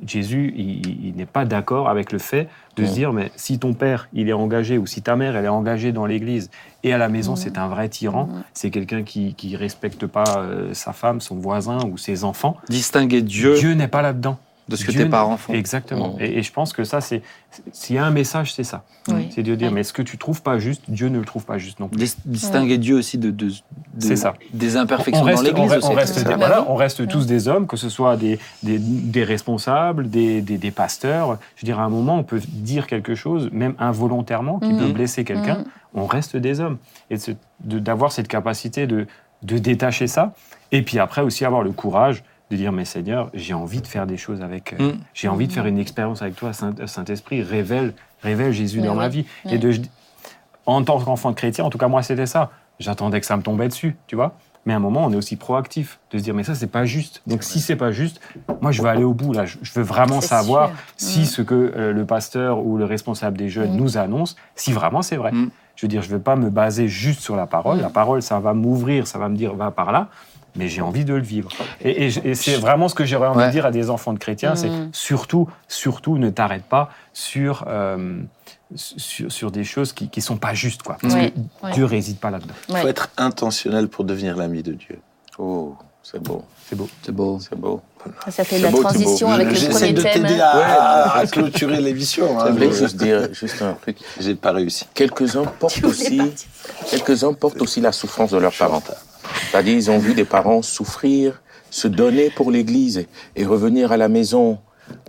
Speaker 5: Jésus, il, n'est pas d'accord avec le fait de se dire, mais si ton père, il est engagé, ou si ta mère, elle est engagée dans l'Église, et à la maison, c'est un vrai tyran, c'est quelqu'un qui qui respecte pas euh, sa femme, son voisin ou ses enfants,
Speaker 1: Distinguer Dieu,
Speaker 5: Dieu n'est pas là-dedans.
Speaker 1: De ce que
Speaker 5: Dieu
Speaker 1: tes parents font.
Speaker 5: Exactement.
Speaker 2: Mm.
Speaker 5: Et, et je pense que ça, c'est s'il y a un message, c'est ça.
Speaker 3: Oui.
Speaker 5: C'est de dire,
Speaker 3: Oui.
Speaker 5: mais ce que tu trouves pas juste, Dieu ne le trouve pas juste non plus.
Speaker 1: Dis- distinguer Dieu aussi de, de- de-
Speaker 5: C'est ça.
Speaker 1: des imperfections
Speaker 5: on reste,
Speaker 1: dans l'Église
Speaker 5: on re-
Speaker 1: aussi.
Speaker 5: on reste, des, voilà, on reste tous des hommes, que ce soit des, des, des responsables, des, des, des pasteurs. Je veux dire, à un moment, on peut dire quelque chose, même involontairement, qui peut blesser quelqu'un. On reste des hommes. Et d'avoir cette capacité de, de détacher ça. Et puis après aussi avoir le courage de dire, mais Seigneur, j'ai envie de faire des choses avec... euh,
Speaker 1: Mm.
Speaker 5: J'ai envie de faire une expérience avec toi, Saint- Saint-Esprit, révèle, révèle Jésus
Speaker 3: Oui,
Speaker 5: dans ma vie.
Speaker 3: Oui.
Speaker 5: Et de, en tant qu'enfant de chrétien, en tout cas moi c'était ça. J'attendais que ça me tombait dessus, tu vois. Mais à un moment, on est aussi proactif de se dire, mais ça c'est pas juste. Donc si c'est pas juste, moi je veux aller au bout là. Je, je veux vraiment savoir
Speaker 3: sûr.
Speaker 5: si
Speaker 3: Mm.
Speaker 5: ce que euh, le pasteur ou le responsable des jeunes
Speaker 3: Mm.
Speaker 5: nous annonce, si vraiment c'est vrai.
Speaker 1: Mm.
Speaker 5: Je veux dire, je veux pas me baser juste sur la parole.
Speaker 3: Mm.
Speaker 5: La parole, ça va m'ouvrir, ça va me dire, va par là. Mais j'ai envie de le vivre. Et, et je- et c'est vraiment ce que j'aurais envie
Speaker 1: Ouais.
Speaker 5: de dire à des enfants de chrétiens, c'est
Speaker 3: Mm.
Speaker 5: surtout, surtout, ne t'arrête pas sur, euh, sur, sur des choses qui ne sont pas justes. Quoi. Parce
Speaker 3: Ouais,
Speaker 5: que
Speaker 3: ouais.
Speaker 5: Dieu réside pas là-dedans.
Speaker 4: Il
Speaker 3: Ouais.
Speaker 4: faut être intentionnel pour devenir l'ami de Dieu.
Speaker 2: Oh, c'est beau,
Speaker 5: C'est beau.
Speaker 1: C'est beau.
Speaker 2: c'est beau.
Speaker 3: Ça fait la
Speaker 2: beau,
Speaker 3: transition avec le
Speaker 4: J'essaie
Speaker 3: premier
Speaker 4: de
Speaker 3: thème.
Speaker 4: t'aider
Speaker 3: hein.
Speaker 4: à, à clôturer l'émission. hein.
Speaker 2: Je voulais juste dire juste un truc.
Speaker 4: J'ai pas réussi.
Speaker 2: Quelques-uns portent aussi, quelques-uns portent aussi la souffrance de leurs parents. C'est-à-dire, ils ont vu des parents souffrir, se donner pour l'Église et, revenir à la maison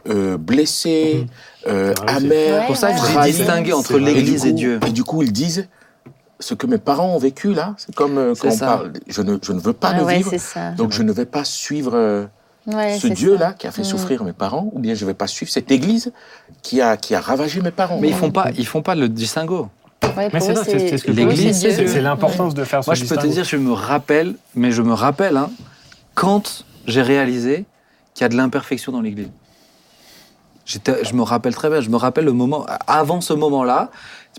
Speaker 2: euh, blessés, euh,
Speaker 5: C'est vrai aussi.
Speaker 2: amers.
Speaker 1: C'est pour ça que j'ai distingué entre l'Église et Dieu.
Speaker 2: Et du coup, ils disent ce que mes parents ont vécu là, c'est comme euh, quand on parle. Je ne, je ne veux pas
Speaker 3: Ah
Speaker 2: le
Speaker 3: ouais,
Speaker 2: vivre, donc je ne vais pas suivre euh,
Speaker 3: Ouais,
Speaker 2: ce Dieu-là qui a fait
Speaker 3: Mm.
Speaker 2: souffrir mes parents, ou bien je ne vais pas suivre cette Église qui a, qui a ravagé mes parents.
Speaker 1: Mais ils font pas, ils font pas le distinguo.
Speaker 3: Ouais,
Speaker 5: Mais c'est ce
Speaker 1: l'Église,
Speaker 3: c'est
Speaker 5: l'importance de faire ce
Speaker 1: Moi, je peux te dire, je me rappelle, mais je me rappelle, hein, quand j'ai réalisé qu'il y a de l'imperfection dans l'Église. Je me rappelle très bien, je me rappelle le moment, avant ce moment-là,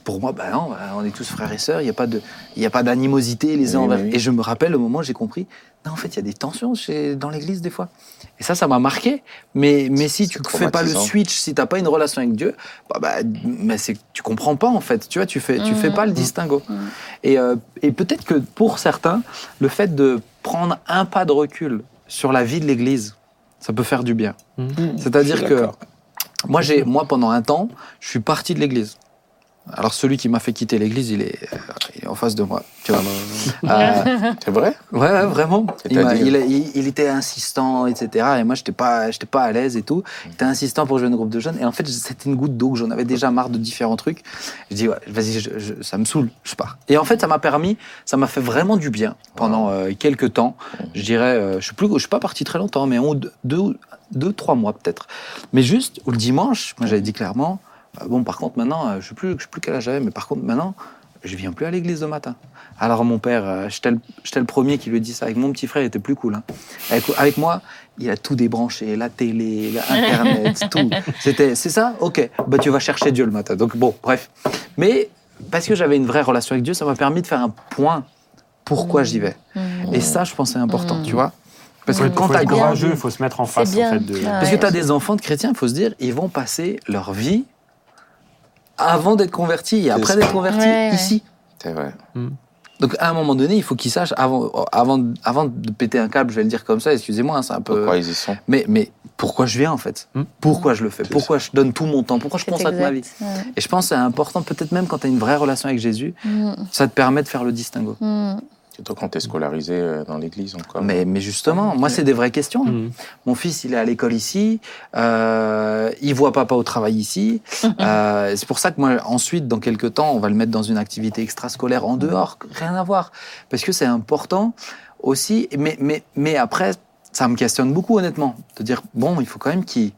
Speaker 1: pour moi, ben non, on est tous frères et sœurs, il n'y a pas de- il y a pas d'animosité les uns envers.
Speaker 2: oui, oui.
Speaker 1: Et je me rappelle le moment où j'ai compris, non, en fait, il y a des tensions chez, dans l'Église des fois. Et ça, ça m'a marqué. Mais, mais si tu
Speaker 2: C'est
Speaker 1: fais pas le switch, si tu n'as pas une relation avec Dieu, bah, bah, mais tu comprends pas en fait. Tu vois, tu fais, tu fais
Speaker 3: Mhm.
Speaker 1: pas le distinguo.
Speaker 3: Mhm.
Speaker 1: Et, euh, et peut-être que pour certains, le fait de prendre un pas de recul sur la vie de l'Église, ça peut faire du bien. C'est-à-dire que moi, j'ai, moi, pendant un temps, je suis parti de l'Église. Alors celui qui m'a fait quitter l'Église, il est, euh, il est en face de moi. Tu vois. Euh,
Speaker 2: C'est vrai?
Speaker 1: Ouais, ouais, vraiment. Il, était insistant, etc. Et moi, j'étais pas, j'étais pas à l'aise et tout. Il était insistant pour jouer un groupe de jeunes. Et en fait, c'était une goutte d'eau que j'en avais déjà marre de différents trucs. Je dis, ouais, vas-y, ça me saoule, je pars. Et en fait, ça m'a permis, ça m'a fait vraiment du bien pendant euh, quelques temps. Je dirais, je suis plus, je suis pas parti très longtemps, mais on, deux, deux, trois mois peut-être. Mais juste, ou le dimanche, moi, j'avais dit clairement, bon, par contre, maintenant, euh, je sais plus, je sais plus quel âge j'avais, mais par contre, maintenant, je viens plus à l'église le matin. Alors mon père, euh, j'étais le, premier qui lui dit ça. Avec mon petit frère, il était plus cool. hein. Avec, avec moi, il a tout débranché, la télé, la Internet, tout. C'était, c'est ça? Ok, bah tu vas chercher Dieu le matin. Donc bon, bref. Mais parce que j'avais une vraie relation avec Dieu, ça m'a permis de faire un point. Pourquoi j'y vais
Speaker 3: Mhm.
Speaker 1: Et ça, je pense, c'est important,
Speaker 3: Mm.
Speaker 1: tu vois Parce que
Speaker 5: Faut,
Speaker 1: quand t'as
Speaker 5: courageux, il faut se mettre en face en fait, de,
Speaker 1: parce que tu as des enfants de chrétiens, il faut se dire, ils vont passer leur vie avant d'être convertis et après d'être
Speaker 3: Ouais, ouais.
Speaker 1: ici.
Speaker 2: C'est vrai.
Speaker 1: Donc à un moment donné, il faut qu'ils sachent, avant, avant, avant de péter un câble, je vais le dire comme ça, excusez-moi, hein, c'est un peu...
Speaker 2: Pourquoi ils y sont
Speaker 1: Mais, mais pourquoi je viens en fait
Speaker 5: Hmm.
Speaker 1: Pourquoi je le fais Pourquoi je donne tout mon temps Pourquoi je consacre ma vie.
Speaker 3: Ouais.
Speaker 1: Et je pense que c'est important, peut-être même quand tu as une vraie relation avec Jésus,
Speaker 3: Mhm.
Speaker 1: ça te permet de faire le distinguo.
Speaker 2: Surtout quand tu es scolarisé euh, dans l'église encore.
Speaker 1: Mais, mais justement, moi, c'est des vraies questions.
Speaker 5: Mhm.
Speaker 1: Mon fils, il est à l'école ici, euh, il voit papa au travail ici. Euh, c'est pour ça que moi, ensuite, dans quelques temps, on va le mettre dans une activité extrascolaire en dehors, rien à voir. Parce que c'est important aussi. Mais, mais, mais après, ça me questionne beaucoup, honnêtement. De dire, bon, il faut quand même qu'il.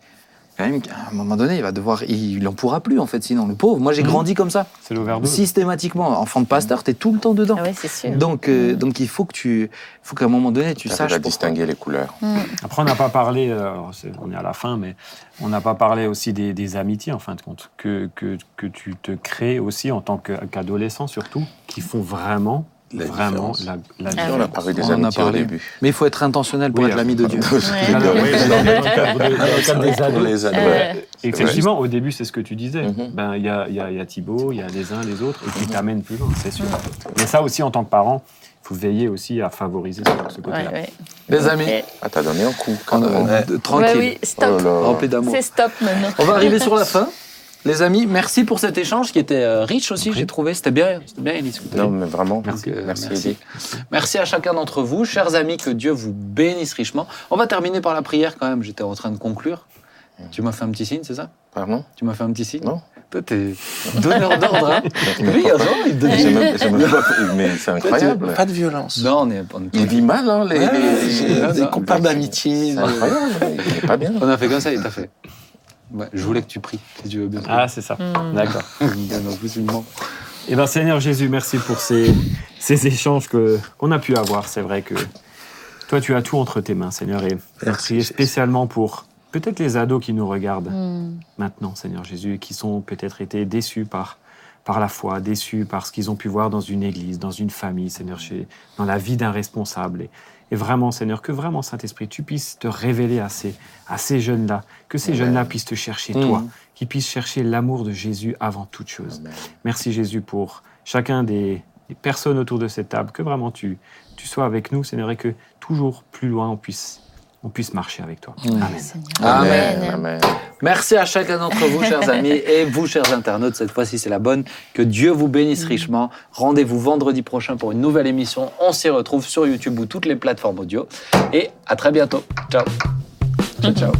Speaker 1: Quand même qu'à un moment donné, il va devoir. Il n'en pourra plus, en fait, sinon, le pauvre. Moi, j'ai
Speaker 5: Mhm.
Speaker 1: grandi comme ça.
Speaker 5: C'est l'overdose.
Speaker 1: Systématiquement. Enfant de pasteur, t'es tout le temps dedans.
Speaker 3: Ah ouais, c'est sûr.
Speaker 1: Donc, euh, donc, il faut que tu. faut qu'à un moment donné, tu
Speaker 2: Tu
Speaker 1: saches.
Speaker 2: à
Speaker 1: pourquoi.
Speaker 2: distinguer les couleurs.
Speaker 5: Après, on n'a pas parlé, euh, on est à la fin, mais on n'a pas parlé aussi des, des amitiés, en fin de compte, que, que, que tu te crées aussi en tant qu'adolescent, surtout, qui font vraiment,
Speaker 4: La
Speaker 5: vraiment la, la
Speaker 3: Ah
Speaker 2: on a parlé des
Speaker 1: On a
Speaker 2: amitiés au
Speaker 1: parlé.
Speaker 2: début.
Speaker 1: Mais il faut être intentionnel pour
Speaker 5: Oui,
Speaker 1: être l'ami de Dieu.
Speaker 3: Euh,
Speaker 5: Effectivement, au début, c'est ce que tu disais.
Speaker 2: Mhm.
Speaker 5: Ben, il y a, il y, a, il y a Thibaut, il y a les uns, les autres, et puis t'amènes plus loin, c'est sûr. Mais ça aussi, en tant que parent, il faut veiller aussi à favoriser ce, ce côté-là.
Speaker 3: ouais, ouais.
Speaker 1: Les amis,
Speaker 3: Et-
Speaker 2: Ah, t'as donné un coup.
Speaker 1: on- on- tranquille,
Speaker 3: Ouais, oui, stop.
Speaker 2: Oh là là.
Speaker 1: rempli d'amour.
Speaker 3: C'est stop maintenant.
Speaker 1: On va arriver sur la fin. Les amis, merci pour cet échange qui était euh, riche aussi, j'ai trouvé. C'était bien, c'était bien, Élise.
Speaker 2: Non, mais vraiment.
Speaker 1: Merci.
Speaker 2: Merci,
Speaker 1: Merci.
Speaker 2: Eddie.
Speaker 1: Merci à chacun d'entre vous, chers amis, que Dieu vous bénisse richement. On va terminer par la prière quand même, j'étais en train de conclure. Tu m'as fait un petit signe, c'est ça?
Speaker 2: Pardon?
Speaker 1: Tu m'as fait un petit signe?
Speaker 2: Non.
Speaker 1: Toi, t'es donneur d'ordre, hein Lui, il donne...
Speaker 2: J'ai même- j'ai même pas- Mais c'est incroyable.
Speaker 4: Pas de violence.
Speaker 1: Non, on est... On, est-
Speaker 2: Il vit mal, hein, les.
Speaker 4: Ouais,
Speaker 2: les-
Speaker 1: non,
Speaker 4: qu'on
Speaker 1: mais-
Speaker 4: parle d'amitié.
Speaker 2: C'est incroyable. Il est pas bien.
Speaker 1: on a fait comme ça, il t'a fait. Ouais, je voulais que tu pries, si tu veux bien.
Speaker 5: Ah, c'est ça.
Speaker 3: Hmm.
Speaker 5: D'accord. Eh bien, Seigneur Jésus, merci pour ces, ces échanges que- qu'on a pu avoir. C'est vrai que toi, tu as tout entre tes mains, Seigneur. Et
Speaker 4: Merci,
Speaker 5: spécialement pour peut-être les ados qui nous regardent
Speaker 3: Hmm.
Speaker 5: maintenant, Seigneur Jésus, et qui sont peut-être été déçus par, par la foi, déçus par ce qu'ils ont pu voir dans une église, dans une famille, Seigneur, chez, dans la vie d'un responsable. Et, et vraiment, Seigneur, que vraiment, Saint-Esprit, tu puisses te révéler à ces, à ces jeunes-là, que ces jeunes-là puissent te chercher, toi, qu'ils puissent chercher l'amour de Jésus avant toute chose.
Speaker 2: Amen.
Speaker 5: Merci Jésus pour chacun des, des personnes autour de cette table, que vraiment tu, tu sois avec nous, Seigneur, et que toujours plus loin on puisse, on puisse marcher avec toi.
Speaker 1: Mm.
Speaker 5: Amen.
Speaker 1: Amen.
Speaker 2: Amen. Amen.
Speaker 1: Merci à chacun d'entre vous, chers amis, et vous, chers internautes. Cette fois-ci, c'est la bonne. Que Dieu vous bénisse richement. Rendez-vous vendredi prochain pour une nouvelle émission. On s'y retrouve sur YouTube ou toutes les plateformes audio. Et à très bientôt. Ciao. Ciao, ciao.